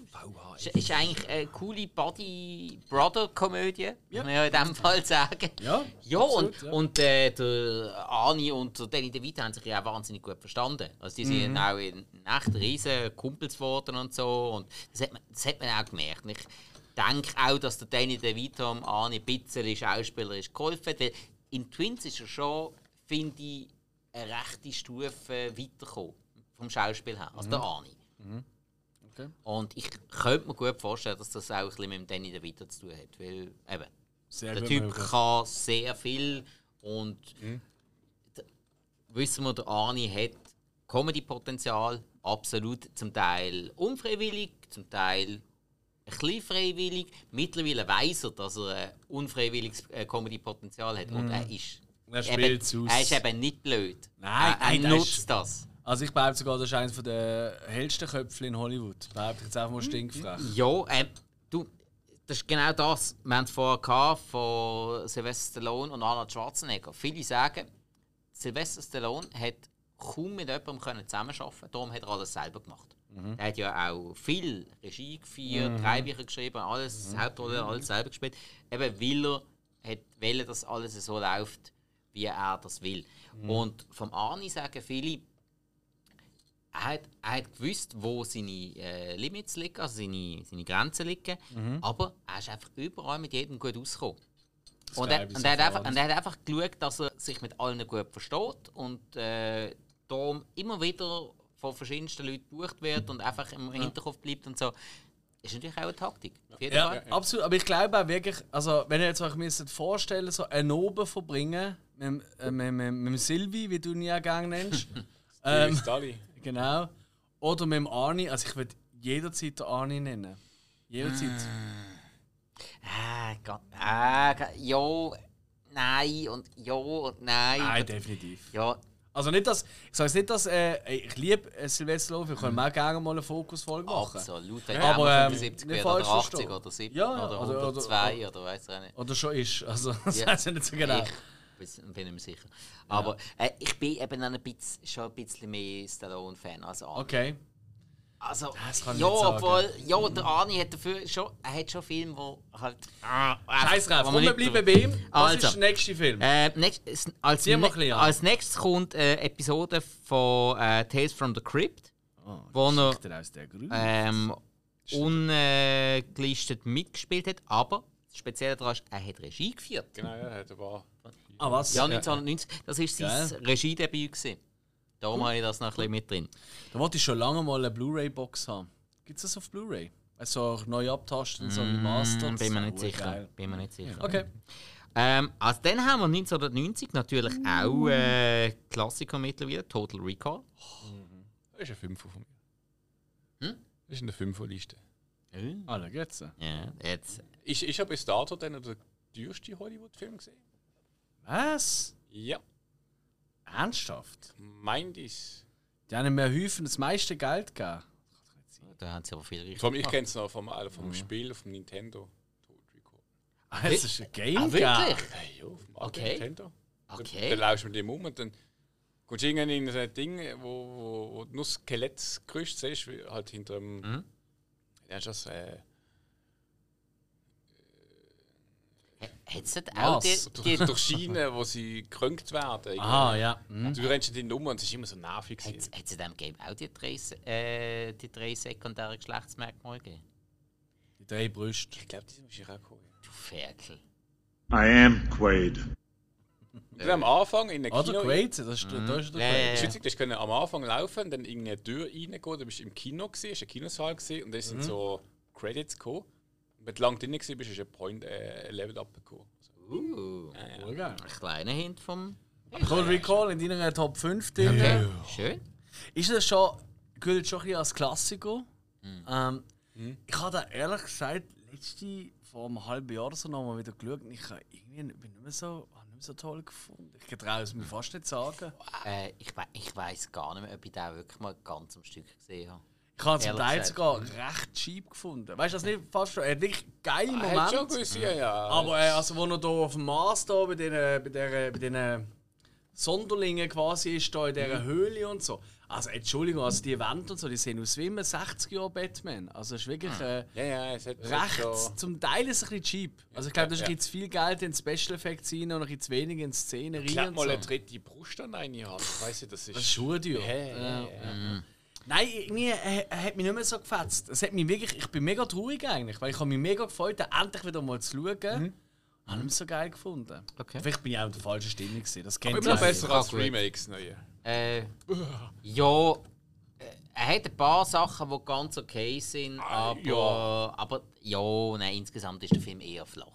Speaker 4: ist, ist eigentlich eine coole Body-Brother-Komödie, muss man ja in dem Fall sagen.
Speaker 2: Ja,
Speaker 4: Ja,
Speaker 2: absolut,
Speaker 4: und,
Speaker 2: ja.
Speaker 4: und äh, der Ani und der Danny DeVito haben sich ja auch wahnsinnig gut verstanden. Also die sind
Speaker 2: Mhm.
Speaker 4: auch in echt riesen Kumpels geworden und so. Und das hat man, das hat man auch gemerkt. Und ich denke auch, dass der Danny DeVito am Ani ein bisschen schauspielerisch geholfen hat. Weil in Twins ist er schon, finde ich, eine rechte Stufe weitergekommen. Vom Schauspiel her. Also der Ani.
Speaker 2: Okay.
Speaker 4: Und ich könnte mir gut vorstellen, dass das auch ein bisschen mit dem Danny DeVito zu tun hat. Weil eben,
Speaker 2: Sehr
Speaker 4: der Typ
Speaker 2: möglich.
Speaker 4: kann sehr viel und d- wissen wir, der Ani hat Comedy-Potenzial, absolut zum Teil unfreiwillig, zum Teil ein bisschen freiwillig. Mittlerweile weiß er, dass er ein unfreiwilliges äh, Comedy-Potenzial hat und er ist,
Speaker 2: Mhm. Er
Speaker 4: eben,
Speaker 2: aus.
Speaker 4: er ist eben nicht blöd.
Speaker 2: Nein,
Speaker 4: er, er
Speaker 2: nein,
Speaker 4: nutzt
Speaker 2: ist-
Speaker 4: das.
Speaker 2: Also ich behaupte sogar, das ist eines der hellsten Köpfe in Hollywood. Behaupte ich jetzt einfach mal stinkfrech.
Speaker 4: Ja, ähm, du, das ist genau das. Wir haben es vorher von Sylvester Stallone und Arnold Schwarzenegger. Viele sagen, Sylvester Stallone hat kaum mit jemandem können zusammenarbeiten darum hat er alles selber gemacht. Er hat ja auch viel Regie geführt, Drehbücher geschrieben, alles, Hauptrolle, alles selber gespielt. Eben weil er hat wollte, dass alles so läuft, wie er das will. Und vom Arni sagen viele, er hat, er hat gewusst, wo seine äh, Limits liegen, also seine, seine Grenzen liegen, aber er ist einfach überall mit jedem gut ausgekommen. Und er, und, er hat einfach, und er hat einfach geschaut, dass er sich mit allen gut versteht und äh, darum immer wieder von verschiedensten Leuten gebucht wird und einfach im Hinterkopf bleibt und so. Ist natürlich auch eine Taktik. Auf jeden
Speaker 2: Ja,
Speaker 4: Fall.
Speaker 2: absolut. Aber ich glaube auch wirklich, also wenn ihr jetzt euch müsstet vorstellen, so einen Oben verbringen mit, äh, mit, mit, mit Silvi, wie du ihn ja gerne nennst. ähm. Genau. Oder mit dem Arni. Also ich würde jederzeit den Arni nennen. Jederzeit.
Speaker 4: Ah, Gott. Ah, Gott. ja, nein und ja und nein.
Speaker 2: Nein, definitiv.
Speaker 4: Ja,
Speaker 2: Also nicht, dass, ich sage nicht, dass äh, ich liebe äh, Sylvester Stallone, wir können auch gerne mal eine Fokusfolge machen.
Speaker 4: absolut.
Speaker 2: Aber,
Speaker 4: Aber
Speaker 2: ähm,
Speaker 4: 75
Speaker 2: nicht
Speaker 4: oder
Speaker 2: falsch
Speaker 4: 80
Speaker 2: verstehen.
Speaker 4: oder 70
Speaker 2: Ja, ja,
Speaker 4: oder
Speaker 2: oder- oder-
Speaker 4: 102 oder, weiß ich nicht.
Speaker 2: Oder schon ist. Also das
Speaker 4: Ja.
Speaker 2: weiß ich nicht so genau.
Speaker 4: Ich bin, bin ich mir sicher. Aber äh, ich bin eben ein bisschen, schon ein bisschen mehr Stallone-Fan als Arnie.
Speaker 2: Okay.
Speaker 4: Also,
Speaker 2: Das kann ich
Speaker 4: ja,
Speaker 2: nicht sagen.
Speaker 4: obwohl, ja, der Arnie hat dafür schon, er hat schon Filme, wo halt... Ah,
Speaker 2: Scheiß drauf. wir
Speaker 4: nicht
Speaker 2: bleiben bei wem? Was
Speaker 4: Also.
Speaker 2: ist der nächste Film?
Speaker 4: Äh, nächst, als, ne,
Speaker 2: ein bisschen an.
Speaker 4: als nächstes kommt eine Episode von äh, Tales from the Crypt,
Speaker 2: oh,
Speaker 4: wo er ähm, ungelistet mitgespielt hat, aber das Spezielle daran ist, er hat Regie geführt.
Speaker 3: Genau, ja, hat aber.
Speaker 2: Ah, was?
Speaker 4: Ja, 1990, das war sein
Speaker 2: Geil.
Speaker 4: Regiedebüt. gewesen. Darum habe ich das noch ein bisschen mit drin.
Speaker 2: Da wollte ich schon lange mal eine Blu-ray-Box haben. Gibt es das auf Blu-ray? Also auch neu abtasten, so wie Master.
Speaker 4: Mm, bin mir nicht sicher.
Speaker 2: geil.
Speaker 4: Bin mir nicht sicher.
Speaker 2: Okay.
Speaker 4: Ähm, also dann haben wir 1990 natürlich auch äh, Klassiker mittlerweile, Total Recall.
Speaker 3: Das ist ein Fünfer von mir.
Speaker 4: Hm?
Speaker 3: Das ist in der Fünferliste.
Speaker 2: Ah, da geht's.
Speaker 4: Ja, jetzt.
Speaker 3: Ich, ich habe bis dato dann der teuerste Hollywood-Film gesehen.
Speaker 2: Was?
Speaker 3: Ja,
Speaker 2: Ernsthaft?
Speaker 3: meint ich.
Speaker 2: Die haben mir häufig das meiste Geld gegeben.
Speaker 4: Da haben sie aber viel richtig
Speaker 3: allem, ich kenne es noch vom, also vom Spiel vom Nintendo. Total Recall.
Speaker 2: Ah, das ist ein Game.
Speaker 4: Ah, wirklich?
Speaker 3: Hey, ja, vom alten
Speaker 4: Okay.
Speaker 3: Nintendo.
Speaker 4: Okay.
Speaker 3: Dann laufst du mit dem um und dann kommst du irgendwann in so ein Ding, wo, wo, wo du nur Skelettgerüst siehst, wie halt hinter dem.
Speaker 4: Mhm.
Speaker 3: Ja, ist das. Äh,
Speaker 4: Hat es auch die, die,
Speaker 3: durch, durch Schienen, wo sie gekränkt werden.
Speaker 2: Ah, ja. Mhm.
Speaker 3: Du rennst nicht um und es ist immer so nervig.
Speaker 4: hat
Speaker 3: gewesen.
Speaker 4: es in diesem Game auch die drei, äh, die drei sekundären Geschlechtsmerkmale gegeben?
Speaker 2: Die drei Brüste.
Speaker 3: Ich glaube, die muss ich auch kommen.
Speaker 4: Du Ferkel.
Speaker 1: I am Quaid.
Speaker 3: Und am Anfang in der
Speaker 2: Oder
Speaker 3: Kino...
Speaker 2: Quaid, das ist, da ist der
Speaker 4: Ja, ja,
Speaker 2: Quaid.
Speaker 4: Ja.
Speaker 3: ist witzig, du können am Anfang laufen, dann in eine Tür reingehen, du bist im Kino gewesen, hast einen Kinosaal gesehen und dann
Speaker 2: Mhm.
Speaker 3: sind so Credits gekommen. Wenn du lang drin gewesen bist, ist ein Point, äh, Level up gekommen.
Speaker 4: Uh,
Speaker 2: Voll geil.
Speaker 4: ein kleiner Hint vom.
Speaker 2: Total Recall in deiner Top 5 drin.
Speaker 4: Okay. Schön.
Speaker 2: Ist das schon, gilt schon ein bisschen als Klassiker?
Speaker 4: Mhm.
Speaker 2: Ähm, Ich habe da ehrlich gesagt letzte, vor einem halben Jahr oder so noch mal wieder geschaut und ich habe irgendwie bin nicht mehr so, nicht mehr so toll gefunden. Ich traue es mir fast nicht sagen.
Speaker 4: Äh, ich, we ich weiß gar nicht mehr, ob ich den wirklich mal ganz am Stück gesehen habe.
Speaker 2: Ich habe zum Teil sogar recht cheap gefunden. Weißt du, das nicht fast schon? Er hat wirklich geile
Speaker 3: Ah, hat schon
Speaker 2: Momente.
Speaker 3: gewisse, ja, ja.
Speaker 2: Aber äh, also, wo er da auf dem Mars da bei den, bei der, bei den Sonderlingen quasi ist, da in dieser Höhle und so. Also Entschuldigung, also die Wände und so, die sehen aus wie ein 60 Jahre Batman. Also es ist wirklich äh,
Speaker 3: ja, ja, es hat
Speaker 2: recht,
Speaker 3: So,
Speaker 2: zum Teil ist es ein bisschen cheap. Also ich glaube, da ist ein bisschen zu viel Geld in Special Effects rein und ein bisschen zu wenig in Szenerie und
Speaker 3: mal
Speaker 2: so.
Speaker 3: eine dritte Brust an eine Hand. Weißt du, das ist.
Speaker 2: Das ist schon teuer.
Speaker 3: Ja, ja,
Speaker 2: Ja.
Speaker 3: ja.
Speaker 2: Nein, irgendwie äh, er hat mich nicht mehr so gefetzt. Es hat mich wirklich, ich bin mega traurig eigentlich, weil ich habe mich mega gefreut, den endlich wieder mal zu schauen.
Speaker 3: Mhm.
Speaker 2: Habe ihn so geil gefunden.
Speaker 4: Okay.
Speaker 2: Vielleicht bin ich auch in der falschen Stimmung gewesen. Das
Speaker 3: Aber
Speaker 2: kennt
Speaker 3: immer noch besser als. Remakes, neue.
Speaker 4: Äh, ja, äh, er hat ein paar Sachen, die ganz okay sind, aber
Speaker 3: ja.
Speaker 4: ja, aber ja nein, insgesamt ist der Film eher flach.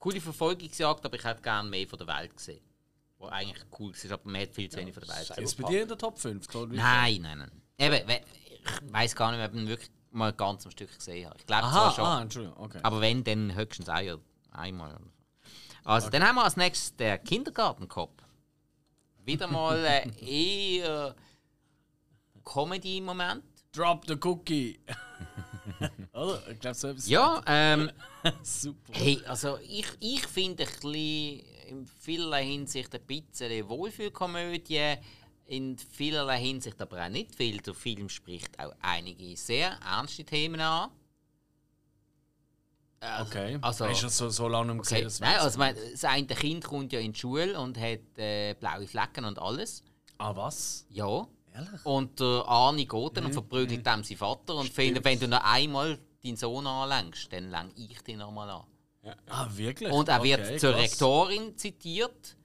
Speaker 4: Coole Verfolgungsjagd, aber ich hätte gerne mehr von der Welt gesehen. Wo eigentlich cool ist, aber man hat viel zu wenig von der Welt.
Speaker 2: Ist bei dir in der Top 5? Toll,
Speaker 4: Nein, nein, nein. Eben, ich weiß gar nicht, ob ich ihn wirklich mal ganz am Stück gesehen habe. Ich glaube zwar schon.
Speaker 2: ah, Entschuldigung, okay.
Speaker 4: Aber wenn, dann höchstens ein einmal. Also, dann haben wir als nächstes den Kindergartenkopf. Wieder mal ein eher Comedy-Moment.
Speaker 2: Drop the Cookie. Oder? Ich glaube, so etwas.
Speaker 4: Ja, ähm,
Speaker 2: Super.
Speaker 4: hey, also ich, ich finde ein bisschen in vielerlei Hinsicht ein bisschen Wohlfühlkomödie. In vielerlei Hinsicht aber auch nicht viel. Der Film spricht auch einige sehr ernste Themen an. Also-
Speaker 2: Okay.
Speaker 4: Also,
Speaker 2: Hast du das so, so lange
Speaker 4: Okay.
Speaker 2: gesehen? Das
Speaker 4: Nein, also mein, das eine Kind kommt ja in die Schule und hat äh, blaue Flecken und alles.
Speaker 2: Ah, was?
Speaker 4: Ja.
Speaker 2: Ehrlich?
Speaker 4: Und der Arni geht dann und verprügelt dem seinen Vater und findet, wenn du noch einmal deinen Sohn anlängst, dann lang ich dich noch mal an.
Speaker 2: Ah, wirklich?
Speaker 4: Und er wird
Speaker 2: Okay,
Speaker 4: zur
Speaker 2: krass.
Speaker 4: Rektorin zitiert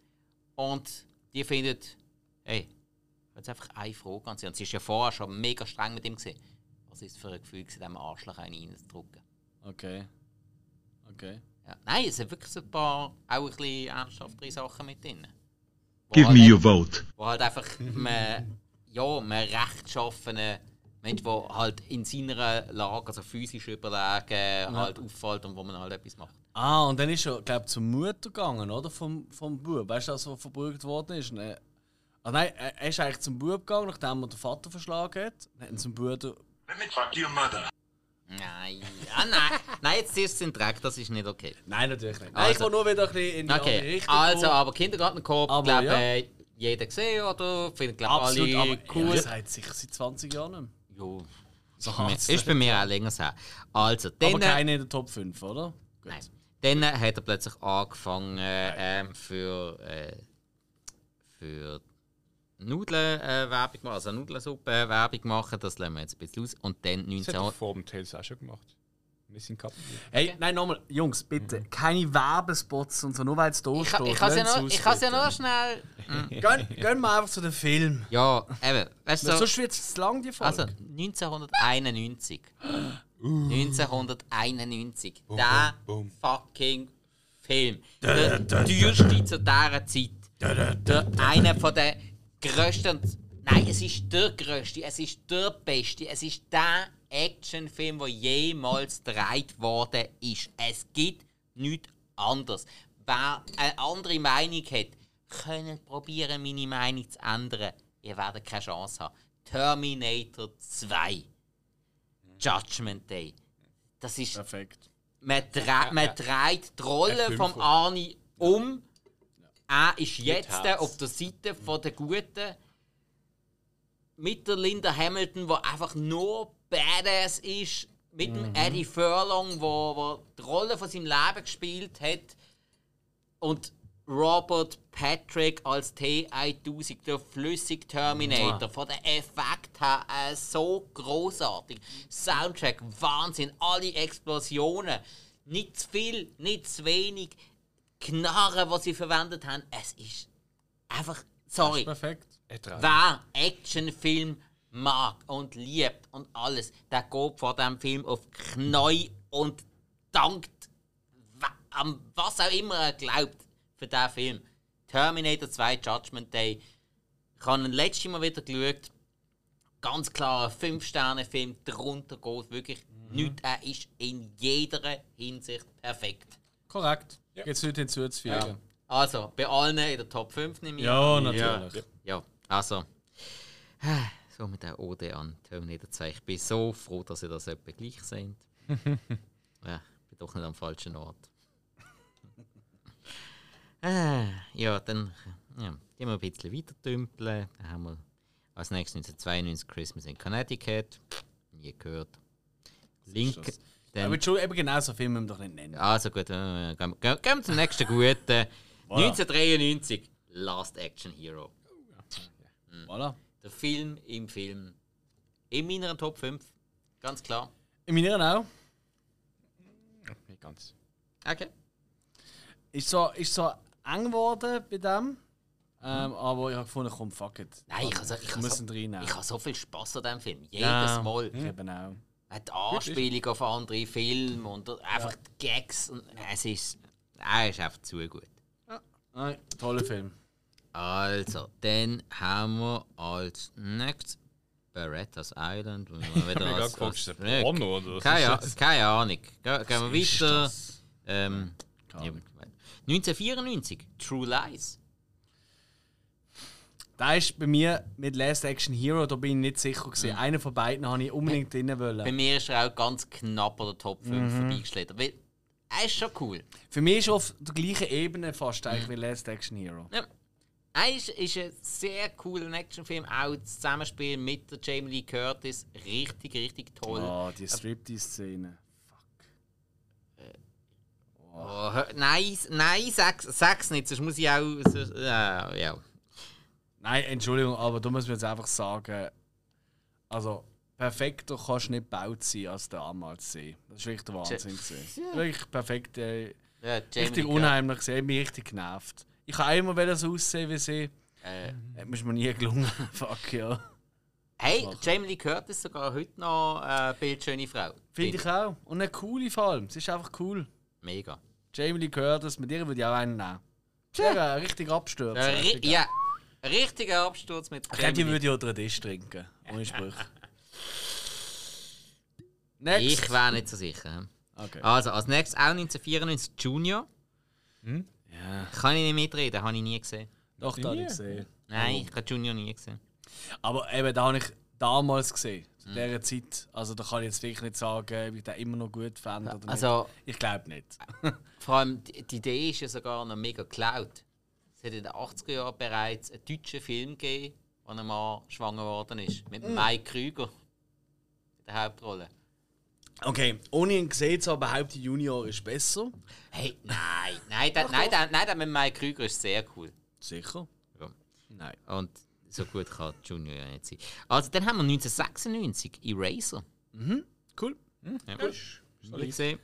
Speaker 4: und die findet, hey, jetzt einfach eine Frage an sie. Und sie ist ja vorher schon mega streng mit ihm gesehen. Was ist für ein Gefühl, dem Arschloch einen reinzudrücken?
Speaker 2: Okay. Okay.
Speaker 4: Ja. Nein, es sind wirklich so ein paar auch ein bisschen ernsthaftere Sachen mit drin. Wo
Speaker 1: Give
Speaker 4: halt
Speaker 1: me
Speaker 4: einfach-
Speaker 1: your vote.
Speaker 4: Wo halt einfach man, ja, man rechtschaffene Mensch, der halt in seiner Lage, also physisch überlegen, halt auffällt und wo man halt etwas macht.
Speaker 2: Ah, und dann ist er, glaube ich, zur Mutter gegangen, oder? Vom, vom Bub. Weißt du, das, was verprügelt worden ist? Ne? Ah, nein, er ist eigentlich zum Bub gegangen, nachdem er den Vater verschlagen hat. Dann hat er zum Bruder.
Speaker 1: Let me talk to your mother.
Speaker 4: Nein, ah, nein, nein, jetzt ist es in Dreck, das ist nicht okay.
Speaker 2: Nein, natürlich nicht.
Speaker 4: Also-
Speaker 2: ich will nur wieder ein bisschen in die andere
Speaker 4: Okay,
Speaker 2: Richtung.
Speaker 4: also, aber Kindergartenkorb, glaube
Speaker 2: ja.
Speaker 4: äh, jeder gesehen, oder? Findet, glaube
Speaker 2: Absolut,
Speaker 4: alle
Speaker 2: aber
Speaker 4: cool.
Speaker 2: cool. seit sicher seit 20 Jahren nicht.
Speaker 4: Ja,
Speaker 2: So
Speaker 4: ist, bei mir,
Speaker 2: hart's.
Speaker 4: ist bei mir auch länger so. Also,
Speaker 2: Aber
Speaker 4: dann,
Speaker 2: keine in der Top 5, oder? Gut.
Speaker 4: Nein. Dann hat er plötzlich angefangen ähm, für, äh, für Nudeln äh, Werbung machen, also Nudelsuppe äh, Werbung machen, das lassen wir jetzt ein bisschen aus. Und dann
Speaker 3: Das hat er
Speaker 4: 19...
Speaker 3: vor dem Tales auch schon gemacht. Missing Couple.
Speaker 2: Hey, nein, nochmal, Jungs, bitte, keine Werbespots und so, nur weil es da
Speaker 4: Ich,
Speaker 2: steht.
Speaker 4: ich kann es ja, noch- ich ja noch schnell...
Speaker 2: Gehen, gehen wir einfach zu dem Film.
Speaker 4: Ja, eben, weißt du...
Speaker 2: Sonst wird es zu lang, die Folge.
Speaker 4: Also 1991. 1991. Der
Speaker 3: boom.
Speaker 4: fucking Film. Der teuerste zu dieser Zeit. Der, einer von den grössten. Nein, es ist der grösste, es ist der beste, es ist der Actionfilm, der jemals gedreht worden ist. Es gibt nichts anderes. Wer eine andere Meinung hat, könnt probieren, meine Meinung zu ändern. Ihr werdet keine Chance haben. Terminator 2. Judgment Day. Das ist
Speaker 2: Perfekt.
Speaker 4: man, dre man dreht die Rolle
Speaker 3: F5
Speaker 4: vom Arnie um. Er ist jetzt auf der Seite von der Guten. Mit der Linda Hamilton, die einfach nur Badass ist. Mit dem Eddie Furlong, wo, wo die Rolle von seinem Leben gespielt hat. Und Robert Patrick als T1000, der flüssig Terminator. Von den Effekt her äh, so großartig. Soundtrack, Wahnsinn, alle Explosionen. Nicht zu viel, nicht zu wenig. Knarren, was sie verwendet haben, es ist einfach. Sorry.
Speaker 2: Perfekt.
Speaker 4: Wer Actionfilm mag und liebt und alles, der geht vor dem Film auf Knie und dankt an was auch immer er glaubt für diesen Film. Terminator 2 Judgment Day. Ich habe ihn letztes Mal wieder geschaut. Ganz klar ein 5-Sterne-Film. Darunter geht wirklich nichts. Er ist in jeder Hinsicht perfekt.
Speaker 2: Korrekt. Jetzt nicht hinzuzufügen.
Speaker 4: Also, bei allen in der Top 5 nehme ich
Speaker 2: Ja,
Speaker 4: an.
Speaker 2: natürlich.
Speaker 4: Ja, also. So mit der Ode an Terminator 2. Ich bin so froh, dass ihr das etwa gleich seht. ja, ich bin doch nicht am falschen Ort. Äh, ja, dann ja, gehen wir ein bisschen weiter dümpeln. Dann haben wir als nächstes 1992 Christmas in Connecticut. Nie gehört. Link. Dann,
Speaker 2: Aber schon, eben genau so Filme müssen wir doch nicht nennen.
Speaker 4: also gut, äh, gehen, gehen, gehen wir zum nächsten guten. 1993 Last Action Hero.
Speaker 2: Voilà.
Speaker 4: Der Film im Film. In meiner Top 5. Ganz klar.
Speaker 2: In meiner auch.
Speaker 3: Nicht ganz.
Speaker 4: Okay.
Speaker 2: Ist so, ist so eng geworden bei dem. Ähm, aber ich habe gefunden, komm, fuck it.
Speaker 4: Nein, ich habe so, ich habe
Speaker 2: müssen
Speaker 4: so,
Speaker 2: reinnehmen.
Speaker 4: ich habe so viel Spaß an diesem Film. Jedes
Speaker 2: Ja.
Speaker 4: Mal.
Speaker 2: Ich eben auch.
Speaker 4: Die Anspielung auf andere Filme und einfach die Gags. Und es ist, er ist einfach zu gut.
Speaker 2: Nein, toller Film.
Speaker 4: Also, dann haben wir als nächstes Berettas Island. Wo wir wieder als,
Speaker 3: gefragt, ist
Speaker 4: als,
Speaker 3: der Porno oder was
Speaker 4: keine, keine Ahnung. Ge- Gehen wir weiter. Ähm,
Speaker 2: Keine Ahnung.
Speaker 4: 1994, True Lies.
Speaker 2: Da ist bei mir mit Last Action Hero, da bin ich nicht sicher gewesen.
Speaker 4: Mhm.
Speaker 2: Einen von beiden habe ich unbedingt drin
Speaker 4: Bei
Speaker 2: wollen.
Speaker 4: mir ist er auch ganz knapp an der Top 5
Speaker 2: Mhm.
Speaker 4: vorbeigeschlittert. Weil er ist schon cool.
Speaker 2: Für mich ist er auf der gleichen Ebene fast
Speaker 4: Mhm.
Speaker 2: eigentlich wie Last Action Hero.
Speaker 4: Ja. Er ist, ist ein sehr cooler Actionfilm. Auch das Zusammenspiel mit der Jamie Lee Curtis. Richtig, richtig toll.
Speaker 2: Oh, die Striptease-Szene.
Speaker 4: Oh, nein, nein, sag's, sag's nicht, sonst muss ich auch. So, äh, ja.
Speaker 2: Nein, Entschuldigung, aber da muss man jetzt einfach sagen, also perfekter kannst du nicht gebaut sein als der Amalsee. Das ist wirklich der Wahnsinn gewesen. Wirklich perfekt, äh,
Speaker 4: Ja,
Speaker 2: richtig unheimlich gesehen, hat mich richtig genervt. Ich habe einmal wollen so aussehen wie sie.
Speaker 4: Äh,
Speaker 2: Hat mir nie gelungen. Fuck ja.
Speaker 4: hey, Jamie Lee Curtis sogar heute noch eine bildschöne Frau.
Speaker 2: Finde ich auch. Und eine coole vor allem. Sie ist einfach cool.
Speaker 4: Mega.
Speaker 2: Jamie Lee Curtis, mit ihr würde ich auch einen nehmen. Ja, richtig abstürzen.
Speaker 4: Äh, ri
Speaker 2: Richtig
Speaker 4: ja, richtiger Absturz mit
Speaker 2: Ich glaube, die
Speaker 4: Jamie
Speaker 2: würde ich unter den Tisch trinken. Ohne Sprüche. Next.
Speaker 4: Ich wäre nicht so sicher.
Speaker 2: Okay.
Speaker 4: Also, als nächstes auch 1994 Junior.
Speaker 2: Ja,
Speaker 4: Kann ich nicht mitreden, habe ich nie gesehen.
Speaker 2: doch, da habe ich gesehen.
Speaker 4: Nein, ich habe Junior nie gesehen.
Speaker 2: Aber eben, da habe ich damals gesehen. Zu dieser Zeit. Also, da kann ich jetzt wirklich nicht sagen, ob ich den immer noch gut fand oder
Speaker 4: Also,
Speaker 2: nicht. Ich glaube nicht.
Speaker 4: vor allem die, die Idee ist ja sogar noch mega geklaut. Es hat in den 80er Jahren bereits einen deutschen Film gegeben, wo ein Mann schwanger geworden ist. Mit Mike Krüger in der Hauptrolle.
Speaker 2: Okay, ohne ihn gesehen zu haben, behaupte Junior ist besser.
Speaker 4: Hey, nein, nein, der, nein, der, nein, der mit Mike Krüger ist sehr cool.
Speaker 2: Sicher?
Speaker 4: Ja.
Speaker 2: Nein.
Speaker 4: Und so gut kann Junior ja nicht sein. Also, dann haben wir 1996 Eraser.
Speaker 2: Cool.
Speaker 4: Ja. Nie gesehen.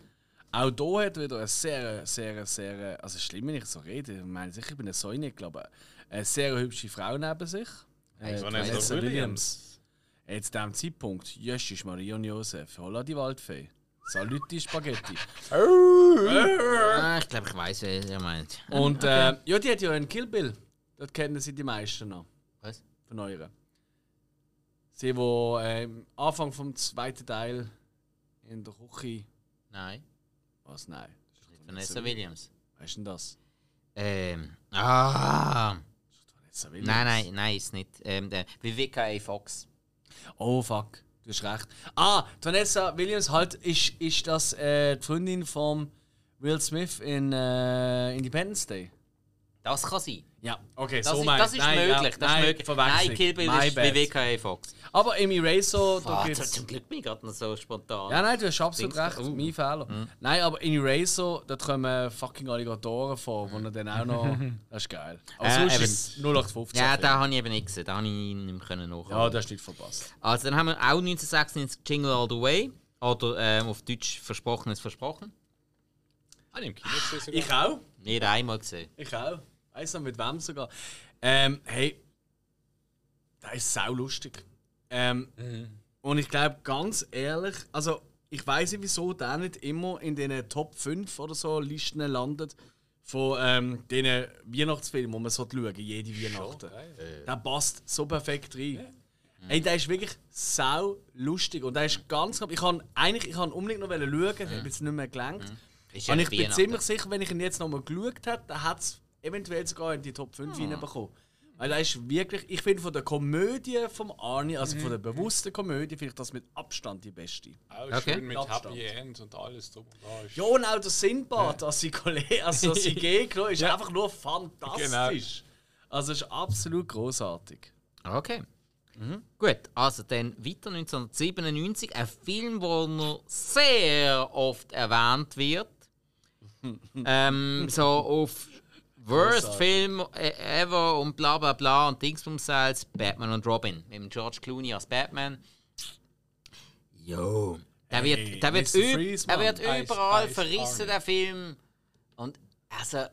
Speaker 2: Auch hier hat wieder eine sehr, sehr, sehr, also schlimm, wenn ich so rede, ich meine sicher, ich bin ein Säune, glaube ich, eine sehr hübsche Frau neben sich. Äh,
Speaker 3: Vanessa Williams.
Speaker 2: Williams. Jetzt zu diesem Zeitpunkt, Jöschisch, Maria und Josef, holla die Waldfee. Salut die Spaghetti.
Speaker 4: Ah, ich glaube, ich weiß, wer ihr meint.
Speaker 2: Und äh, ja, die hat ja einen Kill Bill. Dort kennen sie die meisten noch,
Speaker 4: Was?
Speaker 2: von euren. Sie, wo äh, am Anfang vom zweiten Teil in der Küche.
Speaker 4: Nein,
Speaker 2: Was? Nein. Das ist
Speaker 4: Vanessa Williams.
Speaker 2: Weißt du denn das?
Speaker 4: Ähm. Ah!
Speaker 2: Vanessa Williams.
Speaker 4: Nein, nein, nein, ist nicht. Ähm, der Vivica A. Fox.
Speaker 2: Oh fuck, du hast recht. Ah, Vanessa Williams halt ist, ist das äh, die Freundin von Will Smith in äh, Independence Day.
Speaker 4: Das kann sein.
Speaker 2: Ja, okay,
Speaker 4: Das
Speaker 2: so
Speaker 4: ist,
Speaker 2: mein
Speaker 4: das ist
Speaker 2: nein,
Speaker 4: möglich.
Speaker 2: Ja,
Speaker 4: das
Speaker 2: nein,
Speaker 4: ist möglich. Nein, Kill Bill
Speaker 2: My
Speaker 4: ist
Speaker 2: bad.
Speaker 4: Vivica A. Fox.
Speaker 2: Aber im Eraser, da
Speaker 4: Ah,
Speaker 2: gibt's...
Speaker 4: zum Glück bin ich gerade noch so spontan.
Speaker 2: Ja, nein, du hast absolut
Speaker 4: Dings-
Speaker 2: recht,
Speaker 4: Oh.
Speaker 2: mein Fehler. Nein, aber in Eraser, da kommen fucking Alligatoren vor, wo er dann auch noch... Das ist geil. Aber
Speaker 4: Äh,
Speaker 2: sonst
Speaker 4: eben.
Speaker 2: ist es 0815.
Speaker 4: Ja,
Speaker 2: Film.
Speaker 4: den habe ich eben nicht gesehen. Den habe ich nicht mehr können nachholen.
Speaker 2: Ja, das du nicht verpasst.
Speaker 4: Also, dann haben wir auch 1996 Jingle All the Way. Oder ähm, auf Deutsch Versprochenes Versprochen.
Speaker 3: Habe ich im Kino gesehen sogar.
Speaker 2: Ich auch.
Speaker 4: Nicht einmal gesehen.
Speaker 2: Ich auch. Weiss noch mit wem sogar. Ähm, hey, das ist sau lustig. Ähm, Und ich glaube, ganz ehrlich, also ich weiß nicht, wieso der nicht immer in den Top 5 oder so Listen landet von ähm, den Weihnachtsfilmen, die man so schauen, jede Weihnachten. Der passt so perfekt rein. Ey, der ist wirklich sau lustig und der ist ganz knapp. Ich kann eigentlich, ich kann unbedingt noch schauen, ich habe jetzt nicht mehr.
Speaker 4: Ist ja
Speaker 2: Und ich bin ziemlich sicher, wenn ich ihn jetzt nochmal geschaut hätte, dann hat es eventuell sogar in die Top 5
Speaker 4: Ah.
Speaker 2: reinbekommen. Weil er ist wirklich, ich finde von der Komödie vom Arnie, also
Speaker 4: Mhm.
Speaker 2: von der bewussten Komödie, finde ich das mit Abstand die beste.
Speaker 3: Auch
Speaker 4: Okay.
Speaker 3: schön mit
Speaker 2: Abstand.
Speaker 3: Happy End und alles drum und dran.
Speaker 2: Ja, und auch der Sinbad, als sie Kollege, also als sie Gegner, ist einfach nur fantastisch. Also es ist absolut großartig.
Speaker 4: Okay. Gut, also dann weiter 1997, ein Film, der noch sehr oft erwähnt wird. ähm, so auf Worst
Speaker 2: Großartig.
Speaker 4: Film äh, ever und bla bla bla und Dingsbums als Batman und Robin mit dem George Clooney als Batman. Jo. Der
Speaker 2: Hey,
Speaker 4: wird, der wird,
Speaker 2: Freeze,
Speaker 4: der wird
Speaker 3: Ice-
Speaker 4: überall
Speaker 3: Ice
Speaker 4: verrissen,
Speaker 3: Arnie.
Speaker 4: der Film. Und also,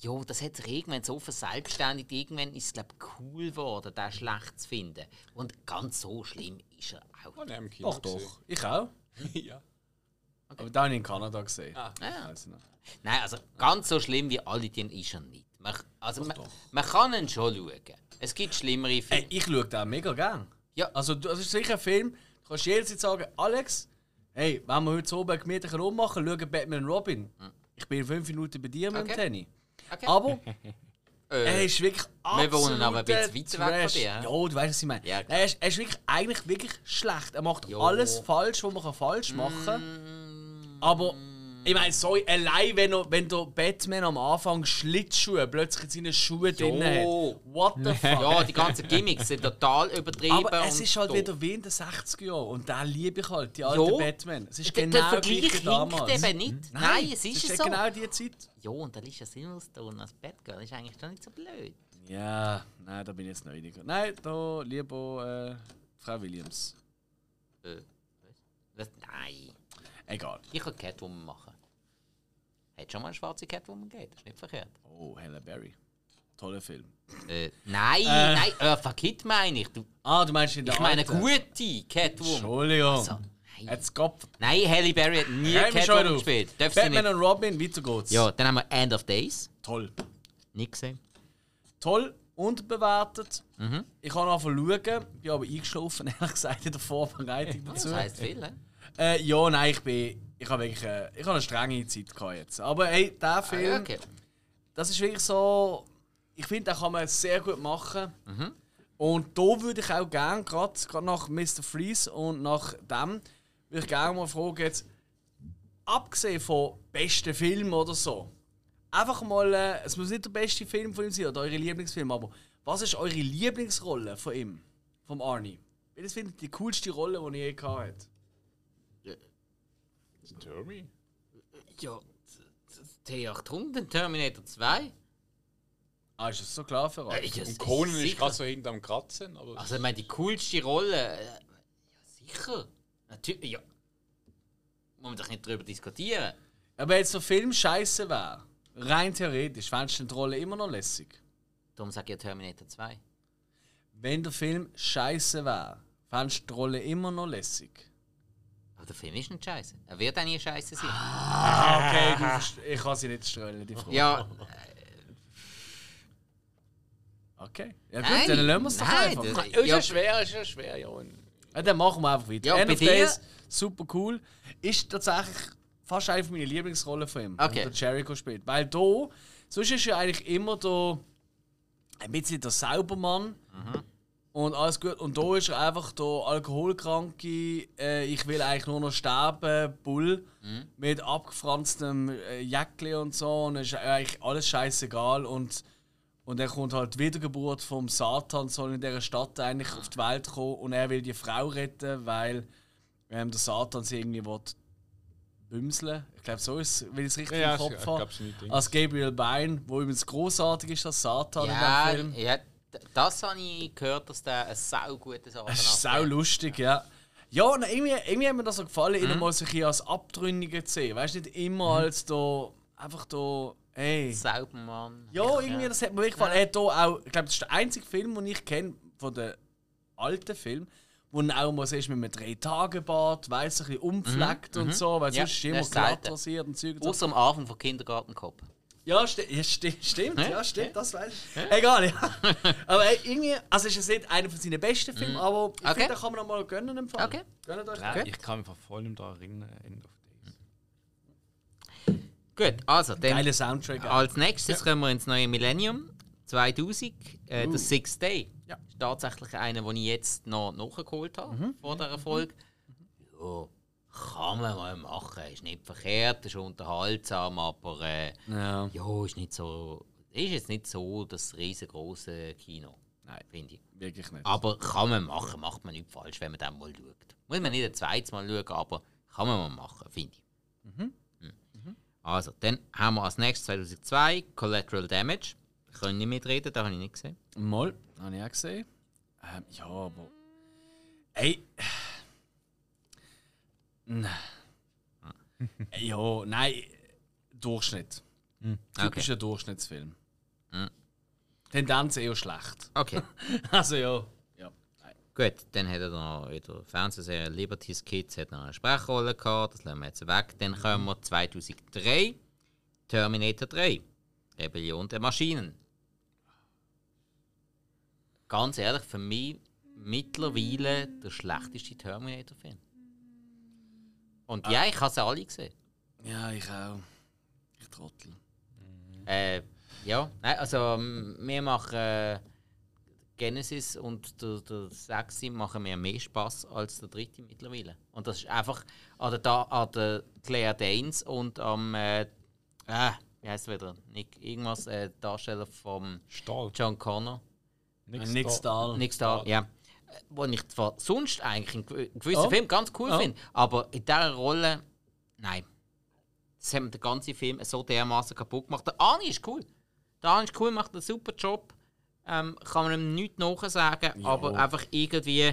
Speaker 4: jo, das hat sich irgendwann so verselbstständigt. Irgendwann ist es, glaube cool geworden, den schlecht zu finden. Und ganz so schlimm ist er auch.
Speaker 3: Ich Kino
Speaker 2: Doch. Ich auch.
Speaker 3: ja.
Speaker 2: Aber da habe ich in Kanada gesehen.
Speaker 3: Ah.
Speaker 4: Ja.
Speaker 2: Also.
Speaker 4: Nein, also ganz so schlimm wie alle die ist er nicht. Man, also man, man kann ihn schon schauen. Es gibt schlimmere Filme.
Speaker 2: Ey, ich schaue den mega gern.
Speaker 4: Ja.
Speaker 2: Also, das ist sicher ein Film, du kannst jederzeit sagen, Alex, hey, wenn wir heute so oben gemütlich rummachen, schauen Batman und Robin. Ich bin in fünf Minuten bei dir mit dem
Speaker 4: Okay.
Speaker 2: Tenny.
Speaker 4: Okay.
Speaker 2: Aber
Speaker 4: Äh,
Speaker 2: er ist wirklich absolut
Speaker 4: wohnen aber ein bisschen weiter weg von dir,
Speaker 2: Ja, du weißt, was ich meine.
Speaker 4: Ja,
Speaker 2: er, ist, er ist wirklich, eigentlich wirklich schlecht. Er macht
Speaker 4: Jo.
Speaker 2: alles falsch, was man falsch machen kann. Aber, ich meine, sorry, allein wenn, wenn der Batman am Anfang Schlittschuhe plötzlich in seinen Schuhen drin hat. What the fuck?
Speaker 4: ja, die ganzen Gimmicks sind total übertrieben.
Speaker 2: Aber es ist halt
Speaker 4: doof.
Speaker 2: wieder wie in den 60er Jahren. Und da liebe ich halt, die alten
Speaker 4: Ja.
Speaker 2: Batman. Es ist
Speaker 4: Der-
Speaker 2: genau
Speaker 4: der Vergleich hinkt
Speaker 2: damals.
Speaker 4: eben nicht. Nein, es ist
Speaker 2: es
Speaker 4: so.
Speaker 2: genau die Zeit.
Speaker 4: Ja, und Alicia Silverstone als Batgirl ist eigentlich schon nicht so blöd.
Speaker 2: Ja, nein, da bin ich jetzt noch weniger. Nein, da lieber äh, Frau Williams.
Speaker 4: Äh, was? Das, nein.
Speaker 2: Egal.
Speaker 4: Ich kann Catwoman machen. Hat schon mal eine schwarze Catwoman gegeben, das ist nicht verkehrt.
Speaker 2: Oh, Halle Berry. Toller Film.
Speaker 4: Äh, nein, nein, Eartha Kitt meine ich. Du,
Speaker 2: Ah, du meinst in der
Speaker 4: ich meine
Speaker 2: alten?
Speaker 4: gute Catwoman.
Speaker 2: Entschuldigung.
Speaker 4: Also, nein.
Speaker 2: Jetzt Kopf.
Speaker 4: nein, Halle Berry hat nie
Speaker 2: Hör
Speaker 4: Catwoman gespielt. Darf
Speaker 2: Batman und Robin, weiter geht's.
Speaker 4: Ja, dann haben wir End of Days.
Speaker 2: Toll.
Speaker 4: Nicht gesehen.
Speaker 2: Toll und bewertet.
Speaker 4: Mhm.
Speaker 2: Ich kann anfangen schauen, bin aber eingeschlafen, ehrlich gesagt, in der Vorbereitung dazu.
Speaker 4: Das heisst viel, ne?
Speaker 2: Äh, ja, nein, ich bin. Ich habe wirklich äh, ich habe eine strenge Zeit gehabt jetzt. Aber hey, der
Speaker 4: Ah,
Speaker 2: Film,
Speaker 4: ja, okay.
Speaker 2: das ist wirklich so. Ich finde, den kann man sehr gut machen.
Speaker 4: Mhm.
Speaker 2: Und da würde ich auch gerne, gerade nach Mr. Freeze und nach dem, würde ich gerne mal fragen, jetzt, abgesehen von besten Filmen oder so, einfach mal, äh, es muss nicht der beste Film von ihm sein oder eure Lieblingsfilm, aber was ist eure Lieblingsrolle von ihm, vom Arnie? Welches findet die coolste Rolle, die ihr je gehabt habt?
Speaker 3: Tommy?
Speaker 4: Ja, T800, Terminator 2.
Speaker 2: Ah, ist das so klar für euch?
Speaker 4: Äh, ja,
Speaker 3: Und Conan ist
Speaker 4: sicher.
Speaker 3: gerade so hinterm Kratzen. Aber
Speaker 4: Also, ich meine, die coolste Rolle. Äh, ja, sicher. Natürlich. Ja. Muss man doch nicht darüber diskutieren.
Speaker 2: Aber jetzt der Film scheiße wäre, rein theoretisch, fändest du die Rolle immer noch lässig?
Speaker 4: Darum sage ich ja Terminator 2.
Speaker 2: Wenn der Film scheiße wäre, fändest du die Rolle immer noch lässig?
Speaker 4: Aber der Film ist nicht scheiße. Er wird auch nie scheiße sein.
Speaker 2: Ah, okay, du, ich kann sie nicht stellen, die Frage.
Speaker 4: Ja,
Speaker 2: Okay. Ja gut,
Speaker 4: Nein,
Speaker 2: dann lassen wir es doch
Speaker 4: nein,
Speaker 2: einfach.
Speaker 4: das-
Speaker 3: ist ja,
Speaker 4: Ja.
Speaker 3: schwer, ist ja schwer, ja.
Speaker 2: Ja, dann machen wir einfach weiter.
Speaker 4: Ja,
Speaker 2: End
Speaker 4: bei
Speaker 2: of
Speaker 4: dir-
Speaker 2: Days, super cool. Ist tatsächlich fast eine meiner Lieblingsrollen von ihm,
Speaker 4: Okay.
Speaker 2: der Jericho spielt. Weil da, sonst ist er eigentlich immer da ein bisschen der Saubermann. Und alles gut. Und da ist er einfach der alkoholkranke, äh, ich will eigentlich nur noch sterben, Bull. Mit abgefranstem äh, Jäckli und so. Und es ist eigentlich alles scheißegal. Und, und dann kommt halt die Wiedergeburt vom Satan, soll in dieser Stadt eigentlich auf die Welt kommen. Und er will die Frau retten, weil ähm, der Satan sie irgendwie will bümseln. Ich glaube, so ist es, wenn ich es richtig
Speaker 3: Ja,
Speaker 2: im Kopf
Speaker 3: ich
Speaker 2: habe. Als Gabriel Byrne, wo übrigens großartig ist als Satan
Speaker 4: ja,
Speaker 2: in dem Film.
Speaker 4: ja, das habe ich gehört, dass der ein sau gutes Sache
Speaker 2: Es ist sau lustig, ja. Ja, und irgendwie, irgendwie hat mir das so gefallen,
Speaker 4: Mhm.
Speaker 2: ihn mal so ein als Abtrünniger zu sehen. Weißt du, nicht immer als da einfach da, ey.
Speaker 4: Saubermann.
Speaker 2: Ja, irgendwie, das hat mir wirklich gefallen. Er hat hier auch, ich glaube, das ist der einzige Film, den ich kenne von den alten Filmen, wo er auch mal siehst, mit einem Drei-Tage-Bad, weiss, ein bisschen umfleckt und so, weil
Speaker 4: Mhm, Ja,
Speaker 2: sonst ist immer
Speaker 4: das
Speaker 2: glatt rasiert und Zeug.
Speaker 4: Außer am Anfang von Kindergartenkopf.
Speaker 2: Ja, sti ja sti stimmt,
Speaker 4: Ja,
Speaker 2: ja, stimmt, das weiß ich. Egal, ja. aber ey, irgendwie, also es ist jetzt nicht einer von seinen besten Filmen, aber ich
Speaker 4: Mhm. Okay.
Speaker 2: finde, da kann man noch mal gönnen im Fall.
Speaker 4: Okay.
Speaker 2: Gönnt euch
Speaker 3: Ja,
Speaker 2: okay.
Speaker 3: Ich kann mich voll nicht daran erinnern. End of Days.
Speaker 4: Gut, also, dann
Speaker 2: Geiler Soundtrack.
Speaker 4: als nächstes kommen wir ins neue Millennium 2000. Äh, der Sixth Day.
Speaker 2: Ja.
Speaker 4: ist tatsächlich einer, den ich jetzt noch nachgeholt habe vor dieser Folge. Ja, kann man mal machen. Ist nicht verkehrt, ist unterhaltsam, aber äh,
Speaker 2: Ja.
Speaker 4: ja, ist nicht so. Ist jetzt nicht so das riesengroße Kino. Nein, finde ich.
Speaker 2: Wirklich nicht.
Speaker 4: Aber kann man machen, macht man nicht falsch, wenn man dann mal schaut. Muss man nicht ein zweites Mal schauen, aber kann man mal machen, finde ich. Mhm. Also, dann haben wir als nächstes 2002 Collateral Damage. Können nicht mitreden, da habe ich nicht gesehen.
Speaker 2: Mal, habe ich auch gesehen. Ähm, ja, aber. Ey. Nein. ja, nein. Durchschnitt. Typischer Durchschnittsfilm. Tendenz eher schlecht.
Speaker 4: Okay,
Speaker 2: Also ja.
Speaker 4: gut. Dann hat er noch in der Fernsehserie Liberty's Kids hat noch eine Sprechrolle gehabt, das lassen wir jetzt weg. Dann kommen wir 2003 Terminator 3 Rebellion der Maschinen. Ganz ehrlich, für mich mittlerweile der schlechteste Terminator-Film. Und ja, ich habe sie alle gesehen.
Speaker 2: Ja, ich auch. Ich trottel.
Speaker 4: Äh, ja, nein, also wir machen äh, Genesis und der, der Sechste machen mir mehr Spaß als der dritte mittlerweile. Und das ist einfach an der, da, an der Claire Danes und am, äh, äh, wie heißt es wieder? Nick, irgendwas, äh, Darsteller vom
Speaker 3: Stahl.
Speaker 4: John Connor.
Speaker 2: Nick Stahl.
Speaker 4: Nick Stahl, ja. Wo ich zwar sonst eigentlich in gew- gewissen
Speaker 2: Oh.
Speaker 4: Filmen ganz cool
Speaker 2: Oh.
Speaker 4: finde, aber in dieser Rolle, nein. Das hat mir den ganzen Film so dermaßen kaputt gemacht. Der Arnie ist cool. Der Arnie ist cool, macht einen super Job. Ähm, kann man ihm nichts nachsagen, aber einfach irgendwie.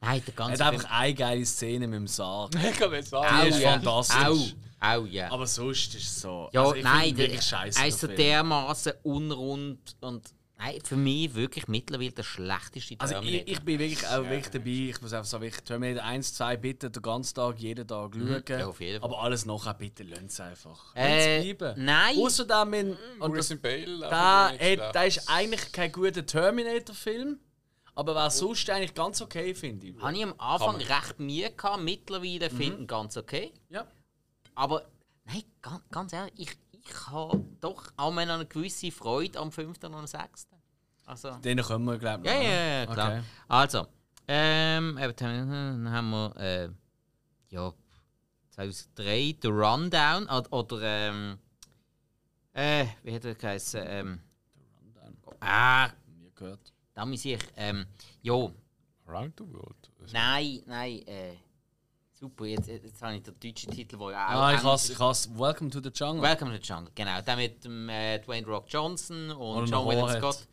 Speaker 4: Nein, der
Speaker 2: Er
Speaker 4: ganze
Speaker 2: hat
Speaker 4: Film.
Speaker 2: einfach eine geile Szene mit dem Sarg.
Speaker 3: Ich kann nicht sagen.
Speaker 2: Die ist
Speaker 4: ja.
Speaker 2: fantastisch.
Speaker 4: Au, au, ja.
Speaker 2: Aber sonst ist es so.
Speaker 4: Ja,
Speaker 2: also
Speaker 4: nein, der,
Speaker 2: wirklich scheiße.
Speaker 4: er ist so dermaßen unrund und für mich wirklich mittlerweile der schlechteste
Speaker 2: Also ich,
Speaker 4: Terminator.
Speaker 2: ich bin wirklich auch wirklich dabei. Ich muss einfach sagen, wirklich Terminator 1, 2 bitte den ganzen Tag, jeden Tag schauen.
Speaker 4: Mhm. Ja, auf jeden Fall.
Speaker 2: Aber alles nachher bitte lasst es einfach.
Speaker 4: Äh,
Speaker 2: bleiben.
Speaker 4: nein.
Speaker 2: Außer da mit, und das,
Speaker 3: Christian Bale.
Speaker 2: da,
Speaker 3: schlecht.
Speaker 2: da ist eigentlich kein guter Terminator-Film. Aber war sonst eigentlich ganz okay, finde ich.
Speaker 4: Habe ich am Anfang recht Mühe gehabt, mittlerweile
Speaker 2: Mhm.
Speaker 4: finden ganz okay.
Speaker 2: Ja.
Speaker 4: Aber nein, ganz, ganz ehrlich, ich, ich habe doch auch eine gewisse Freude am 5. und am 6. Also,
Speaker 2: Den können wir, glaube ich,
Speaker 4: ja, ja, ja, klar.
Speaker 2: Okay.
Speaker 4: Also, ähm, dann haben wir, äh, ja, 2003, The Rundown, oder, oder ähm, äh, wie hat er geheißen? Ähm, ah,
Speaker 2: Nie gehört.
Speaker 4: da muss ich, ähm, ja,
Speaker 3: Around the World.
Speaker 4: Nein, nein, äh. Super, jetzt, jetzt habe ich den deutschen Titel, wo ja auch.
Speaker 2: Ah, ich hasse, ich hasse Welcome to the Jungle.
Speaker 4: Welcome to the Jungle, genau. Der mit dem äh, Dwayne Rock Johnson und John William. Scott.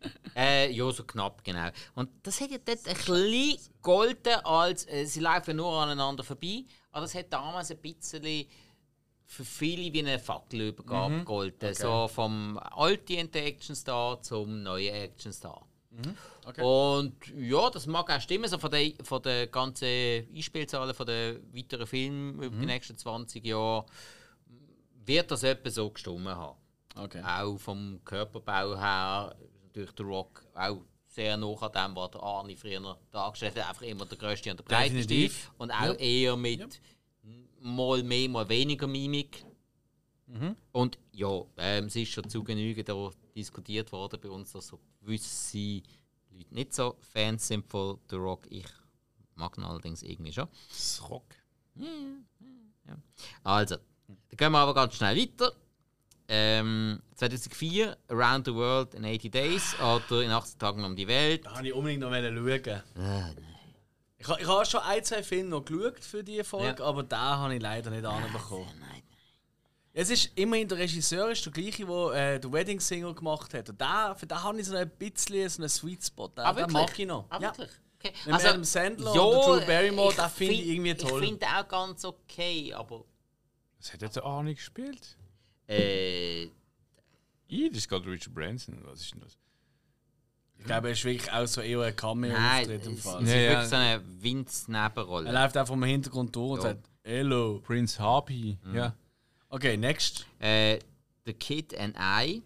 Speaker 4: Äh, ja, so knapp, genau. Und das hat ja dort ein bisschen golden, als äh, sie laufen nur aneinander vorbei. Aber das hat damals ein bisschen für viele wie eine Fackelübergabe
Speaker 2: Mhm.
Speaker 4: gegolten. So vom alten Actionstar zum neuen Actionstar.
Speaker 2: Mhm. Okay.
Speaker 4: Und ja, das mag auch stimmen, so von der, von der ganzen Einspielzahlen von den weiteren Filmen über
Speaker 2: Mhm.
Speaker 4: die nächsten 20 Jahre wird das etwa so gestimmt haben.
Speaker 2: Okay.
Speaker 4: Auch vom Körperbau her, natürlich der Rock auch sehr nah an dem, was der Arnie früher dargestellt hat. Einfach immer der größte und der breiteste.
Speaker 2: Definitiv.
Speaker 4: Und auch
Speaker 2: Ja.
Speaker 4: eher mit mal mehr, mal weniger Mimik.
Speaker 2: Mhm.
Speaker 4: Und ja, ähm, es ist schon zu Genüge da diskutiert worden bei uns, dass so gewisse Leute nicht so Fans sind von The Rock. Ich mag ihn allerdings irgendwie schon.
Speaker 3: Das Rock.
Speaker 4: Also, dann gehen wir aber ganz schnell weiter. Ähm, 2004, Around the World in 80 Days oder in 18 Tagen um die Welt.
Speaker 2: Da habe ich unbedingt noch schauen.
Speaker 4: Äh,
Speaker 2: Ich, ha- ich habe schon ein, zwei Filme noch geschaut für diese Folge,
Speaker 4: Ja.
Speaker 2: aber da habe ich leider nicht anbekommen.
Speaker 4: nein.
Speaker 2: Es ist immerhin der Regisseur, ist der gleiche, der äh, den Wedding Singer gemacht hat. Und da, für den habe ich so ein bisschen so einen Sweet Spot. Den,
Speaker 4: Ah,
Speaker 2: den mag ich noch.
Speaker 4: Ah,
Speaker 2: ja.
Speaker 4: wirklich? Okay.
Speaker 2: Mit Adam Sandler und Drew Barrymore, den finde ich irgendwie toll.
Speaker 4: Ich finde auch ganz okay, aber
Speaker 3: Was hat jetzt der Arnie gespielt?
Speaker 4: Äh,
Speaker 3: I, das ist gerade Richard Branson. Was ist denn das?
Speaker 2: Ich glaube, er ist wirklich auch so eher ein Cameo-Auftritt
Speaker 4: es
Speaker 2: im
Speaker 4: ist
Speaker 2: Fall.
Speaker 3: Ja, ja.
Speaker 4: wirklich so eine
Speaker 2: Er
Speaker 4: Vince-Nebenrolle.
Speaker 2: läuft einfach im Hintergrund durch und
Speaker 4: Ja.
Speaker 2: sagt Hello.
Speaker 3: Prince Harpy. Ja.
Speaker 2: Okay, next.
Speaker 4: Äh, The Kid and I.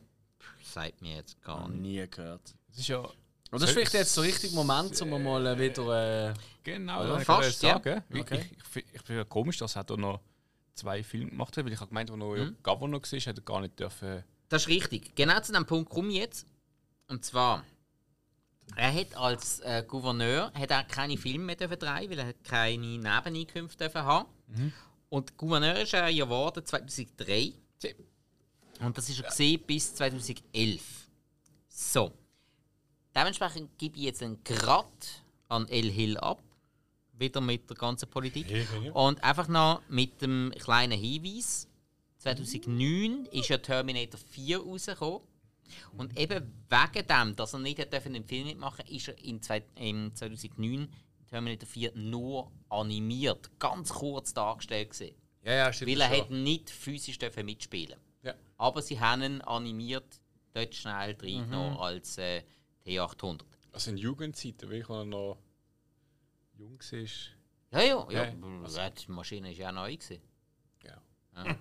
Speaker 4: Sagt mir jetzt gar nicht.
Speaker 2: Nie gehört.
Speaker 3: Das ist ja.
Speaker 2: Aber das ist vielleicht jetzt so richtig Moment, um mal wieder. Äh,
Speaker 3: Genau,
Speaker 2: Oder?
Speaker 4: Fast, ja.
Speaker 3: sagen. Ich,
Speaker 2: Okay.
Speaker 3: ich, ich, ich finde ja komisch, dass er da noch zwei Filme gemacht hat, weil ich habe gemeint, als er
Speaker 2: Mhm.
Speaker 3: Governor war, hätte er gar nicht dürfen.
Speaker 4: Das ist richtig. Genau zu dem Punkt komme ich jetzt. Und zwar, er hat als äh, Gouverneur hat er keine Filme mehr dürfen drehen, weil er keine Nebeneinkünfte dürfen haben. Und Gouverneur ist er ja geworden 2003.
Speaker 3: Sie-
Speaker 4: Und das ist er gesehen bis 2011. So. Dementsprechend gebe ich jetzt einen Grad an El Hill ab. Wieder mit der ganzen Politik. Und einfach noch mit dem kleinen Hinweis. 2009 ist ja Terminator 4 rausgekommen. Und eben wegen dem, dass er nicht hat dürfen den Film mitmachen ist er in zwei, im 2009 Terminator 4 nur animiert, ganz kurz dargestellt gewesen.
Speaker 3: Ja, ja, stimmt.
Speaker 4: Weil er hätte nicht physisch dürfen mitspielen
Speaker 3: Ja.
Speaker 4: Aber sie haben ihn animiert dort schnell reingenommen als äh, T800.
Speaker 3: Also in Jugendzeiten, wie ich noch jung war.
Speaker 4: Ja, ja, ja.
Speaker 3: Ja,
Speaker 4: ja die Maschine ist ja neu. Gewesen.
Speaker 3: Ja.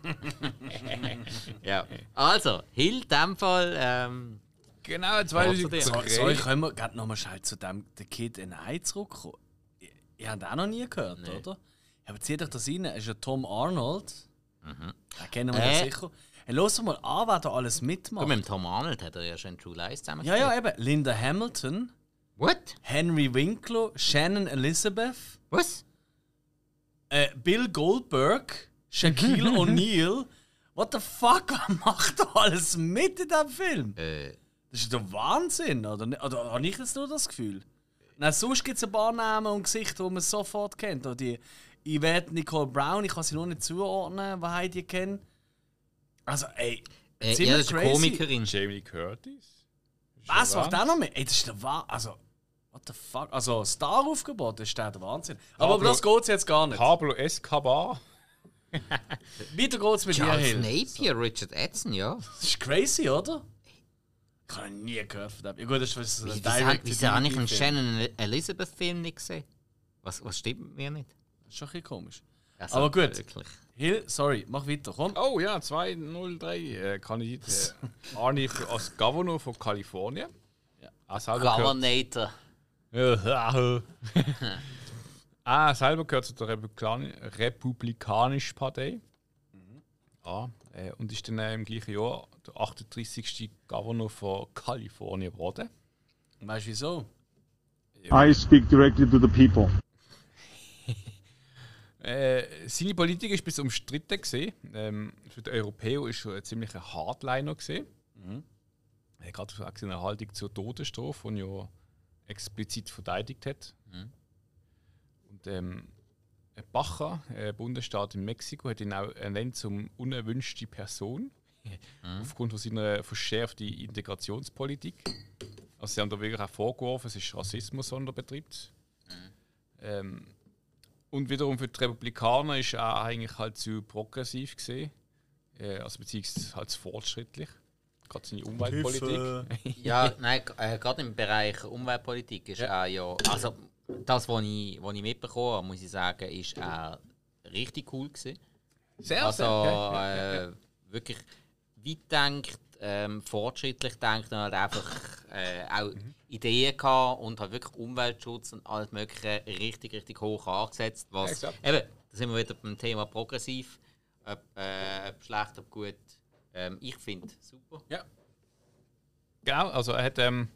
Speaker 4: Ja. Also, Hill, in dem Fall. Ähm,
Speaker 3: Genau,
Speaker 4: zu dir.
Speaker 3: 2003.
Speaker 2: so, so, können wir gerade nochmal schnell zu dem The Kid in I zurückkommen. Ihr, ihr habt auch noch nie gehört,
Speaker 4: Nee.
Speaker 2: oder? Ja, aber zieht euch das rein. Es ist ja Tom Arnold. Den kennen wir
Speaker 4: Äh.
Speaker 2: ja sicher. Hey, los mal an, wer da alles mitmacht.
Speaker 4: mit dem Tom Arnold hat er ja schon True Lies zusammen
Speaker 2: Ja, ja, eben. Linda Hamilton,
Speaker 4: What?
Speaker 2: Henry Winkler, Shannon Elizabeth,
Speaker 4: Was?
Speaker 2: äh, Bill Goldberg, Shaquille O'Neal. What the fuck? Wer macht da alles mit in diesem Film?
Speaker 4: Äh,
Speaker 2: Das ist der Wahnsinn, oder? nicht? Oder habe ich jetzt nur das Gefühl? Nein, sonst gibt es ein paar Namen und Gesichter, die man sofort kennt. Oder die Yvette Nicole Brown, ich kann sie noch nicht zuordnen, wer ich die kennt. Also, ey,
Speaker 4: äh,
Speaker 2: ziemlich
Speaker 4: ja, das ist eine
Speaker 2: crazy.
Speaker 4: Komikerin.
Speaker 3: Jamie Curtis.
Speaker 2: Was
Speaker 3: Ja,
Speaker 2: macht der noch mit? Ey, das ist der Wahnsinn. Also, what the fuck? Also, Star-Aufgebot, das ist der, der Wahnsinn. Aber um
Speaker 3: Pablo-
Speaker 2: das geht jetzt gar nicht.
Speaker 3: Pablo Escobar.
Speaker 2: Weiter geht's mit dir,
Speaker 4: Charles
Speaker 2: Hill.
Speaker 4: Napier, Richard Edson, ja.
Speaker 2: Das ist crazy, oder? Ich habe nie gehört von dem. Ja gut, das ist so ein
Speaker 4: Wieso, wieso, habe ich einen. Shannon Elizabeth-Film nicht gesehen? Was, was stimmt mit mir nicht?
Speaker 2: Das ist schon ein bisschen komisch.
Speaker 4: Also,
Speaker 2: Aber gut.
Speaker 4: Wirklich.
Speaker 2: Hill, sorry, mach weiter, komm.
Speaker 3: Oh ja, 203 äh, Kandidat äh, Arnie für, als Governor von Kalifornien.
Speaker 2: Ja.
Speaker 3: Ah, selber gehört, Ja, ah, selber gehört zu der Republikan Republikanischen Partei. Ah, äh, und ist dann äh, im gleichen Jahr der 38. Governor von Kalifornien geworden.
Speaker 2: Weißt du wieso?
Speaker 5: I speak directly to the people.
Speaker 3: Äh, seine Politik ist bis umstritten gesehen. Ähm, für die Europäer ist er ein ziemlicher Hardliner gesehen. Er hat gerade auch seine Haltung zur Todesstrafe, die ja explizit verteidigt hat. Und ähm, Baja, äh, Bundesstaat in Mexiko, hat ihn auch ernannt zum unerwünschte Person aufgrund von seiner verschärften Integrationspolitik. Also sie haben da wirklich auch vorgeworfen, es ist Rassismus, den er betreibt. Ähm, und wiederum für die Republikaner ist er eigentlich halt zu progressiv gesehen, äh, also beziehungsweise halt zu fortschrittlich. Gerade seine Umweltpolitik.
Speaker 4: Ja, nein, äh, gerade im Bereich Umweltpolitik ist
Speaker 3: Ja.
Speaker 4: er ja. Also, das, was ich, was ich mitbekommen habe, muss ich sagen, ist er richtig cool gewesen.
Speaker 3: Sehr,
Speaker 4: Also,
Speaker 3: sehr.
Speaker 4: äh, wirklich weit denkt, ähm, fortschrittlich denkt und hat einfach äh, auch
Speaker 3: Mhm.
Speaker 4: Ideen gehabt und hat wirklich Umweltschutz und alles Mögliche richtig, richtig hoch angesetzt. Was,
Speaker 3: exakt.
Speaker 4: eben, da sind wir wieder beim Thema progressiv. Ob, äh, ob schlecht, ob gut. Ähm, ich finde super.
Speaker 3: Ja. Genau, also er hat ähm,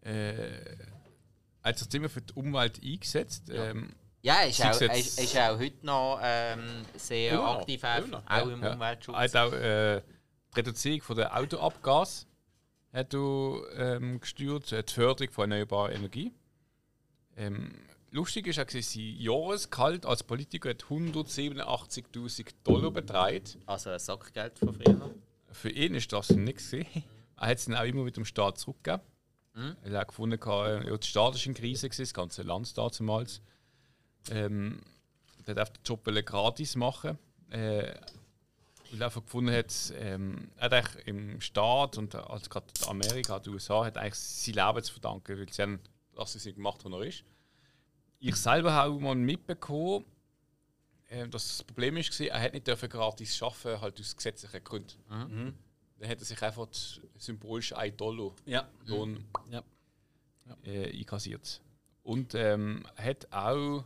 Speaker 3: äh, hat sich immer für die Umwelt eingesetzt. Ähm,
Speaker 4: Ja, er ist, auch,
Speaker 3: es
Speaker 4: er ist, er ist auch heute noch ähm, sehr
Speaker 3: Immer
Speaker 4: aktiv,
Speaker 3: noch,
Speaker 4: auch
Speaker 3: ja,
Speaker 4: im
Speaker 3: ja.
Speaker 4: Umweltschutz.
Speaker 3: Er hat auch äh, die Reduzierung von der Autoabgas hat er, ähm, gesteuert, die Förderung von erneuerbarer Energie. Ähm, lustig ist auch, sein Jahresgehalt als Politiker hat 187.000 Dollar beträgt.
Speaker 4: Also ein Sackgeld von früher.
Speaker 3: Für ihn ist das nichts. Er hat es dann auch immer mit dem Staat zurückgegeben. Er hat gefunden, ja, der Staat war in Krise, das ganze Land damals. Ähm, er hat den Job gratis machen. Äh, Weil er einfach gefunden hat, ähm, er hat eigentlich im Staat und also gerade Amerika, die USA, hat eigentlich sein Leben zu verdanken, weil sie haben das sie gemacht, was er ist. Ich selber habe mal mitbekommen, äh, dass das Problem ist, er hat nicht dürfen gratis arbeiten, halt aus gesetzlichen Gründen.
Speaker 2: Mhm.
Speaker 3: Dann hat er sich einfach symbolisch 1 Dollar
Speaker 2: Ja.
Speaker 3: Lohn
Speaker 2: Ja.
Speaker 3: äh, einkassiert. Und ähm, hat auch,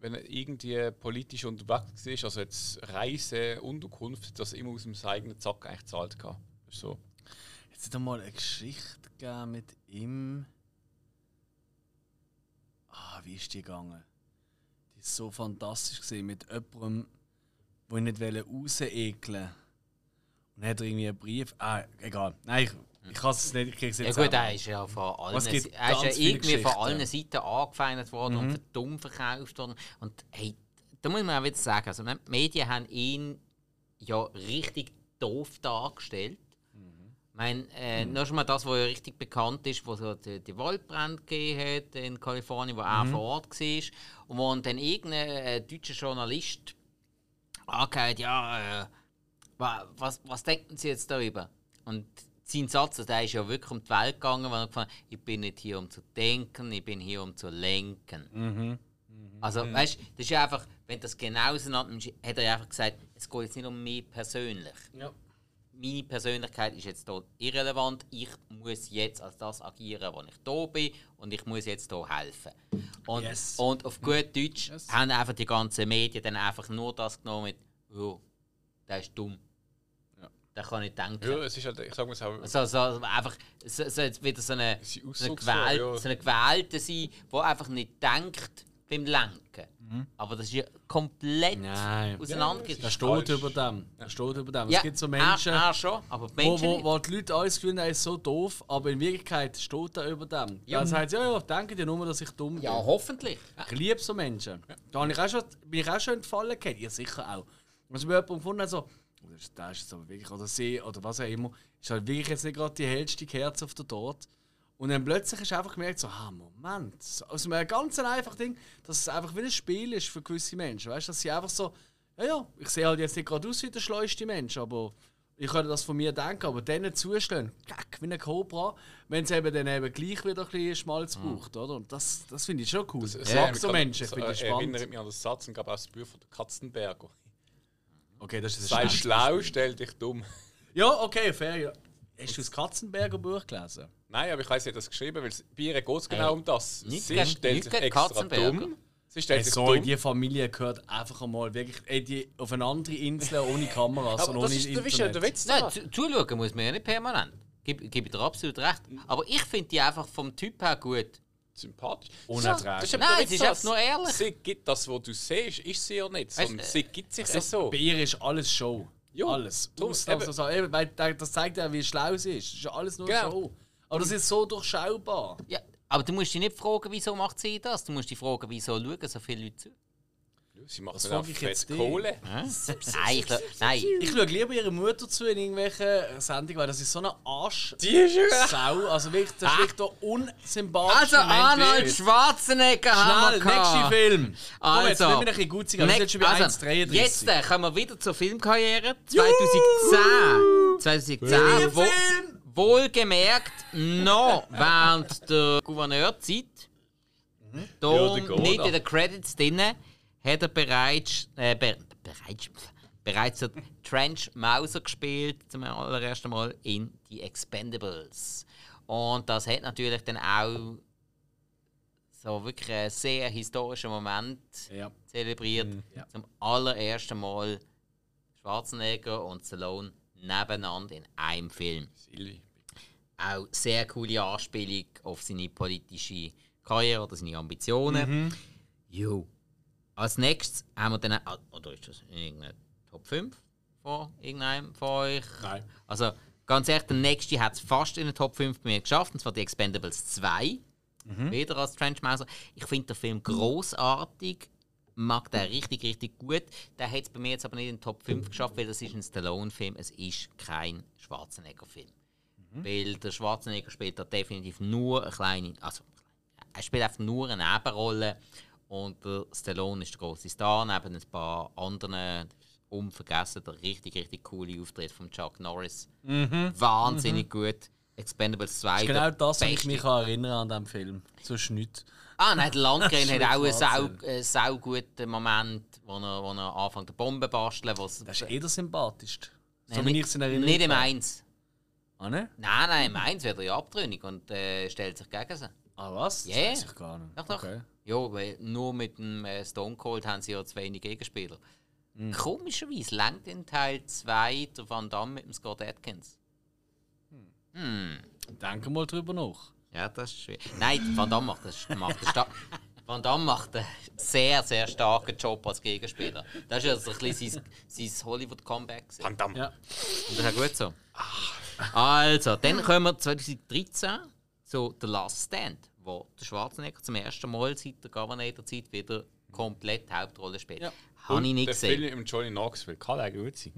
Speaker 3: wenn er irgendwie politisch unterwegs ist, also jetzt Reise, Unterkunft, das immer aus dem eigenen Zack eigentlich zahlt kann. So.
Speaker 2: Jetzt hat er mal eine Geschichte gegeben mit ihm. Ah, wie ist die gegangen? Die ist so fantastisch gesehen mit jemandem, wo ich nicht rausekeln wollte. Und dann hat er irgendwie einen Brief. Ah, egal. Nein, ich, ich kann es nicht. Ich
Speaker 4: Ja
Speaker 2: jetzt
Speaker 4: gut, er ist ja von allen, er ist ja irgendwie von allen Seiten angefeindet worden und für dumm verkauft worden. Und hey, da muss man auch wieder sagen, also, die Medien haben ihn ja richtig doof dargestellt. Ich meine, äh, nur schon mal das, was ja richtig bekannt ist, wo so die, die gegeben hat in Kalifornien, wo er vor Ort war. Und wo dann irgendein äh, deutscher Journalist angehört, ja, äh, wa- was, was denken Sie jetzt darüber? Und sein Satz, der ist ja wirklich um die Welt gegangen, weil er gefragt hat, ich bin nicht hier, um zu denken, ich bin hier, um zu lenken. Also, weißt du, das ist ja einfach, wenn das genau auseinander hat er einfach gesagt, es geht jetzt nicht um mich persönlich.
Speaker 2: Ja.
Speaker 4: Meine Persönlichkeit ist jetzt hier irrelevant. Ich muss jetzt als das agieren, wo ich da bin und ich muss jetzt hier helfen. Und,
Speaker 2: Yes.
Speaker 4: und auf gut Deutsch
Speaker 2: Yes.
Speaker 4: haben einfach die ganzen Medien dann einfach nur das genommen mit, oh, der ist dumm.
Speaker 2: Ja.
Speaker 4: Der kann nicht denken.
Speaker 3: Ja, es ist halt, ich sage mal so,
Speaker 4: So, so, einfach so, so jetzt wieder so eine, so eine,
Speaker 3: Ausdrucksform,
Speaker 4: gewählt,
Speaker 3: ja.
Speaker 4: so eine Gewählte sein, der einfach nicht denkt beim Lenken. Aber das ist ja komplett
Speaker 2: Nein.
Speaker 4: auseinandergesetzt.
Speaker 2: Das steht über dem. Das steht über dem.
Speaker 4: ja,
Speaker 2: es gibt so Menschen,
Speaker 4: Er, er schon, aber die
Speaker 2: wo,
Speaker 4: Menschen
Speaker 2: wo,
Speaker 4: nicht.
Speaker 2: wo die Leute alles gefunden er ist so doof, aber in Wirklichkeit steht er über dem.
Speaker 4: Ja.
Speaker 2: Ja. Dann sagt ja, ja, denke dir nur, dass ich dumm bin.
Speaker 4: Ja, hoffentlich.
Speaker 2: Ich liebe so Menschen. Da habe ich auch schon, bin ich auch schon entfallen gehabt. Ihr sicher auch. Also bei jemandem gefunden hat, so, das ist jetzt aber wirklich, oder sie, oder was auch immer, ist halt wirklich jetzt nicht gerade die hellste Kerze auf der Torte. Und dann plötzlich hast du einfach gemerkt, so, ah, Moment, so, aus einem ganz einfachen Ding, dass es einfach wie ein Spiel ist für gewisse Menschen. Weißt du, dass sie einfach so, ja, ja, ich sehe halt jetzt nicht gerade aus wie der schleuste Mensch, aber ich könnte das von mir denken, aber denen zustehen, kack, wie ein Cobra, wenn es eben dann eben gleich wieder ein bisschen Schmalz braucht, oder? Und das, das finde ich schon cool.
Speaker 3: das,
Speaker 2: Ich mag so Menschen, ich finde das
Speaker 3: äh, erinnert mich an den Satz und gab auch das Buch von der Katzenberger.
Speaker 2: Okay, das ist
Speaker 3: Sei
Speaker 2: ein
Speaker 3: schlau, stell dich dumm.
Speaker 2: Ja, okay, fair, ja. Hast du das Katzenberger Buch gelesen?
Speaker 3: Nein, aber ich weiß, sie hat das geschrieben, weil es- bei ihr geht es genau um das.
Speaker 4: nicht
Speaker 3: Sie
Speaker 4: gegen-
Speaker 3: stellt
Speaker 4: nicht
Speaker 3: sich
Speaker 4: gegen
Speaker 3: extra
Speaker 4: Katzenberger.
Speaker 3: dumm. Sie stellt
Speaker 2: Hey,
Speaker 3: sich
Speaker 2: so in
Speaker 3: dumm.
Speaker 2: die Familie gehört einfach einmal wirklich ey, die auf eine andere Insel ohne Kameras und
Speaker 3: Aber
Speaker 2: ohne
Speaker 3: das ist der, Wisch-
Speaker 2: Internet.
Speaker 3: der Witz
Speaker 4: Nein,
Speaker 3: daran.
Speaker 4: zu, zuschauen muss man ja nicht permanent. Gebe geb ich dir absolut recht. Aber ich finde die einfach vom Typ her gut.
Speaker 3: Sympathisch.
Speaker 2: Unerträglich.
Speaker 3: Das ist eben
Speaker 4: Nein,
Speaker 3: der
Speaker 4: es
Speaker 3: Witz
Speaker 4: ist
Speaker 3: daran.
Speaker 4: einfach nur ehrlich.
Speaker 3: Sie gibt das, was du siehst, ist sie ja nicht. Sondern
Speaker 4: Weißt,
Speaker 3: sie gibt sich
Speaker 2: Also,
Speaker 3: so.
Speaker 2: Bei ihr ist alles Show.
Speaker 3: Ja,
Speaker 2: alles.
Speaker 3: darum,
Speaker 2: Ausnahms-
Speaker 3: eben.
Speaker 2: eben, weil da- das zeigt ja, wie schlau sie ist. Das ist ja alles nur
Speaker 3: Genau.
Speaker 2: Show. Aber das ist so durchschaubar.
Speaker 4: Ja, aber du musst dich nicht fragen, wieso macht sie das. Du musst dich fragen, wieso schauen so viele Leute zu.
Speaker 3: Sie macht dann fett
Speaker 2: jetzt.
Speaker 3: Kohle.
Speaker 4: Nein, ich, nein.
Speaker 2: Ich schaue lieber ihre Mutter zu in irgendwelchen Sendungen, weil das ist so eine Arsch.
Speaker 3: Die ist ja.
Speaker 2: Sau, also wirklich, das ist wirklich der unsympathischste
Speaker 4: Also. Arnold. Schwarzenegger haben wir
Speaker 2: nächster
Speaker 4: gehabt.
Speaker 2: Film. Komm, jetzt
Speaker 4: Also,
Speaker 2: nehmen wir ein bisschen gut sein, wir sind jetzt schon bei
Speaker 4: also,
Speaker 2: 1,33.
Speaker 4: Jetzt äh, kommen wir wieder zur Filmkarriere. 2010. 2010. Wo, wohlgemerkt noch während der Gouverneurzeit. Da
Speaker 3: Ja,
Speaker 4: nicht in den Credits drin, hat er bereits, äh, be, bereits, bereits den Trench Mauser gespielt, zum allerersten Mal in The Expendables. Und das hat natürlich dann auch so wirklich einen sehr historischen Moment
Speaker 2: Ja.
Speaker 4: zelebriert.
Speaker 2: Ja.
Speaker 4: Zum allerersten Mal Schwarzenegger und Stallone nebeneinander in einem Film.
Speaker 3: Silvi.
Speaker 4: Auch sehr coole Anspielung auf seine politische Karriere oder seine Ambitionen. Jo. Als nächstes haben wir dann. ah, Oder ist das irgendeine Top 5 von irgendeinem von euch?
Speaker 2: Nein.
Speaker 4: Also, ganz ehrlich, der nächste hat es fast in den Top 5 bei mir geschafft, und zwar die Expendables 2. Wieder als Trenchmauser. Ich finde den Film großartig. Mag den richtig, richtig gut. Der hat es bei mir jetzt aber nicht in den Top 5 geschafft, weil das ist ein Stallone-Film. Es ist kein Schwarzenegger-Film. Weil der Schwarzenegger spielt da definitiv nur eine kleine. Also, er spielt einfach nur eine Nebenrolle. Und der Stallone ist der große Star, neben ein paar anderen unvergessen. Der richtig, richtig coole Auftritt von Chuck Norris.
Speaker 2: Mhm.
Speaker 4: Wahnsinnig gut. Expendables 2.
Speaker 2: Genau
Speaker 4: der
Speaker 2: das, was ich mich an erinnern an diesem Film. So nicht.
Speaker 4: Ah, nein, der Landgren hat auch einen sau, äh, guten Moment, wo er, wo er anfängt, die Bombe basteln. Was,
Speaker 2: Das ist eh der sympathischste. So wie ich
Speaker 4: nicht,
Speaker 2: es in Erinnerung
Speaker 4: nicht im. Eins.
Speaker 2: Ah, ne?
Speaker 4: Nein, nein, im Eins wird er ja abtrünnig und äh, stellt sich gegen sie.
Speaker 2: Ah, was? Das
Speaker 4: Ja.
Speaker 2: weiß ich gar nicht.
Speaker 4: Doch, doch.
Speaker 2: Okay.
Speaker 4: Ja, weil nur mit dem äh, Stone Cold haben sie ja zu wenig Gegenspieler.
Speaker 2: Mhm.
Speaker 4: Komischerweise lenkt in Teil 2 der Van Damme mit dem Scott Atkins.
Speaker 2: Denken mal drüber nach.
Speaker 4: Ja, das ist schwierig. Nein, Van Damme macht, das, macht, einen sta- Van Damme macht einen sehr, sehr starken Job als Gegenspieler. Das ist ja so ein bisschen sein, sein Hollywood-Comeback. gewesen.
Speaker 3: Van Damme.
Speaker 2: Ja.
Speaker 4: Und das ist auch gut so. Also, dann kommen wir 2013 zu The Last Stand, wo der Schwarzenegger zum ersten Mal seit der Governator-Zeit wieder komplett die Hauptrolle spielt.
Speaker 2: Ja.
Speaker 4: Habe ich nicht
Speaker 3: der
Speaker 4: gesehen.
Speaker 3: Film mit Johnny Knoxville kann auch gut sein.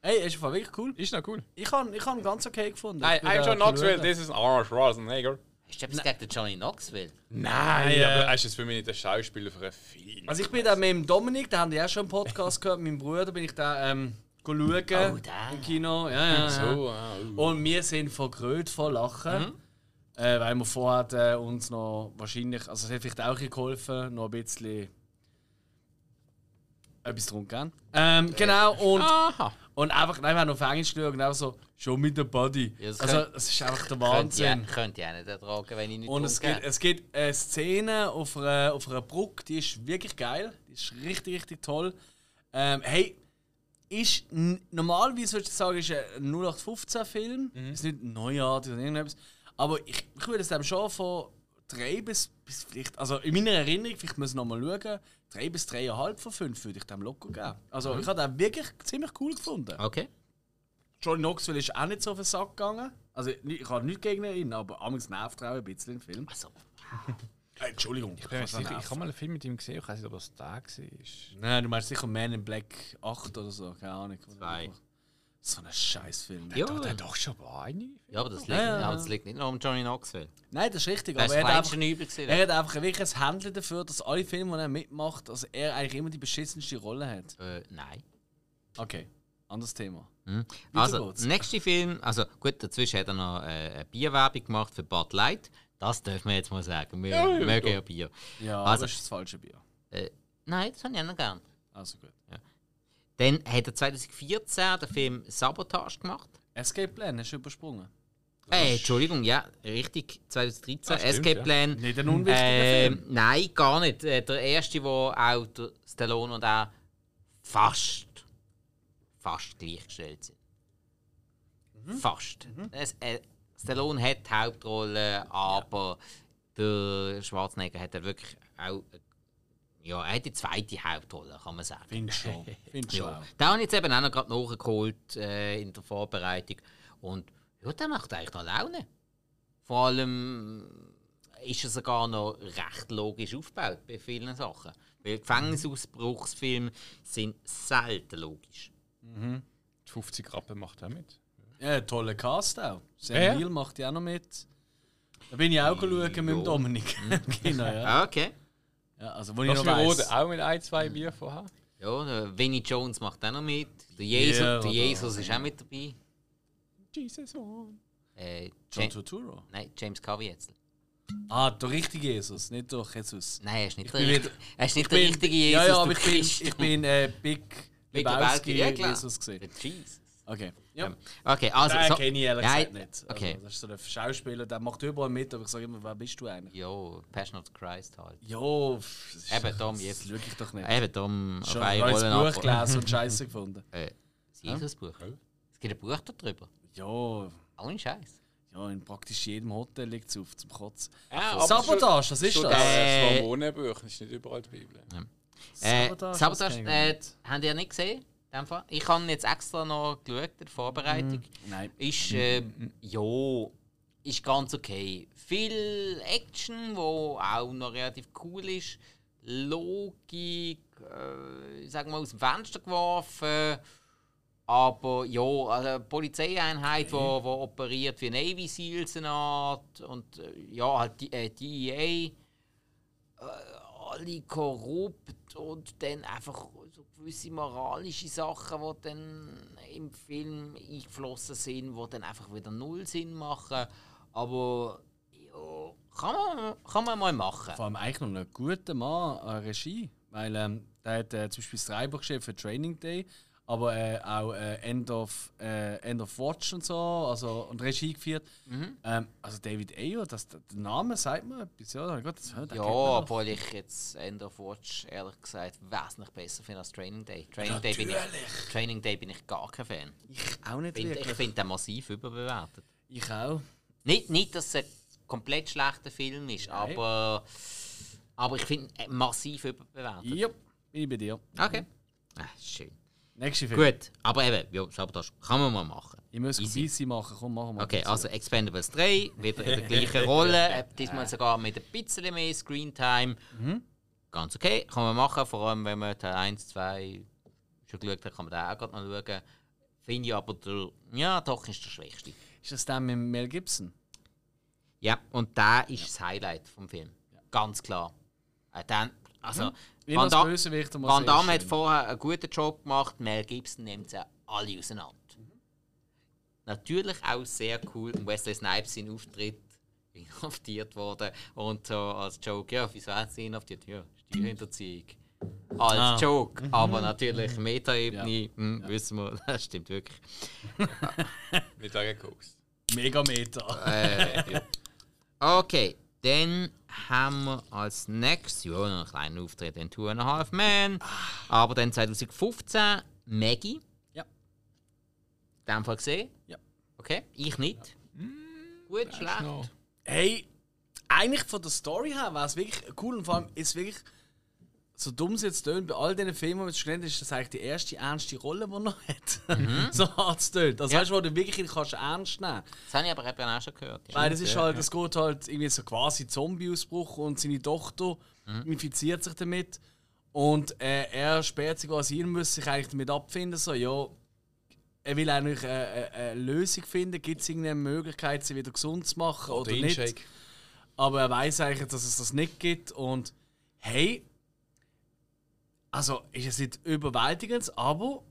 Speaker 2: Hey, ist einfach wirklich cool.
Speaker 3: Ist noch cool.
Speaker 2: Ich habe ich han ganz okay gefunden. Bin
Speaker 3: I'm John Knoxville, das ist Arnold Schwarzenegger.
Speaker 4: Hast du etwas gegen den Johnny Knoxville?
Speaker 3: Nein,
Speaker 2: äh,
Speaker 3: aber er ist jetzt für mich nicht der Schauspieler für einen Film.
Speaker 2: Also ich bin da mit dem Dominik, da haben die auch schon einen Podcast gehört, mit meinem Bruder bin ich da ähm, schauen
Speaker 4: Oh, der.
Speaker 2: im Kino. Ja, ja, ja.
Speaker 3: so, ah, uh.
Speaker 2: Und wir sind vergrölt vor Lachen.
Speaker 4: Mhm.
Speaker 2: Äh, weil wir vorher äh, uns noch wahrscheinlich, also es hat vielleicht auch geholfen, noch ein bisschen etwas gehen. Ähm, genau, und,
Speaker 4: Aha.
Speaker 2: und einfach, nein, wir haben auf Englisch geschaut und einfach so, schon mit der Body.
Speaker 4: Ja, das
Speaker 2: also, es ist einfach der
Speaker 4: Könnte ich,
Speaker 2: Wahnsinn.
Speaker 4: könnte ich auch nicht ertragen, wenn ich nicht
Speaker 2: Und es gibt, es gibt eine Szene auf einer, auf einer Brücke, die ist wirklich geil. Die ist richtig, richtig toll. Ähm, hey, ist normalerweise würdest du sagen, ist ein 0815-Film. Ist nicht neuartig oder irgendetwas. Aber ich, ich würde es dem schon von drei bis, bis vielleicht, also in meiner Erinnerung, vielleicht müssen wir noch mal schauen, drei bis dreieinhalb von fünf würde ich dem locker geben. Also ich habe den wirklich ziemlich cool gefunden.
Speaker 4: Okay.
Speaker 2: Johnny Knoxville ist auch nicht so auf den Sack gegangen. Also ich habe nichts gegen ihn, aber amigs nervt er auch ein bisschen im Film.
Speaker 4: Also,
Speaker 2: Äh, Entschuldigung,
Speaker 3: Ich bin mir sicher, ich habe mal einen Film mit ihm gesehen, ich weiß nicht, ob das da war.
Speaker 2: Nein, du meinst sicher Man in Black 8 oder so, keine Ahnung.
Speaker 4: Zwei.
Speaker 2: So ein Scheißfilm.
Speaker 4: Ja.
Speaker 3: Hat er doch schon mal eine?
Speaker 4: ja, aber das liegt,
Speaker 2: Ja, ja,
Speaker 4: aber
Speaker 2: ja.
Speaker 4: das liegt nicht nur um Johnny Knoxville.
Speaker 2: Nein, das ist richtig.
Speaker 4: Das
Speaker 2: Aber
Speaker 4: war
Speaker 2: er hat, einfach,
Speaker 4: gewesen.
Speaker 2: er hat einfach wirklich ein Handel dafür, dass alle Filme, die er mitmacht, also er eigentlich immer die beschissenste Rolle hat.
Speaker 4: Äh, nein.
Speaker 2: Okay, anderes Thema. Weiter
Speaker 4: Also,
Speaker 2: geht's.
Speaker 4: der nächste Film, also gut, dazwischen hat er noch äh, eine Bierwerbung gemacht für Bud Light. Das dürfen wir jetzt mal sagen. Wir
Speaker 3: Ja, ja,
Speaker 4: mögen
Speaker 3: ja.
Speaker 4: ja Bier.
Speaker 2: Ja,
Speaker 4: Also-
Speaker 2: das ist das falsche Bier.
Speaker 4: Äh, nein, das habe ich auch noch gern.
Speaker 2: Also gut.
Speaker 4: Dann hat er 2014 den Film Sabotage gemacht.
Speaker 2: Escape Plan hast du übersprungen.
Speaker 4: Äh, Entschuldigung, ja, richtig, 2013.
Speaker 3: Ah, stimmt,
Speaker 4: Escape
Speaker 3: ja.
Speaker 4: Plan.
Speaker 2: Nicht ein unwichtiger
Speaker 4: Ähm,
Speaker 2: Film.
Speaker 4: Nein, gar nicht. Äh, der erste, wo auch der Stallone und er fast, fast gleichgestellt sind.
Speaker 2: Mhm.
Speaker 4: Fast. Es, äh, Stallone hat die Hauptrolle, aber der Schwarzenegger hat er wirklich auch. äh, Ja, er hat die zweite Hauptrolle, kann man sagen.
Speaker 2: Findest schon. Findest du
Speaker 4: Ja.
Speaker 2: auch.
Speaker 4: Den habe ich jetzt eben auch noch gerade nachgeholt äh, in der Vorbereitung. Und ja, der macht eigentlich noch Laune. Vor allem ist er sogar noch recht logisch aufgebaut bei vielen Sachen. Weil Gefängnisausbruchsfilme sind selten logisch.
Speaker 3: Die 50 Rappen macht er mit.
Speaker 2: Ja, toller Cast auch. Sam
Speaker 3: Ja, ja.
Speaker 2: Neill macht ja auch noch mit. Da bin ich auch schauen mit dem. Dominik
Speaker 3: Mhm.
Speaker 2: Kino, ja.
Speaker 4: Ah, okay.
Speaker 2: Ja. Also, wo ich noch weiss.
Speaker 3: auch mit ein, zwei Bier vorher.
Speaker 4: Ja, der Vinnie Jones macht auch noch mit. Der Jesus,
Speaker 2: Ja,
Speaker 4: der
Speaker 2: oder-
Speaker 4: Jesus ist auch mit dabei.
Speaker 3: Jesus one.
Speaker 4: Äh,
Speaker 2: John
Speaker 4: Ja-
Speaker 2: Turturro.
Speaker 4: Nein, James Caviezel.
Speaker 2: Ah, der richtige Jesus, nicht durch Jesus.
Speaker 4: Nein, er ist nicht,
Speaker 2: Ich
Speaker 4: der,
Speaker 2: bin
Speaker 4: richt-
Speaker 2: wieder-
Speaker 4: er ist nicht
Speaker 2: Ich
Speaker 4: der richtige Jesus.
Speaker 2: Ja, ja, aber
Speaker 4: der
Speaker 2: ich bin,
Speaker 4: Christ.
Speaker 2: ich bin äh, Big
Speaker 4: Big
Speaker 2: Lebowski
Speaker 4: Lebowski, ja, klar.
Speaker 2: Jesus gesehen.
Speaker 4: Der Jesus.
Speaker 2: Okay. Ja.
Speaker 4: Okay, also.
Speaker 2: Den
Speaker 4: so-
Speaker 2: kenne ich ehrlich gesagt nicht. Also,
Speaker 4: Okay.
Speaker 2: Das ist so ein Schauspieler, der macht überall mit, aber ich sage immer, wer bist du eigentlich?
Speaker 4: Ja, Passion of Christ halt.
Speaker 2: Jo, das
Speaker 4: Eben, Tom,
Speaker 2: das
Speaker 4: jetzt.
Speaker 2: schaue ich doch nicht.
Speaker 4: Eben darum auf
Speaker 2: ein
Speaker 4: Rolle
Speaker 2: Buch gelesen und Scheiße gefunden.
Speaker 4: Äh, das Jesus-Buch. Es gibt ein Buch darüber.
Speaker 2: Ja,
Speaker 4: Allen Scheiß.
Speaker 2: ja, in praktisch jedem Hotel liegt es auf zum Kotzen.
Speaker 3: Ja,
Speaker 2: Sabotage, was ist
Speaker 3: schon
Speaker 2: das?
Speaker 3: das
Speaker 4: Äh,
Speaker 3: das ist nicht überall die Bibel.
Speaker 4: Äh,
Speaker 2: Sabotage,
Speaker 4: Sabotage,
Speaker 2: das
Speaker 4: äh, habt ihr nicht gesehen? Ich habe jetzt extra noch geschaut, der Vorbereitung.
Speaker 2: Nein.
Speaker 4: Ist, äh, ja, ist ganz okay. Viel Action, wo auch noch relativ cool ist. Logik, äh, ich sag mal, aus dem Fenster geworfen. Aber ja, also eine Polizeieinheit, die wo, wo operiert wie Navy Seals eine Art. Und äh, ja, halt die, äh, DEA. Äh, alle korrupt und dann einfach gewisse moralische Sachen, die dann im Film eingeflossen sind, die dann einfach wieder null Sinn machen. Aber ja, kann man, kann man mal machen.
Speaker 2: Vor allem eigentlich noch einen guten Mann an Regie. Weil ähm, der hat äh, zum Beispiel das Drehbuch geschrieben für Training Day, aber äh, auch äh, End, of, äh, End of Watch und so, also und Regie geführt. Ähm, also David Ayer, das, der Name sagt mir etwas, ja, Gott, das,
Speaker 4: Ja,
Speaker 2: doch.
Speaker 4: obwohl ich jetzt End of Watch ehrlich gesagt wesentlich besser finde als Training Day. Training, Day bin, ich, Training Day bin ich gar kein Fan.
Speaker 2: Ich auch nicht
Speaker 4: Find, ich
Speaker 2: wirklich.
Speaker 4: finde den massiv überbewertet.
Speaker 2: Ich auch.
Speaker 4: Nicht, nicht dass es ein komplett schlechter Film ist, aber, aber ich finde ihn massiv überbewertet.
Speaker 2: Ja, bin ich bei dir.
Speaker 4: Okay. Ah, schön.
Speaker 2: Nächste Film.
Speaker 4: Gut, aber eben, ja, Sabotage kann man mal machen.
Speaker 2: Ich muss
Speaker 4: Easy.
Speaker 2: machen, komm, machen wir.
Speaker 4: Okay, also Expendables 3, wieder in der gleichen Rolle, diesmal sogar mit ein bisschen mehr Screentime. Ganz okay, kann man machen, vor allem wenn man Teil 1, 2 schon geschaut hat, kann man den auch gerade noch schauen. Finde ich aber, der, ja, doch ist der schwächste.
Speaker 2: Ist das der mit Mel Gibson?
Speaker 4: Ja, und der ist das Highlight vom Film. Ganz klar. Äh, dann, also,
Speaker 2: Wie
Speaker 4: Van,
Speaker 2: das
Speaker 4: Da
Speaker 2: Bösewicht
Speaker 4: Van Damme hat vorher einen guten Job gemacht, Mel Gibson nimmt sie alle auseinander. Natürlich auch sehr cool, und Wesley Snipes sein Auftritt inhaftiert worden und so als Joke, ja, wieso hat sie inhaftiert? Ja, Steuerhinterziehung. Als
Speaker 2: Ah.
Speaker 4: Joke, aber natürlich Metaebene, hm, wissen wir, das stimmt wirklich.
Speaker 3: Mit angekokst.
Speaker 2: Megameter.
Speaker 4: Äh, ja. Okay, dann haben wir als nächstes ja, noch einen kleinen Auftritt in Two and a Half Men. Aber dann 2015 Maggie.
Speaker 2: Ja.
Speaker 4: In dem Fall gesehen?
Speaker 2: Ja.
Speaker 4: Okay, ich nicht. Gut, schlecht.
Speaker 2: Hey, eigentlich von der Story her war es wirklich cool und vor allem ist wirklich so dumm es jetzt tönt, bei all diesen Filmen, die wir schon genannt ist das eigentlich die erste ernste Rolle, die er noch hat. so hart es tönt. Das
Speaker 4: Ja.
Speaker 2: heißt, wo du wirklich kannst ernst nehmen
Speaker 4: Das habe ich aber eben auch schon gehört. Ja.
Speaker 2: Weil das ist halt, es geht halt irgendwie so quasi Zombie-Ausbruch und seine Tochter
Speaker 4: Mhm.
Speaker 2: infiziert sich damit. Und äh, er sperrt sich quasi hin, muss sich eigentlich damit abfinden, so, ja, er will eigentlich äh, äh, eine Lösung finden, gibt es irgendeine Möglichkeit, sie wieder gesund zu machen oder nicht.
Speaker 3: Shake.
Speaker 2: Aber er weiß eigentlich, dass es das nicht gibt. Und hey, also ist es nicht überwältigend, aber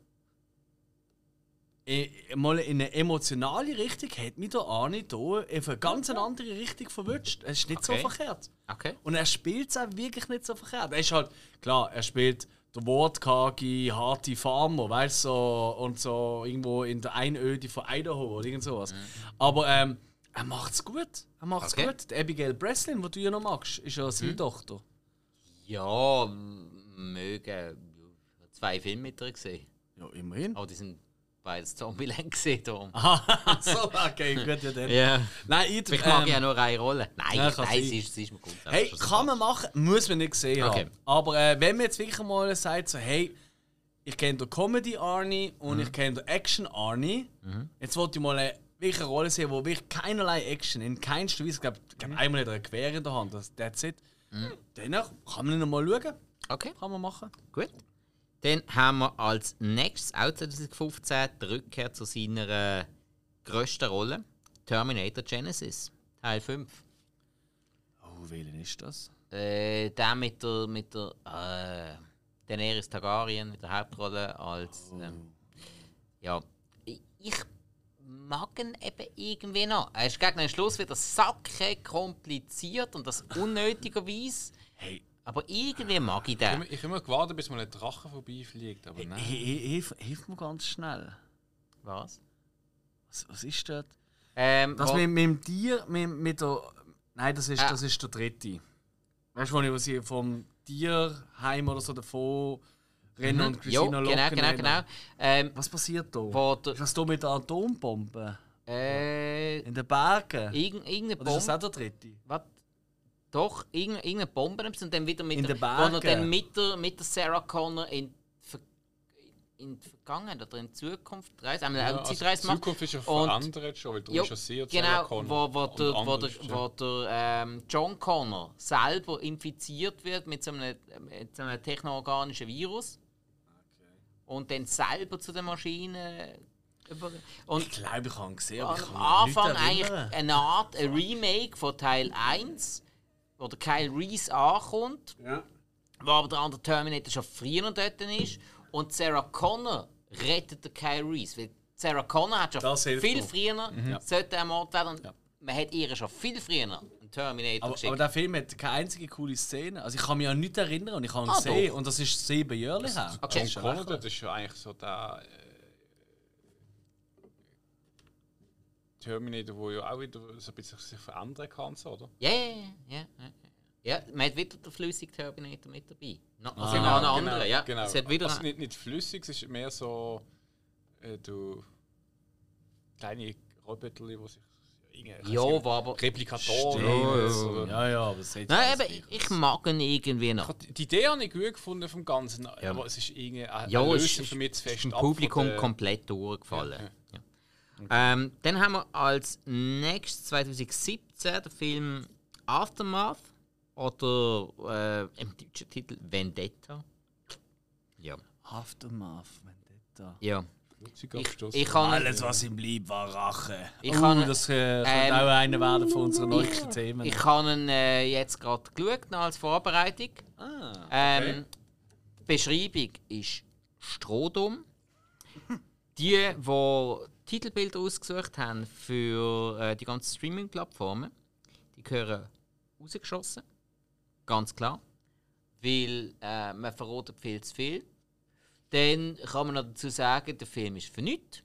Speaker 2: eh, mal in eine emotionale Richtung hat mich der Arne hier auf eine ganz andere Richtung verwünscht. Es ist nicht
Speaker 4: Okay.
Speaker 2: so verkehrt.
Speaker 4: Okay.
Speaker 2: Und er spielt es auch wirklich nicht so verkehrt. Er ist halt, klar, er spielt der wortkarge, harte Farmer, weißt du, so, und so irgendwo in der Einöde von Idaho oder irgend sowas. Aber ähm, er macht's gut. Er macht's
Speaker 4: Okay.
Speaker 2: gut. Die Abigail Breslin, die du ja noch magst, ist ja seine Tochter.
Speaker 4: Ja, mögen. Zwei Filme mit ihr gesehen.
Speaker 2: Ja, immerhin.
Speaker 4: Aber die sind beides Zombieland gesehen. Darum.
Speaker 2: Aha, so, okay, gut, ja dann.
Speaker 4: Ja.
Speaker 2: Nein, ich,
Speaker 4: Vielleicht mag
Speaker 2: ähm,
Speaker 4: ich ja nur eine Rolle. Nein,
Speaker 2: Ja,
Speaker 4: nein sie ist, sie ist mir gut.
Speaker 2: Hey, kann man machen, muss man nicht gesehen
Speaker 4: Okay.
Speaker 2: haben. Aber äh, wenn man jetzt wirklich mal sagt, so, hey, ich kenne den Comedy Arnie und ich kenne den Action Arnie, jetzt wollte ich mal eine wirklich eine Rolle sehen, wo wirklich keinerlei Action, in keinster Weise, ich glaube, glaub, einmal hat er ein Gewehr in der Hand, das, that's it. Dann kann man ihn mal schauen.
Speaker 4: Okay.
Speaker 2: Kann man machen.
Speaker 4: Gut. Dann haben wir als nächstes, auch 2015, die Rückkehr zu seiner äh, grössten Rolle: Terminator Genesis, Teil 5.
Speaker 2: Oh, welchen ist das?
Speaker 4: Äh, der mit der, mit der äh, Daenerys Targaryen mit der Hauptrolle als. Ähm, ja, ich, ich mag ihn eben irgendwie noch. Er ist gegen den Schluss wieder sacke kompliziert und das unnötigerweise.
Speaker 2: Hey,
Speaker 4: Aber irgendwie mag ich
Speaker 3: Ich
Speaker 4: den.
Speaker 3: habe ich hab immer gewartet, bis mal ein Drache vorbeifliegt, aber nein.
Speaker 2: hi- hi- hilf, hilf mir ganz schnell.
Speaker 4: Was?
Speaker 2: Was, was ist das?
Speaker 4: Ähm,
Speaker 2: Das mit, mit dem Tier, mit, mit der. Nein, das ist,
Speaker 4: Ah.
Speaker 2: das ist der dritte. Weißt du, wo ich- vom Tierheim oder so davon rennen und
Speaker 4: jo,
Speaker 2: Christina
Speaker 4: genau,
Speaker 2: locken.
Speaker 4: genau, genau. Ähm,
Speaker 2: Was passiert da?
Speaker 4: wo der,
Speaker 2: Ist das da mit der Atombombe?
Speaker 4: äh,
Speaker 2: In den Bergen?
Speaker 4: irgend, irgendeine
Speaker 2: Oder ist das
Speaker 4: Bombe.
Speaker 2: auch der dritte?
Speaker 4: Was? Doch, irgendeine, Bombe nimmst und dann wieder mit
Speaker 2: In
Speaker 4: der,
Speaker 2: den
Speaker 4: wo er dann mit der, mit der Sarah Connor in, in die Vergangenheit oder in die Zukunft reist. Einmal
Speaker 3: Ja, also
Speaker 4: Zeitreise macht.
Speaker 3: Zukunft ist ja
Speaker 4: Und-
Speaker 3: verändert schon, weil du bist ja sehr
Speaker 4: Genau, wo, wo, der, wo, der,
Speaker 3: ja.
Speaker 4: wo der ähm, John Connor selber infiziert wird mit so einem, mit so einem technoorganischen Virus. Und dann selber zu den Maschinen über. Und
Speaker 2: Ich glaube, ich habe ihn gesehen, aber ich
Speaker 4: am
Speaker 2: kann nicht
Speaker 4: Anfang eigentlich eine Art ein Remake von Teil 1, wo der Kyle Reese ankommt.
Speaker 2: Ja.
Speaker 4: wo aber der andere Terminator schon früher dort ist. Und Sarah Connor rettet den Kyle Reese. Weil Sarah Connor hat schon viel
Speaker 2: noch.
Speaker 4: früher sollte ermordet werden. Und man hat ihr schon viel früher einen Terminator
Speaker 2: Aber,
Speaker 4: geschickt.
Speaker 2: aber der Film hat keine einzige coole Szene. Also ich kann mich an nichts erinnern und ich habe ihn
Speaker 4: Ah,
Speaker 2: gesehen
Speaker 4: doch.
Speaker 2: und das ist sieben Jahre her.
Speaker 4: Okay.
Speaker 2: Das ist
Speaker 3: John
Speaker 2: schon
Speaker 3: Connor, das ist ja eigentlich so der äh, Terminator, der ja auch wieder so ein bisschen sich verändern kann, so, oder?
Speaker 4: Ja, ja, ja, ja, ja. Ja, man hat wieder den flüssigen Terminator mit dabei. No, also
Speaker 2: Ah,
Speaker 4: noch einen anderen, ja.
Speaker 3: Genau.
Speaker 4: Es hat wieder
Speaker 3: also nicht, nicht flüssig, es ist mehr so äh, du kleine Roboter, die sich
Speaker 4: Ja,
Speaker 3: ich
Speaker 4: wo aber-
Speaker 3: Replikatoren.
Speaker 2: Ja, ja,
Speaker 3: so.
Speaker 2: Ja, ja, aber es
Speaker 4: Nein,
Speaker 2: gleich
Speaker 4: ich
Speaker 2: aus.
Speaker 4: mag ihn irgendwie noch.
Speaker 3: Die- Die Idee habe ich gut gefunden vom Ganzen, aber es ist irgendwie eine,
Speaker 4: Ja,
Speaker 3: Lösung
Speaker 4: ist,
Speaker 3: für mich zu fest
Speaker 4: ist dem Publikum komplett durchgefallen.
Speaker 3: Ja,
Speaker 4: Ähm, dann haben wir als nächstes 2017 den Film Aftermath oder äh, im deutschen Titel Vendetta. Ja.
Speaker 2: Aftermath, Vendetta.
Speaker 4: ja. Ich, ich kann
Speaker 2: Alles, was ihm blieb, war Rache.
Speaker 4: Ich kann-
Speaker 2: das äh, könnte
Speaker 4: ähm,
Speaker 2: auch einer werden von unseren neuesten Themen.
Speaker 4: Ich habe ihn äh, jetzt gerade geschaut noch als Vorbereitung.
Speaker 2: ah,
Speaker 4: Ähm, die Beschreibung ist Strohdum. Die, die Titelbilder ausgesucht haben für äh, die ganzen Streaming-Plattformen, die gehören rausgeschossen. Ganz klar. Weil äh, man verrotet viel zu viel. Dann kann man noch dazu sagen, der Film ist für nichts.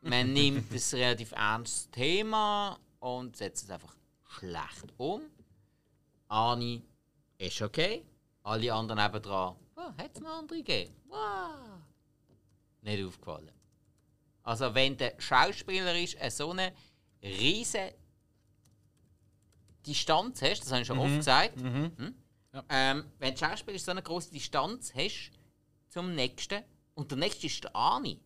Speaker 4: Man nimmt ein relativ ernstes Thema und setzt es einfach schlecht um. Ani ist okay. Alle anderen nebendran, oh, hat es noch andere gegeben? Wow. Nicht aufgefallen. Also wenn der Schauspieler ist, äh, so eine riesige Distanz hast, das habe ich schon oft gesagt, hm? ähm, wenn der Schauspieler so eine große Distanz hast zum nächsten und der nächste ist der Ani,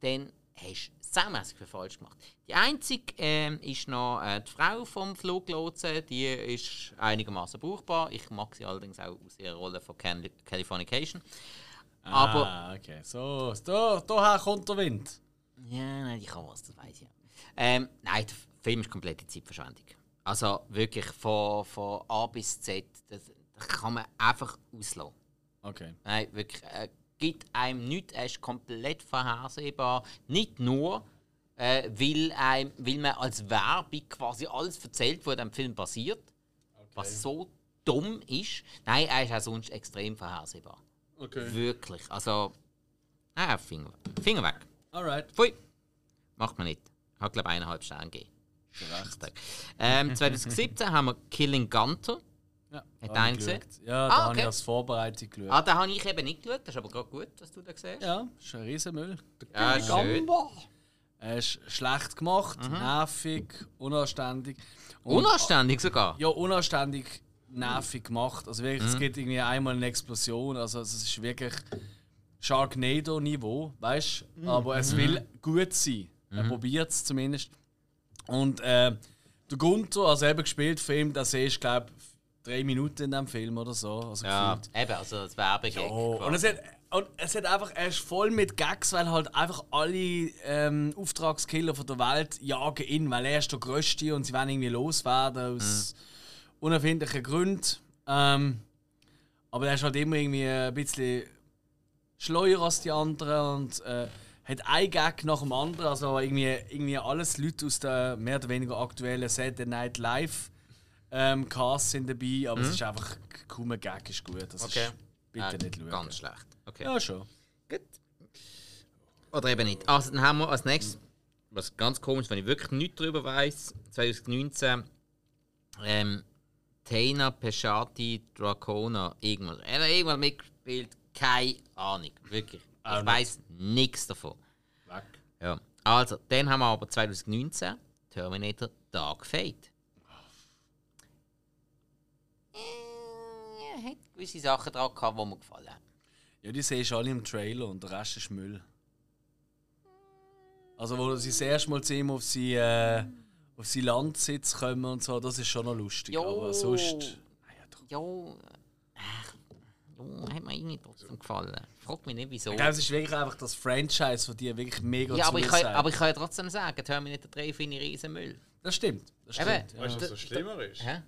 Speaker 4: dann hast du saumässig viel falsch gemacht. Die einzige ähm, ist noch äh, die Frau vom Fluglotsen, die ist einigermaßen brauchbar. Ich mag sie allerdings auch aus ihrer Rolle von Cali Californication. Aber
Speaker 2: ah, okay. So, da, daher kommt der Wind.
Speaker 4: ja, nein, die kann was, das weiß ich ja. Ähm, nein, der Film ist komplette Zeitverschwendung. Also wirklich von, von A bis Z, das, das kann man einfach auslassen.
Speaker 2: Okay.
Speaker 4: Nein, wirklich, äh, gibt einem nichts, er ist komplett vorhersehbar. Nicht nur, äh, weil, einem, weil man als Werbung quasi alles erzählt, was in dem Film passiert, was so dumm ist. Nein, er ist auch sonst extrem vorhersehbar.
Speaker 2: Okay.
Speaker 4: Wirklich. Also, ah, Finger, Finger weg.
Speaker 2: Alright.
Speaker 4: Pfui. Macht man nicht. Hat, glaube ich, eineinhalb Sterne gegeben. Recht. Ähm, 2017 haben wir Killing Gunter.
Speaker 2: Ja,
Speaker 4: Hat
Speaker 2: ich
Speaker 4: gesehen?
Speaker 2: Ja,
Speaker 4: Ah,
Speaker 2: da habe
Speaker 4: okay.
Speaker 2: ich als Vorbereitung geschaut.
Speaker 4: Ah, den habe ich eben nicht geschaut. Das ist aber gerade gut, dass du den siehst.
Speaker 2: Ja, ist ein Riesenmüll.
Speaker 4: Ja, schön.
Speaker 2: Er ist schlecht gemacht,
Speaker 4: Mhm.
Speaker 2: nervig, unanständig. Und-
Speaker 4: Unanständig sogar.
Speaker 2: Ja, unanständig, nervig gemacht. Also wirklich,
Speaker 4: Mhm.
Speaker 2: es gibt irgendwie einmal eine Explosion. Also es ist wirklich Sharknado-Niveau, weißt du?
Speaker 4: Mhm.
Speaker 2: Aber es will gut sein. Er probiert es zumindest. Und äh, der Gunther, also eben gespielt Film, da siehst du, glaube drei Minuten in dem Film oder so. Also
Speaker 4: Ja,
Speaker 2: gefühlt.
Speaker 4: eben, also das Werbegag.
Speaker 2: Oh, und es
Speaker 4: quasi.
Speaker 2: hat, und es hat einfach, er ist voll mit Gags, weil halt einfach alle ähm, Auftragskiller von der Welt jagen ihn, weil er ist der Größte und sie wollen irgendwie loswerden aus unerfindlichen Gründen. Ähm, aber er ist halt immer irgendwie ein bisschen schleuer als die anderen und äh, hat ein Gag nach dem anderen. Also irgendwie, irgendwie alles Leute aus der mehr oder weniger aktuellen Saturday Night Live ähm, Cast sind dabei, aber es ist einfach kaum ein Gag ist gut. Das
Speaker 4: Okay.
Speaker 2: ist bitte
Speaker 4: Ah,
Speaker 2: nicht schauen.
Speaker 4: Ganz schlecht. Okay.
Speaker 2: Ja, schon.
Speaker 4: Gut. Oder eben nicht. Also dann haben wir als nächstes, was ganz komisch, wenn ich wirklich nichts darüber weiß, 2019, ähm, Tena Pesciati Dracona, irgendwas. Er hat irgendwas mitgespielt, keine Ahnung, wirklich.
Speaker 2: Auch
Speaker 4: Ich weiß nichts davon.
Speaker 2: Weg.
Speaker 4: Ja. Also, dann haben wir aber 2019 Terminator Dark Fate. Äh, hat gewisse Sachen dran gehabt, die mir gefallen haben.
Speaker 2: Ja, die siehst du alle im Trailer und der Rest ist Müll. Also, wo sie das erste Mal sehen, auf sie, äh, auf sie Landsitz kommen und so, das ist schon noch lustig.
Speaker 4: Jo.
Speaker 2: Aber sonst.
Speaker 4: Ja, ja, hat mir irgendwie trotzdem gefallen. Frag mich nicht, wieso.
Speaker 2: Ich glaube, es ist wirklich einfach das Franchise, von dir wirklich mega
Speaker 4: Ja, aber ich, kann, aber ich kann ja trotzdem sagen, Terminator 3 finde ich riesen Müll.
Speaker 2: Das stimmt. Das
Speaker 4: Eben.
Speaker 2: stimmt. Ja.
Speaker 3: Weißt du, was so schlimmer ist?
Speaker 4: Hä?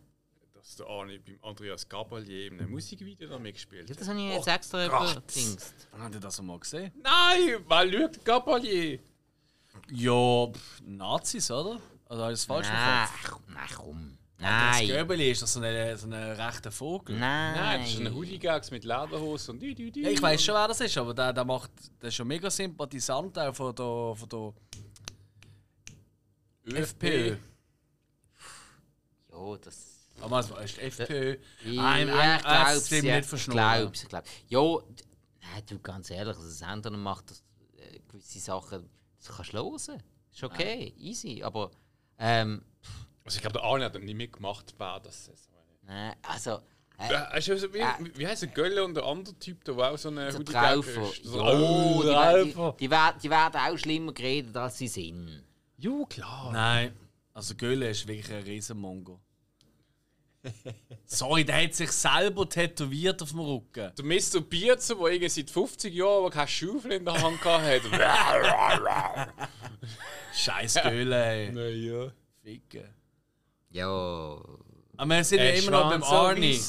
Speaker 3: dass der Arne beim Andreas Gabalier in einem Musikvideo da mitgespielt
Speaker 4: Ja,
Speaker 3: hat.
Speaker 4: das habe ich jetzt extra überdingst.
Speaker 2: Habt ihr das mal gesehen?
Speaker 3: Nein, weil schaut Gabalier.
Speaker 2: Ja, pff, Nazis, oder? Also habe ich das falsch
Speaker 4: Nein, komm, nein, komm.
Speaker 2: Das
Speaker 4: Nein.
Speaker 2: Göbeli ist das so ein so ein rechter Vogel.
Speaker 4: Nein.
Speaker 3: Nein, das ist ein Hoodie-Gags mit Lederhose und die, die, die.
Speaker 2: Ja, ich weiß schon, wer das ist, aber der, der macht, der ist schon mega sympathisant auch von der, von der FPÖ.
Speaker 4: Ja, das.
Speaker 2: Aber was ist die FPÖ?
Speaker 4: Ja,
Speaker 2: Ein-
Speaker 4: ich
Speaker 2: ein-
Speaker 4: glaub's, ja,
Speaker 2: nicht
Speaker 4: ich
Speaker 2: verschnurren.
Speaker 4: glaub's, ich glaub's. Ja, nein, du, ganz ehrlich, also Sender macht das, äh, gewisse Sachen, das kannst du hören. Ist okay, easy, aber ähm,
Speaker 3: Also ich glaube, der Arne hat dann nicht mitgemacht, wer das ist.
Speaker 4: nein, also, äh,
Speaker 3: du, wie,
Speaker 4: Äh.
Speaker 3: wie heißt der Gölle und der andere Typ, der auch so eine
Speaker 4: Traufer.
Speaker 3: ist? So,
Speaker 4: oh, die,
Speaker 3: Traufer.
Speaker 4: die, die, werden, die werden auch schlimmer geredet, als sie sind.
Speaker 3: Ja, klar.
Speaker 2: Nein. Also Gölle ist wirklich ein Riesenmongo. Sorry, der hat sich selber tätowiert auf dem Rücken.
Speaker 3: Der Mr. Bierzer, der irgendwie seit 50 Jahren aber keine Schaufel in der Hand hatte.
Speaker 2: Scheiß Gölle, ey.
Speaker 3: naja.
Speaker 2: Ficken.
Speaker 4: Ja.
Speaker 2: Aber wir sind ja immer noch beim Arnie.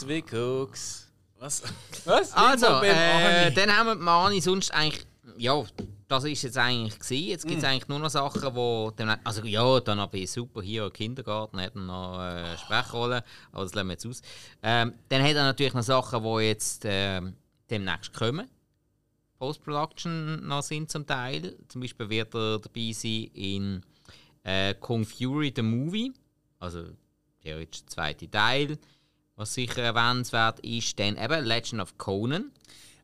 Speaker 2: Was?
Speaker 3: Was?
Speaker 4: Also, äh,
Speaker 2: Arnie.
Speaker 4: dann haben wir Mani sonst eigentlich. Ja, das ist jetzt eigentlich gewesen. Jetzt gibt es
Speaker 2: Mm.
Speaker 4: eigentlich nur noch Sachen, wo. Dann, also, ja, dann habe ich super hier im Kindergarten, hat noch äh, Sprechrolle, aber das lassen wir jetzt aus. Ähm, dann hat er natürlich noch Sachen, die jetzt ähm, demnächst kommen. Post-Production noch sind zum Teil. Zum Beispiel wird er dabei sein in äh, Kung Fury the Movie. Also der zweite Teil. Was sicher erwähnenswert ist, dann eben Legend of Conan.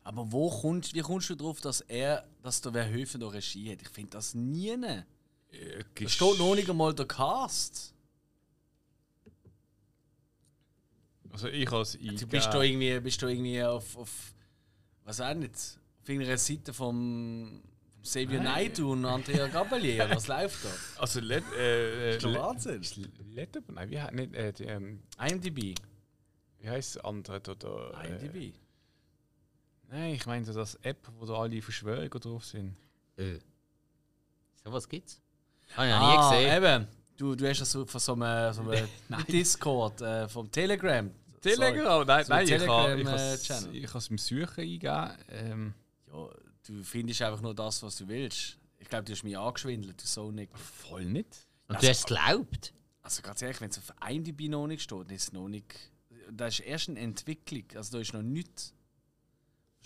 Speaker 2: Aber wo kommst, wie kommst du darauf, dass er, dass der Verhoeven da Regie hat? Ich finde das nie. Da steht noch nicht einmal der Cast.
Speaker 3: Also ich als I.
Speaker 2: Du bist da irgendwie, bist da irgendwie auf, auf was auch nicht, auf irgendeiner Seite vom, Xavier Naidoo und Andrea Gabalier. oder Was läuft da?
Speaker 3: Also Let, äh, äh,
Speaker 2: ist doch Wahnsinn.
Speaker 3: Let, nein, wie, nicht, äh, die, ähm,
Speaker 2: IMDb.
Speaker 3: wie heißt das andere? Da, da, äh,
Speaker 2: IMDb.
Speaker 3: Nein, ich meine das App, wo da alle Verschwörungen drauf sind.
Speaker 4: Äh. So was gibt's? Habe ich noch
Speaker 2: Ah,
Speaker 4: nie gesehen.
Speaker 2: eben. Du, du hast das so von so einem, so einem Discord, äh, vom Telegram.
Speaker 3: Telegram? Nein,
Speaker 2: So
Speaker 3: nein, ich
Speaker 2: Telegram,
Speaker 3: habe ich
Speaker 2: äh,
Speaker 3: has-
Speaker 2: Channel.
Speaker 3: ich has im Suchen eingeben. Ähm.
Speaker 2: Ja, du findest einfach nur das, was du willst. Ich glaube, du hast mich angeschwindelt, du so nicht.
Speaker 3: voll nicht.
Speaker 4: Und du hast es geglaubt?
Speaker 2: Also ganz ehrlich, wenn es auf IMDb noch nicht steht, dann ist es noch nicht. Da ist erst eine Entwicklung. Also da ist noch nichts.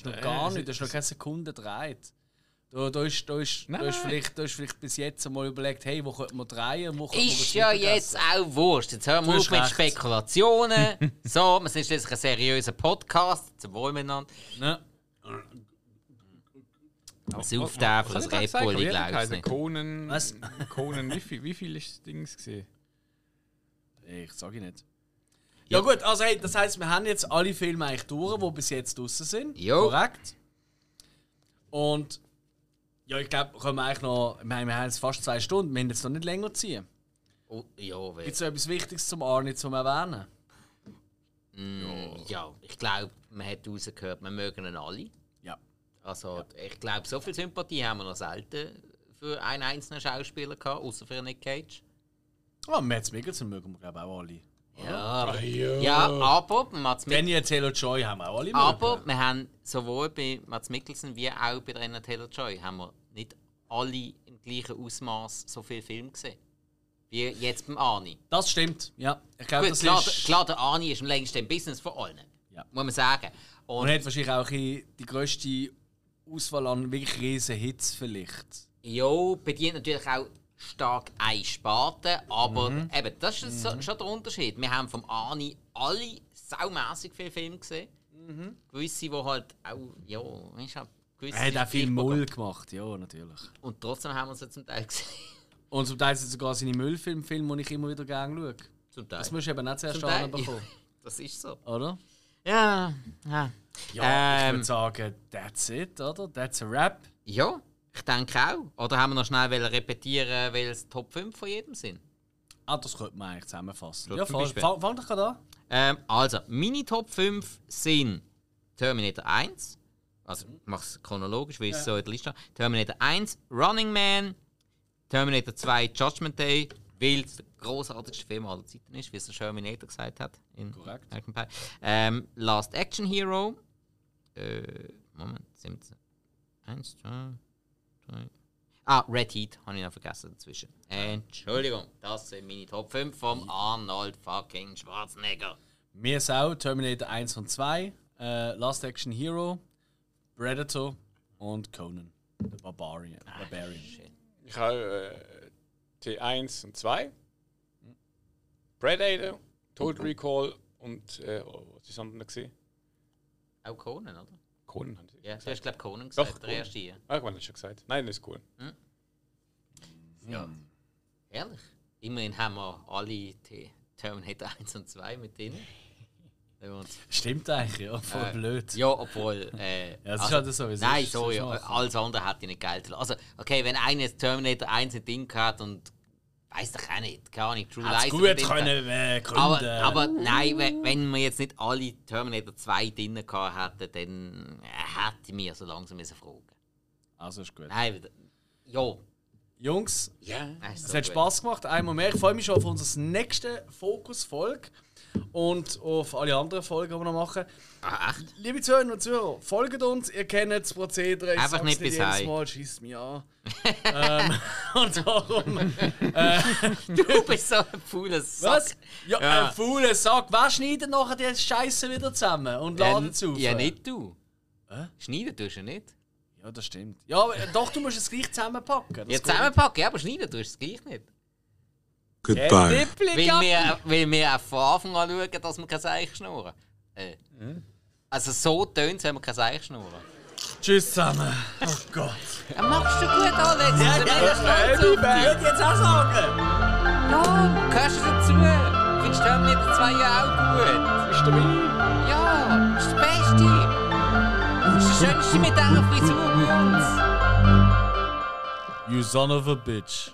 Speaker 2: Ist noch gar nichts, da ist noch keine Sekunde gedreht. Da, da, ist, da, ist, da, ist vielleicht, da ist vielleicht bis jetzt einmal überlegt, hey, wo könnte man drehen, wo
Speaker 4: Ist ja jetzt auch wurscht. Jetzt hören wir auf mit. Spekulationen. so, wir sind schließlich ein seriöser Podcast. Zum Wohl miteinander.
Speaker 2: Ne?
Speaker 4: Sauf der für das Red Bull, ich glaube es nicht.
Speaker 3: Conan.
Speaker 2: Was?
Speaker 3: Conan, wie viel, wie viel ist das Ding gesehen?
Speaker 2: Ich sage ich nicht. Ja, gut, also hey, das heisst, wir haben jetzt alle Filme eigentlich durch, die bis jetzt draußen sind.
Speaker 4: Jo.
Speaker 2: Korrekt. Und ja, ich glaube, können wir eigentlich noch. Ich meine, wir haben jetzt fast zwei Stunden, wir haben jetzt noch nicht länger ziehen.
Speaker 4: Oh, ja,
Speaker 2: Gibt es noch etwas Wichtiges zum Arne zum Erwähnen?
Speaker 4: Mm, ja, ich glaube, man hat rausgehört, wir mögen ihn alle.
Speaker 2: Ja.
Speaker 4: Also, ich glaube, so viel Sympathie haben wir noch selten für einen einzelnen Schauspieler gehabt, außer für Nick Cage.
Speaker 2: Oh, Mads Mikkelsen mögen wir, glaube ich, auch alle.
Speaker 4: Ja, aber, ja, aber Mats,
Speaker 2: Daniel Taylor-Joy haben wir auch alle
Speaker 4: aber
Speaker 2: mögen.
Speaker 4: wir haben sowohl bei Mats Mikkelsen wie auch bei Renner Taylor-Joy haben wir nicht alle im gleichen Ausmaß so viel Film gesehen. Wie jetzt beim Ani.
Speaker 2: Das stimmt, ja. Ich glaube,
Speaker 4: Gut,
Speaker 2: das
Speaker 4: klar,
Speaker 2: ist...
Speaker 4: klar, der Ani ist am längsten im Business von allen.
Speaker 2: Ja.
Speaker 4: Muss man sagen. Und
Speaker 2: Und hat wahrscheinlich auch die grösste Auswahl an wirklich riesen Hits vielleicht.
Speaker 4: Ja, bedient natürlich auch stark eine Sparte, aber
Speaker 2: Mhm.
Speaker 4: eben, das ist so, schon der Unterschied. Wir haben vom Ani alle saumässig viele Filme gesehen.
Speaker 2: Mhm.
Speaker 4: Gewisse, die halt auch, ja, weißt du, gewisse.
Speaker 2: Er hat auch viel Mull gemacht, ja, natürlich.
Speaker 4: Und trotzdem haben wir sie zum Teil gesehen.
Speaker 2: Und zum Teil sind es sogar seine Müllfilme, die ich immer wieder gerne schaue.
Speaker 4: Zum Teil.
Speaker 2: Das musst du eben nicht zuerst
Speaker 4: Zum Teil,
Speaker 2: bekommen,
Speaker 4: Das ist so.
Speaker 2: oder?
Speaker 4: Ja, ja.
Speaker 2: Ja, ich
Speaker 4: Ähm,
Speaker 2: würde sagen, that's it, oder? That's a rap.
Speaker 4: Ja, ich denke auch. Oder haben wir noch schnell repetieren, weil es Top 5 von jedem sind?
Speaker 2: Ah, das könnte man eigentlich zusammenfassen. Ja, fang, fang, fang doch gerade an.
Speaker 4: Ähm, also, meine Top 5 sind Terminator 1. Also, ich mache es chronologisch, weil es so in der Liste habe. Terminator 1, Running Man, Terminator 2, Judgment Day weil es der großartigste Film aller Zeiten ist, wie es der Terminator gesagt hat. In
Speaker 2: Korrekt.
Speaker 4: Ähm, Last Action Hero. Äh, Moment, sind Eins, zwei, drei. Ah, Red Heat habe ich noch vergessen dazwischen. Entschuldigung, das sind meine Top 5 vom Arnold fucking Schwarzenegger.
Speaker 2: Mir ist auch Terminator 1 und 2, äh, Last Action Hero, Predator und Conan. The Barbarian. Barbarian.
Speaker 4: Shit.
Speaker 3: Ich habe äh, T1 und 2. Predator, Total Recall und äh, oh, was ist das andere gesehen?
Speaker 4: Auch Conan, oder?
Speaker 3: Conan
Speaker 4: Ja, du hast, glaube ich, Conan
Speaker 3: Doch,
Speaker 4: gesagt, der
Speaker 3: Conan.
Speaker 4: erste hier.
Speaker 3: Ah, ich das schon gesagt. Nein, das ist cool.
Speaker 4: Ja. Ehrlich? Immerhin haben wir alle Terminator 1 und 2 mit drin.
Speaker 2: Stimmt eigentlich, ja. Voll
Speaker 4: Äh,
Speaker 2: blöd.
Speaker 4: Ja, obwohl. Äh,
Speaker 2: Ja, das ist halt so, wie es
Speaker 4: Nein, sorry, alles andere hätte ich nicht geil. Also, okay, wenn einer Terminator 1 ein Ding hat und. Weiß doch auch nicht, keine Ahnung, True Lies
Speaker 2: gut können äh, gründen.
Speaker 4: aber, aber nein, wenn, wir jetzt nicht alle Terminator 2 drin gehabt hätten, dann äh, hätte ich mir so langsam müssen fragen.
Speaker 2: Also ist gut.
Speaker 4: Nein, ja.
Speaker 2: Jungs,
Speaker 3: Ja.
Speaker 2: es hat
Speaker 4: gut.
Speaker 2: Spaß gemacht. Einmal mehr. Ich freue mich schon auf unsere nächste Fokus-Folge und auf alle anderen Folgen, die wir noch machen.
Speaker 4: Ah, echt?
Speaker 2: Liebe Zuhörerinnen und Zuhörer, folgt uns, ihr kennt das Prozedere. Ich
Speaker 4: Einfach nicht bis
Speaker 2: jedes. Mal, schießt mich an. ähm, und darum.
Speaker 4: Du bist so ein fauler Sack.
Speaker 2: Was? Ja,
Speaker 4: Ja.
Speaker 2: ein fauler Sack. Wer schneidet nachher die Scheiße wieder zusammen und ladet es auf?
Speaker 4: Ja, nicht du. Schneiden tust du nicht.
Speaker 2: Ja, das stimmt. Ja, aber, doch, du musst es gleich zusammenpacken. Das
Speaker 4: Ja, zusammenpacken, ja, aber schneiden tust du es gleich nicht.
Speaker 5: Goodbye.
Speaker 2: Tippli,
Speaker 4: Weil
Speaker 2: Gap.
Speaker 4: wir, auch von Anfang an schauen, dass wir kein Seich schnurren. Äh. Also so tönt es, wenn wir kein Seich schnurren.
Speaker 2: Tschüss zusammen. Oh Gott.
Speaker 4: Ja, machst du gut, Alex.
Speaker 2: Ja, ja, ja,
Speaker 4: du
Speaker 2: ja,
Speaker 4: stolz auf
Speaker 2: ich
Speaker 4: dich.
Speaker 2: würde jetzt auch sagen.
Speaker 4: Ja, gehörst du dazu? Findest du Terminator 2 ja auch gut?
Speaker 3: Bist du dabei?
Speaker 4: Ja, ist der Beste. Ist der Schönste mit dieser Frisur bei uns.
Speaker 2: You son of a bitch.